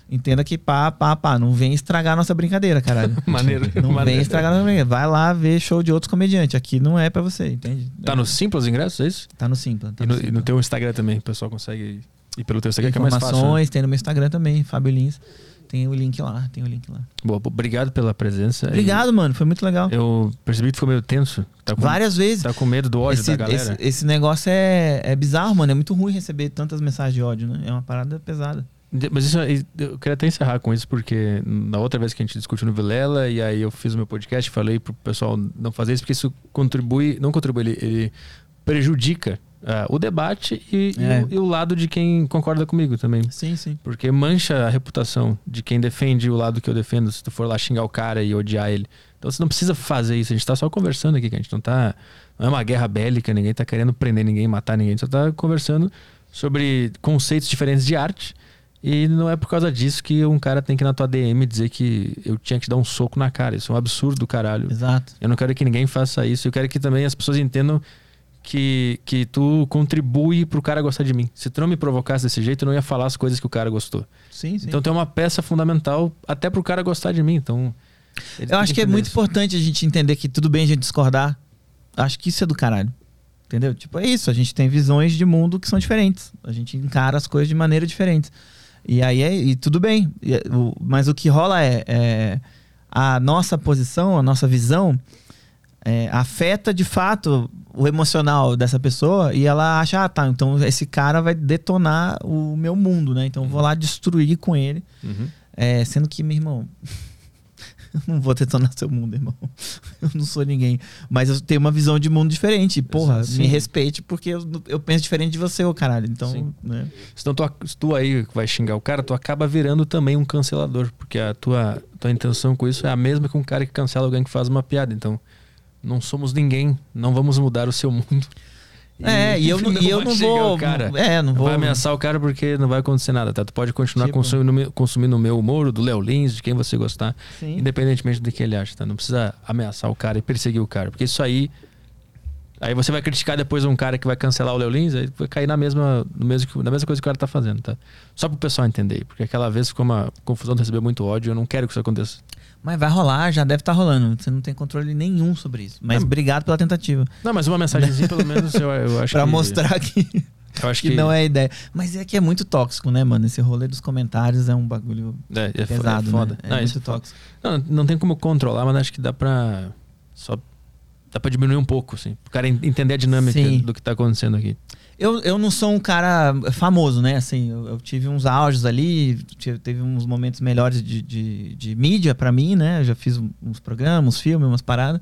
entenda que pá, pá, pá, não vem estragar a nossa brincadeira, caralho. Maneiro. Não maneiro. vem estragar a nossa brincadeira. Vai lá ver show de outros comediantes. Aqui não é pra você, entende? Tá no Simples os ingressos, é isso? Tá no Simpla. Tá E no no, e no Simpla. teu Instagram também, o pessoal consegue. E pelo teu Instagram que é mais fácil. né? informações, tem no meu Instagram também, Fábio Lins. Tem o link lá, tem o link lá. Boa, obrigado pela presença. Obrigado, mano, foi muito legal. E Eu percebi que ficou meio tenso. Tá com, Várias vezes. Tá com medo do ódio esse, da galera. esse- esse negócio é, é bizarro, mano. É muito ruim receber tantas mensagens de ódio, né? É uma parada pesada. Mas isso, eu queria até encerrar com isso, porque na outra vez que a gente discutiu no Vilela, e aí eu fiz o meu podcast, falei pro pessoal não fazer isso, porque isso contribui, não contribui, ele, ele prejudica ah, o debate e, e É. o, e o lado de quem concorda comigo também. Sim, sim. Porque mancha a reputação de quem defende o lado que eu defendo, se tu for lá xingar o cara e odiar ele. Então você não precisa fazer isso, a gente tá só conversando aqui, que a gente não tá. Não é uma guerra bélica, ninguém tá querendo prender ninguém, matar ninguém, a gente só tá conversando sobre conceitos diferentes de arte. E não é por causa disso que um cara tem que ir na tua DM dizer que eu tinha que te dar um soco na cara. Isso é um absurdo do caralho. Exato. Eu não quero que ninguém faça isso. Eu quero que também as pessoas entendam que, que tu contribui pro cara gostar de mim. Se tu não me provocasse desse jeito, eu não ia falar as coisas que o cara gostou. Sim, sim. Então tem uma peça fundamental até pro cara gostar de mim. Então. Eu acho que é muito isso. importante a gente entender que tudo bem a gente discordar. Acho que isso é do caralho. Entendeu? Tipo, é isso. A gente tem visões de mundo que são diferentes. A gente encara as coisas de maneira diferente. E aí é. E tudo bem. É- mas o que rola é, é a nossa posição, a nossa visão é, afeta de fato o emocional dessa pessoa e ela acha, ah, tá, então esse cara vai detonar o meu mundo, né? Então eu vou lá destruir com ele. Uhum. É, sendo que, meu irmão, eu não vou detonar seu mundo, irmão. Eu não sou ninguém. Mas eu tenho uma visão de mundo diferente. Porra, Sim. me respeite, porque eu, eu penso diferente de você, ô caralho. Então, Sim. né? Então tu, se tu aí vai xingar o cara, tu acaba virando também um cancelador. Porque a tua, tua intenção com isso é a mesma que um cara que cancela alguém que faz uma piada. Então, não somos ninguém, não vamos mudar o seu mundo. É, e eu não, e eu não vou. Cara. É, não vou. Vai ameaçar o cara porque não vai acontecer nada, tá? Tu pode continuar Tipo- consumindo, o meu- consumindo o meu humor, do Léo Lins, de quem você gostar, Sim. independentemente do que ele acha, tá? Não precisa ameaçar o cara e perseguir o cara, porque isso aí. Aí você vai criticar depois um cara que vai cancelar o Léo Lins, aí vai cair na mesma, no mesmo, na mesma coisa que o cara tá fazendo, tá? Só pro pessoal entender, porque aquela vez ficou uma confusão de receber muito ódio, eu não quero que isso aconteça. Mas vai rolar, já deve estar rolando. Você não tem controle nenhum sobre isso. Mas Não. obrigado pela tentativa. Não, mas uma mensagenzinha pelo menos eu, eu acho Pra que. mostrar que, Eu acho que que, não é ideia. Mas é que é muito tóxico, né, mano? Esse rolê dos comentários é um bagulho É, é fo- pesado, é foda. né? É Não, muito isso é tóxico. Não, não tem como controlar, mas acho que dá pra. Só. Dá pra diminuir um pouco, assim. O cara en- entender a dinâmica Sim. do que tá acontecendo aqui. Eu, eu não sou um cara famoso, né? Assim, eu, eu tive uns auges ali, tive- teve uns momentos melhores de, de, de mídia pra mim, né? Eu já fiz uns programas, filmes, umas paradas.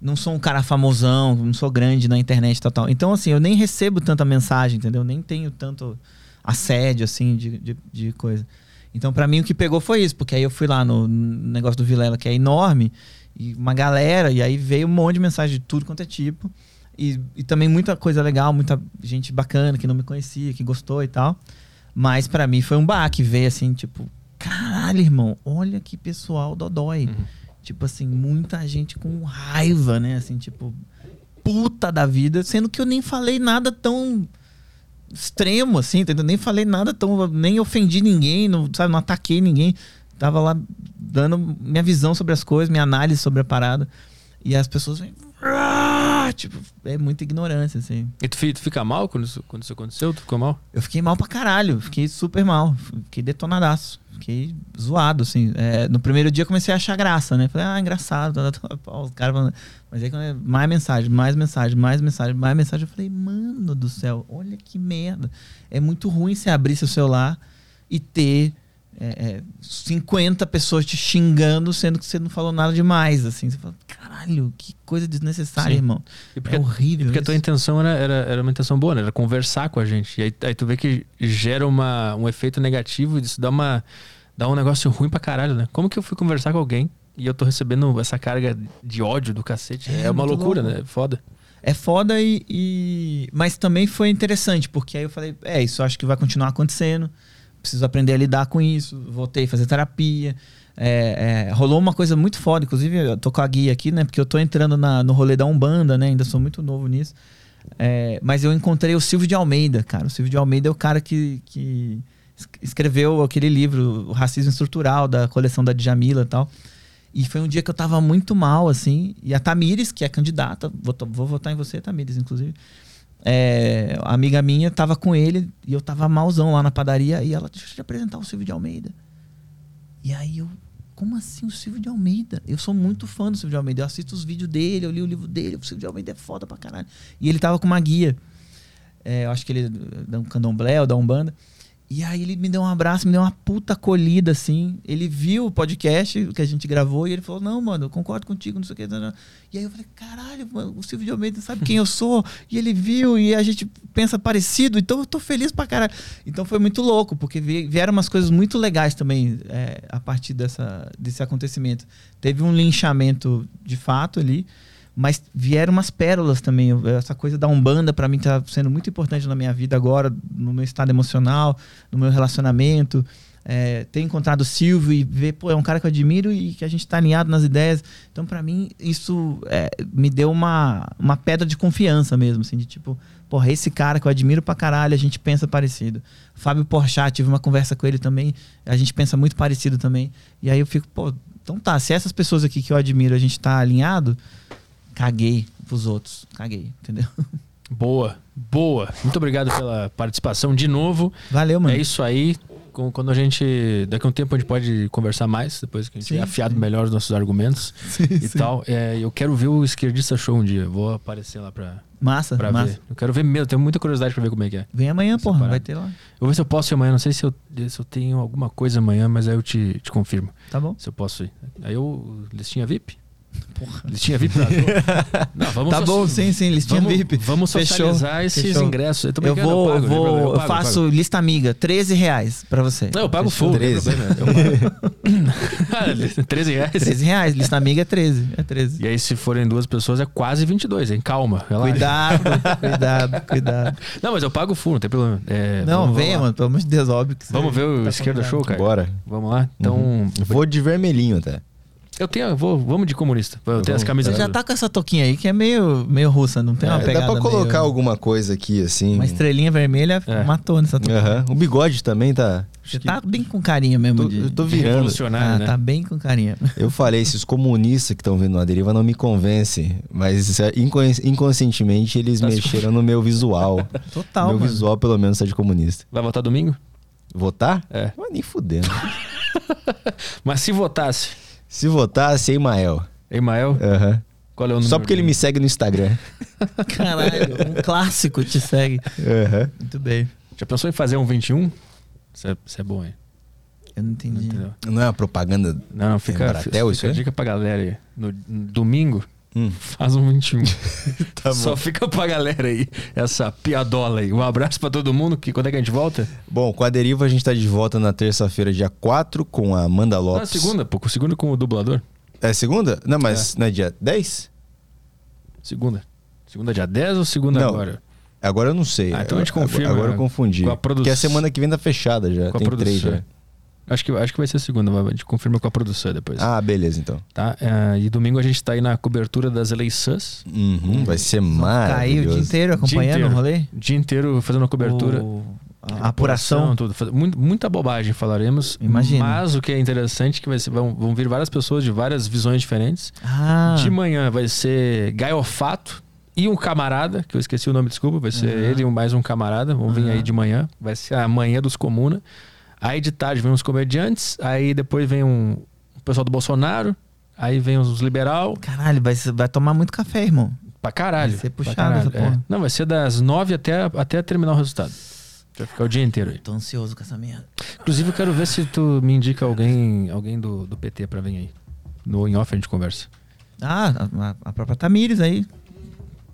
Não sou um cara famosão, não sou grande na internet tal, tal. Então, assim, eu nem recebo tanta mensagem, entendeu? Nem tenho tanto assédio, assim, de, de, de coisa. Então, pra mim, o que pegou foi isso, porque aí eu fui lá no negócio do Vilela, que é enorme, e uma galera, e aí veio um monte de mensagem de tudo quanto é tipo. E, e também muita coisa legal, muita gente bacana que não me conhecia, que gostou e tal. Mas pra mim foi um baque ver assim, tipo, caralho, irmão, olha que pessoal dodói. Tipo assim, muita gente com raiva, né? Assim, tipo, puta da vida, sendo que eu nem falei nada tão extremo assim, entendeu? Nem falei nada tão, nem ofendi ninguém, não, sabe, não ataquei ninguém. Tava lá dando minha visão sobre as coisas, minha análise sobre a parada. E as pessoas vêm. Tipo, é muita ignorância, assim. E tu, tu fica mal quando isso, quando isso aconteceu? Tu ficou mal? Eu fiquei mal pra caralho, fiquei super mal, fiquei detonadaço, fiquei zoado, assim. É, no primeiro dia eu comecei a achar graça, né? Falei, ah, engraçado, tá, tá, tá. Os caras falando- Mas aí quando é mais mensagem, mais mensagem, mais mensagem, mais mensagem, eu falei, mano do céu, olha que merda. É muito ruim você abrir seu celular e ter é, é, 50 pessoas te xingando, sendo que você não falou nada demais, assim. Você fala, caralho, que coisa desnecessária, Sim. irmão. E porque, é horrível. e porque a tua isso. intenção era, era, era uma intenção boa, né? Era conversar com a gente. E aí, aí tu vê que gera uma, um efeito negativo isso dá, uma, dá um negócio ruim pra caralho, né? Como que eu fui conversar com alguém e eu tô recebendo essa carga de ódio do cacete? É, É, uma loucura, louco. né? Foda. É foda e, e- Mas também foi interessante, porque aí eu falei, é, isso acho que vai continuar acontecendo. Preciso aprender a lidar com isso. Voltei a fazer terapia. É, é, rolou uma coisa muito foda, inclusive eu tô com a guia aqui, né? Porque eu tô entrando na- no rolê da Umbanda, né? Ainda sou muito novo nisso. É, mas eu encontrei o Silvio de Almeida, cara. O Silvio de Almeida é o cara que, que es- escreveu aquele livro, O Racismo Estrutural, da coleção da Djamila e tal. E foi um dia que eu tava muito mal, assim. E a Tamires, que é candidata, vou, vou votar em você, Tamires, inclusive. É, amiga minha tava com ele e eu tava malzão lá na padaria e ela, deixa eu te apresentar o Silvio de Almeida. E aí eu, como assim o Silvio de Almeida? Eu sou muito fã do Silvio de Almeida. Eu assisto os vídeos dele, eu li o livro dele. O Silvio de Almeida é foda pra caralho. E ele tava com uma guia. É, eu acho que ele é um candomblé ou da Umbanda. E aí ele me deu um abraço, me deu uma puta acolhida, assim. Ele viu o podcast que a gente gravou e ele falou, não, mano, eu concordo contigo, não sei o que. E aí eu falei, caralho, mano, o Silvio de Almeida sabe quem eu sou? E ele viu e a gente pensa parecido, então eu tô feliz pra caralho. Então foi muito louco, porque vieram umas coisas muito legais também é, a partir dessa, desse acontecimento. Teve um linchamento de fato ali, mas vieram umas pérolas também. Essa coisa da Umbanda, para mim, tá sendo muito importante na minha vida agora, no meu estado emocional, no meu relacionamento. É, ter encontrado o Silvio e ver, pô, é um cara que eu admiro e que a gente tá alinhado nas ideias. Então, para mim, isso é, me deu uma, uma pedra de confiança mesmo, assim, de tipo, porra, esse cara que eu admiro pra caralho, a gente pensa parecido. Fábio Porchat, tive uma conversa com ele também, a gente pensa muito parecido também. E aí eu fico, pô, então tá, se essas pessoas aqui que eu admiro, a gente tá alinhado, caguei pros outros. Caguei, entendeu? Boa, boa. Muito obrigado pela participação de novo. Valeu, mano. É isso aí. Quando a gente. Daqui a um tempo a gente pode conversar mais, depois que a gente sim, afiado sim. melhor os nossos argumentos sim, e tal. É, eu quero ver o Esquerdista Show um dia. Vou aparecer lá pra. Massa, pra massa. Ver. Eu quero ver mesmo, tenho muita curiosidade pra ver como é que é. Vem amanhã, porra, parada. vai ter lá. Eu vou ver se eu posso ir amanhã. Não sei se eu, se eu tenho alguma coisa amanhã, mas aí eu te, te confirmo. Tá bom. Se eu posso ir. Aí eu. Listinha VIP? Porra. Listinha VIP pra Não, vamos Tá bom, sim, sim, listinha vamos, VIP. Vamos socializar Fechou. esses Fechou. ingressos. Eu, eu vou, eu, pago, vou, eu, pago, eu faço eu lista amiga, 13 reais pra você. Não, eu pago Fechou. full. 13. Eu 13 reais? 13 reais, lista amiga é 13. É 13. E aí, se forem duas pessoas, é quase 22, hein? Calma. Relaxa. Cuidado, cuidado, cuidado. Não, mas eu pago full, não tem problema. É, não, venha, vamos mano, pelo amor de Deus, óbvio que Vamos ver o tá esquerda show, cara? Bora. Vamos lá? Então. Uhum. Vou de vermelhinho até. Eu tenho, vou, vamos de comunista. Eu tenho as camisas. Você já tá com essa toquinha aí que é meio, meio russa, não tem é, uma pegada. Dá pra colocar meio... alguma coisa aqui, assim. Uma estrelinha vermelha é. matou nessa toquinha. Uhum. O bigode também tá. Você tá bem com carinha mesmo. Tô, de, eu tô virando. Ah, né? Tá bem com carinha. Eu falei, esses comunistas que estão vendo a deriva não me convencem. Mas é, inconscientemente eles tá mexeram no meu visual. Total. Meu mano. visual, pelo menos, tá de comunista. Vai votar domingo? Votar? É. Mas nem fudendo. mas se votasse. Se votasse, Emael. Emael? Aham. Uhum. Qual é o número? Só porque ele me segue no Instagram. Caralho, um clássico te segue. Uhum. Muito bem. Já pensou em fazer um 21? Isso é, isso é bom, hein? Eu não entendi. Não, não é uma propaganda Não, fica, Bratel, fica, fica dica pra galera aí. No, no domingo, hum. faz um 21. tá Só fica pra galera aí, essa piadola aí. Um abraço pra todo mundo. Que, quando é que a gente volta? Bom, com a Deriva a gente tá de volta na terça-feira, dia 4, com a Amanda Lopes. Não, segunda, pô. Segunda com o dublador. É segunda? Não, mas é. não é dia 10? Segunda. Segunda dia 10 ou segunda não, agora? Agora eu não sei. Ah, então a gente confirma. Agora eu confundi. Com a Porque a semana que vem tá fechada já. Com Tem três já. Acho que, acho que vai ser segunda, mas a gente confirma com a produção depois. Ah, beleza, então. Tá? É, e domingo a gente tá aí na cobertura das eleições. Uhum, vai ser maravilhoso. Caiu o dia inteiro acompanhando o rolê? O dia inteiro fazendo a cobertura. O... A apuração. apuração tudo. Muita bobagem falaremos. Imagina. Mas o que é interessante é que vai ser, vão, vão vir várias pessoas de várias visões diferentes. Ah. De manhã vai ser Gaiofato e um camarada, que eu esqueci o nome, desculpa. Vai ser uhum. ele e mais um camarada. Vão vir aí de manhã. Vai ser a manhã dos Comuna. Aí de tarde vem uns comediantes, aí depois vem um, o pessoal do Bolsonaro, aí vem os liberal. Caralho, vai, vai tomar muito café, irmão. Pra caralho. Vai ser puxado essa porra. É. Não, vai ser das nove até, até terminar o resultado. Vai ficar o dia inteiro aí. Tô ansioso com essa merda. Inclusive, eu quero ver se tu me indica alguém, alguém do, do PT pra vir aí. No in off a gente conversa. Ah, a, a própria Tamires aí.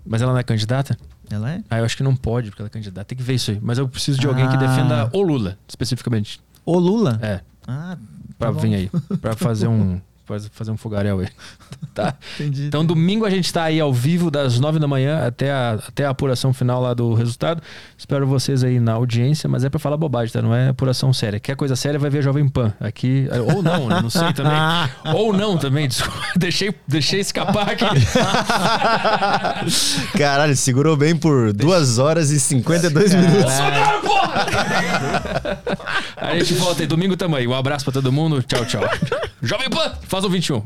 Mas ela não é candidata? Ela é? Ah, eu acho que não pode, porque ela é candidata. Tem que ver isso aí. Mas eu preciso de alguém que ah. defenda o Lula, especificamente. O Lula? É. Ah, pra tá vir aí. Pra fazer um. fazer um fogaréu aí. tá? Entendi. Então, domingo a gente tá aí ao vivo, das nove da manhã até a, até a apuração final lá do resultado. Espero vocês aí na audiência, mas é pra falar bobagem, tá? Não é apuração séria. Quer coisa séria, vai ver Jovem Pan. Aqui. Ou não, né? não sei também. Ou não também, desculpa. Deixei, deixei escapar aqui. Caralho, segurou bem por duas horas e 52 minutos. Bolsonaro, porra! A gente volta aí. Domingo também. Um abraço pra todo mundo. Tchau, tchau. Jovem Pan, faz o 21.